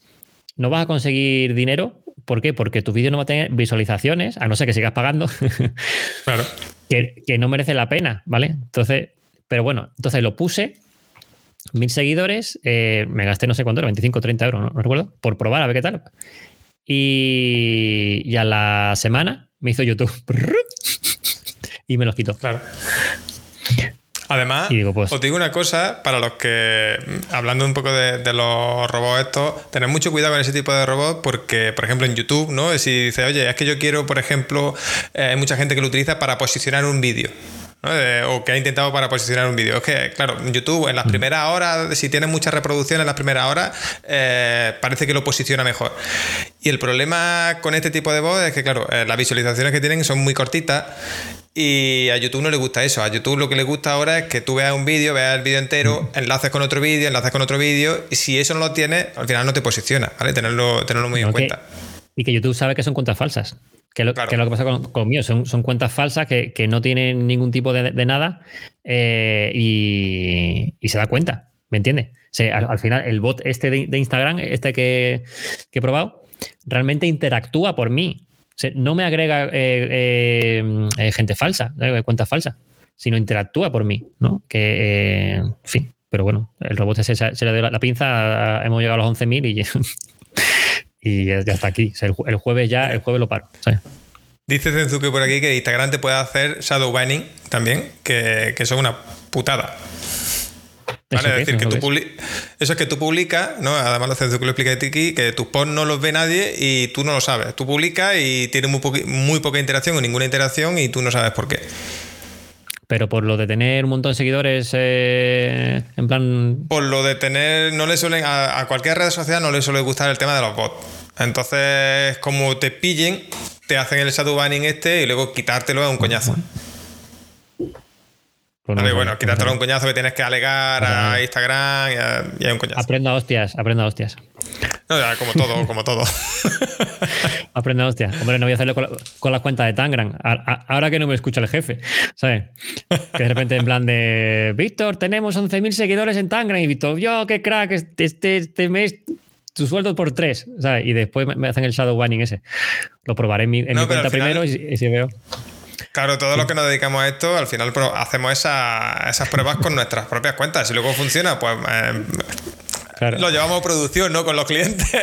Speaker 3: no vas a conseguir dinero ¿Por qué? Porque tu vídeo no va a tener visualizaciones, a no ser que sigas pagando,
Speaker 2: Claro. [LAUGHS]
Speaker 3: que, que no merece la pena, ¿vale? Entonces, pero bueno, entonces lo puse, mil seguidores, eh, me gasté no sé cuánto, era, 25 o 30 euros, no, no recuerdo, por probar a ver qué tal. Y, y a la semana me hizo YouTube [LAUGHS] y me los quitó.
Speaker 2: Claro. Además,
Speaker 3: digo, pues-
Speaker 2: os digo una cosa, para los que, hablando un poco de, de los robots estos, tener mucho cuidado con ese tipo de robots porque, por ejemplo, en YouTube, ¿no? Si dice, oye, es que yo quiero, por ejemplo, eh, hay mucha gente que lo utiliza para posicionar un vídeo. ¿No? Eh, o que ha intentado para posicionar un vídeo. Es que, claro, YouTube, en las primeras horas, si tienes mucha reproducción en las primeras horas, eh, parece que lo posiciona mejor. Y el problema con este tipo de voz es que, claro, eh, las visualizaciones que tienen son muy cortitas y a YouTube no le gusta eso. A YouTube lo que le gusta ahora es que tú veas un vídeo, veas el vídeo entero, enlaces con otro vídeo, enlaces con otro vídeo, y si eso no lo tienes, al final no te posiciona, ¿vale? Tenerlo, tenerlo muy en
Speaker 3: que-
Speaker 2: cuenta.
Speaker 3: y que YouTube sabe que son cuentas falsas. Que es lo,
Speaker 2: Claro.
Speaker 3: que es lo que pasa con, con mío. Son, son cuentas falsas que, que no tienen ningún tipo de, de nada eh, y, y se da cuenta. ¿Me entiendes? O sea, al, al final, el bot este de, de Instagram, este que, que he probado, realmente interactúa por mí. O sea, no me agrega eh, eh, gente falsa, cuentas falsas, sino interactúa por mí. ¿no? Que, en fin. Pero bueno, el robot ese se, se le dio la, la pinza, hemos llegado a los 11.000 y [LAUGHS] y ya está aquí. O sea, el, jue- el jueves ya, el jueves lo paro.
Speaker 2: Dice Zenzuke por aquí que Instagram te puede hacer shadow banning también, que, que eso es una putada. ¿Vale?
Speaker 3: ¿Eso
Speaker 2: Es decir, que
Speaker 3: ¿Eso
Speaker 2: tú
Speaker 3: qué es?
Speaker 2: publi- eso es que tú publicas, ¿no? Además lo Zenzuke lo explica aquí, que tus posts no los ve nadie y tú no lo sabes. Tú publicas y tienes muy, poqui- muy poca interacción o ninguna interacción y tú no sabes por qué.
Speaker 3: Pero por lo de tener un montón de seguidores, eh, en plan.
Speaker 2: Por lo de tener, no le suelen, a, cualquier red social no le suele gustar el tema de los bots. Entonces, como te pillen, te hacen el shadow banning este y luego quitártelo es un coñazo.
Speaker 3: Pues
Speaker 2: Vale, bueno,
Speaker 3: sé.
Speaker 2: un coñazo que tienes que alegar a Instagram y, a- y es un coñazo.
Speaker 3: Aprendo a hostias, aprendo a hostias.
Speaker 2: No, ya, como todo, como todo. [LAUGHS]
Speaker 3: Aprendo a hostias. Hombre, no voy a hacerlo con, la- con las cuentas de Tangram. A- ahora que no me escucha el jefe, ¿sabes? Que de repente en plan de Víctor, tenemos 11.000 seguidores en Tangram y Víctor, yo, qué crack, este, este, este mes tu sueldo por tres, ¿sabes? Y después me- hacen el shadow banning ese. Lo probaré en mi, en
Speaker 2: No,
Speaker 3: mi cuenta
Speaker 2: al final-
Speaker 3: primero y, y si veo.
Speaker 2: Claro, todos los que nos dedicamos a esto, al final pro- hacemos esa- esas pruebas con nuestras propias cuentas. Si luego funciona, pues eh,
Speaker 3: Claro.
Speaker 2: lo llevamos a producción, ¿no? Con los clientes. [LAUGHS]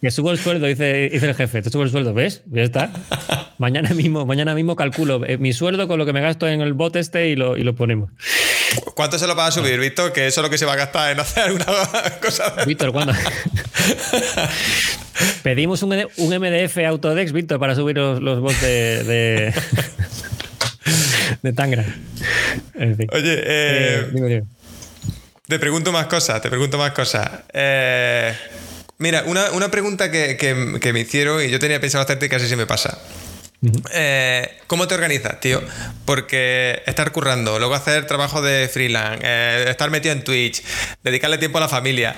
Speaker 3: Que subo el sueldo, dice, dice el jefe. Te subo el sueldo, ¿ves? Ya está. Mañana mismo, mañana mismo calculo eh, mi sueldo con lo que me gasto en el bot este y lo, y lo ponemos.
Speaker 2: ¿Cuánto se lo vas a subir, Víctor? Que eso es lo que se va a gastar en hacer alguna [LAUGHS] cosa.
Speaker 3: Víctor, ¿cuándo? [LAUGHS] Pedimos un, un MDF Autodex, Víctor, para subir los, los bots de, de, de Tangra. En fin.
Speaker 2: Oye, eh,
Speaker 3: Eh, dime.
Speaker 2: Te pregunto más cosas, te pregunto más cosas. Eh, mira, una, una pregunta que, que- que me hicieron y yo tenía pensado hacerte y casi se me pasa. Eh, ¿Cómo te organizas, tío? Porque estar currando, luego hacer trabajo de freelance, eh, estar metido en Twitch, dedicarle tiempo a la familia.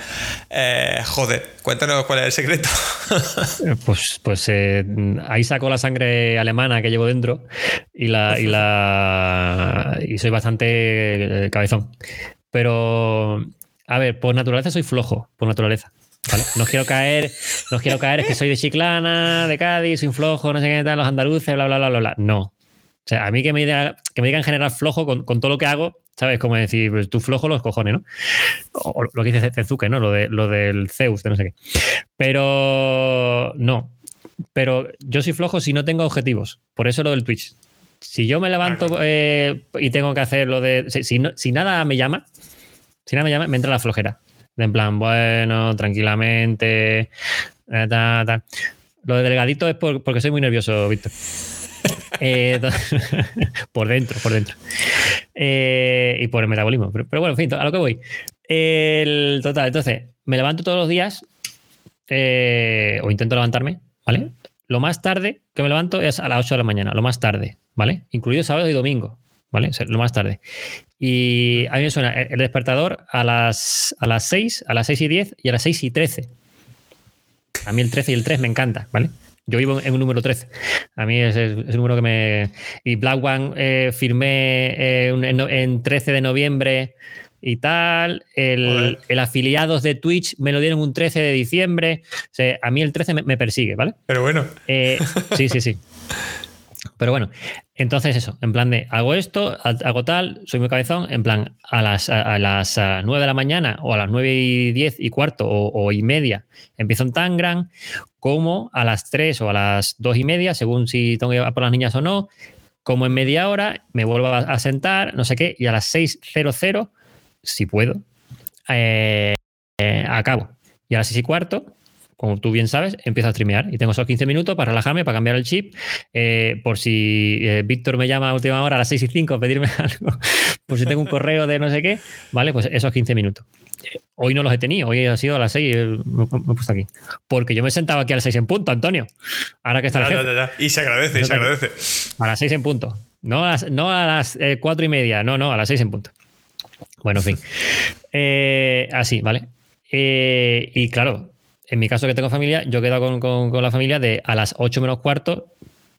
Speaker 2: Eh, joder, cuéntanos cuál es el secreto. [LAUGHS]
Speaker 3: Pues, pues ahí saco la sangre alemana que llevo dentro y la y la y soy bastante cabezón. Pero a ver, por naturaleza soy flojo, por naturaleza. ¿vale? No quiero caer, no quiero caer, es que soy de Chiclana, de Cádiz, soy flojo, no sé qué tal, los andaluces, bla, bla, bla, bla, bla. No. O sea, a mí que me diga, que me digan en general flojo con, con todo lo que hago, ¿sabes? Como decir, pues tú flojo los cojones, ¿no? O, lo que dice Zenzuke, ¿no? Lo, de, lo del Zeus, de no sé qué. Pero no. Pero yo soy flojo si no tengo objetivos. Por eso lo del Twitch. Si yo me levanto eh, y tengo que hacer lo de. Si, si no- si nada me llama, si nada me llama, me entra la flojera. De en plan, bueno, tranquilamente. eh, ta, ta. Lo de delgadito es por- porque soy muy nervioso, Víctor. [LAUGHS] Eh, [LAUGHS] por dentro, por dentro. Eh, y por el metabolismo. Pero, pero bueno, en fin, a lo que voy. El total, entonces, me levanto todos los días eh, o intento levantarme, ¿vale? Lo más tarde que me levanto es a las 8 de la mañana, lo más tarde, ¿vale? Incluido sábado y domingo, ¿vale? O sea, lo más tarde. Y a mí me suena el despertador a las, a las 6, a las 6 y 10 y a las 6 y 13. A mí el 13 y el 3 me encanta, ¿vale? Yo vivo en un número 13. A mí es, es- es un número que me... Y Black One eh, firmé eh, un- en, en 13 de noviembre y tal. El, el, afiliados de Twitch me lo dieron un 13 de diciembre. O sea, a mí el 13 me, persigue, ¿vale?
Speaker 2: Pero bueno.
Speaker 3: Eh, sí, sí, sí. [LAUGHS] Pero bueno, entonces eso, en plan de hago esto, hago tal, soy muy cabezón, en plan a las, a, las 9 de la mañana o a las 9 y 10 y cuarto o, y media empiezo en Tangram, como a las 3 o a las 2 y media, según si tengo que ir por las niñas o no, como en media hora, me vuelvo a, sentar, no sé qué, y a las 6.00, si puedo, eh, eh, acabo. Y a las 6 y cuarto, como tú bien sabes, empiezo a streamear y tengo esos 15 minutos para relajarme, para cambiar el chip. Eh, por si eh, Víctor me llama a última hora a las 6 y 5 a pedirme [LAUGHS] algo, por si tengo un correo de no sé qué, ¿vale? Pues esos 15 minutos. Hoy no los he tenido, hoy ha sido a las 6, me, he puesto aquí. Porque yo me sentaba aquí a las 6 en punto, Antonio. Ahora que está el jefe.
Speaker 2: Y se agradece, y se agradece.
Speaker 3: A las 6 en punto. No a las, no a las 4 eh, y media, no, no, a las 6 en punto. Bueno, en fin. así, ¿vale? y claro, en mi caso que tengo familia, yo he quedado con, la familia de a las 8 menos cuarto,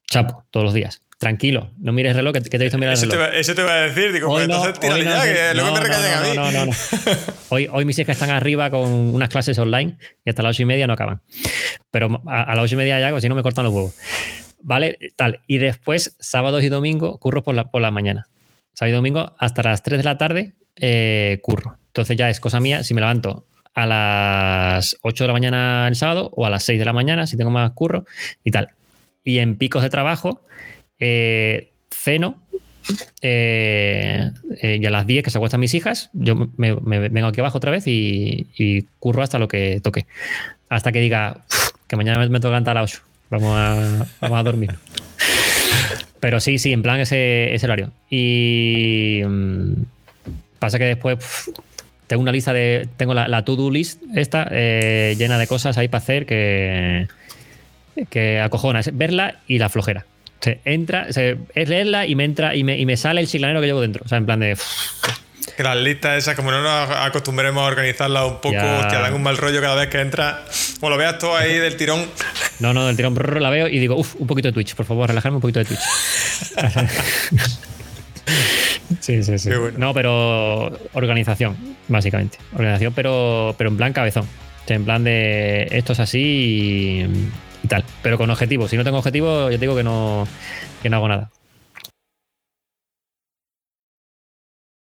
Speaker 3: chapo, todos los días. Tranquilo, no mires el reloj, que, te he visto mirar el reloj.
Speaker 2: Te eso te iba a decir, digo, pues entonces ya, que luego me recaen a mí.
Speaker 3: No, no, no. [LAUGHS] hoy, hoy mis hijas están arriba con unas clases online y hasta las 8 y media no acaban. Pero a, las 8 y media ya, si no me cortan los huevos. ¿Vale? Tal. Y después, sábados y domingo, curro por la, por la mañana. Sábado y domingo, hasta las 3 de la tarde, eh, curro. Entonces ya es cosa mía, si me levanto a las 8 de la mañana el sábado o a las 6 de la mañana si tengo más curro y tal. Y en picos de trabajo, eh, ceno eh, eh, y a las 10 que se acuestan mis hijas, yo me, vengo aquí abajo otra vez y, curro hasta lo que toque. Hasta que diga que mañana me, tengo que levantar a las 8. Vamos a, vamos a dormir. [LAUGHS] Pero sí, sí, en plan ese, ese horario. Y mm, pasa que después tengo una lista de. Tengo la, to-do list esta eh, llena de cosas ahí para hacer que. que acojona. Es verla y la flojera. Se entra, es leerla y me entra y me, y me sale el chiclanero que llevo dentro. O sea, en plan de.
Speaker 2: Que las listas esas, como no nos acostumbremos a organizarlas un poco, te dan un mal rollo cada vez que entra. O lo veas todo ahí [LAUGHS] del tirón.
Speaker 3: No, no, del tirón la veo y digo, uff, un poquito de Twitch, por favor, relajarme un poquito de Twitch. [LAUGHS] Sí, sí, sí. No, pero organización, básicamente. Organización, pero, pero en plan cabezón. en plan de esto es así y, tal. Pero con objetivo. Si no tengo objetivo, yo digo que no, que no hago nada.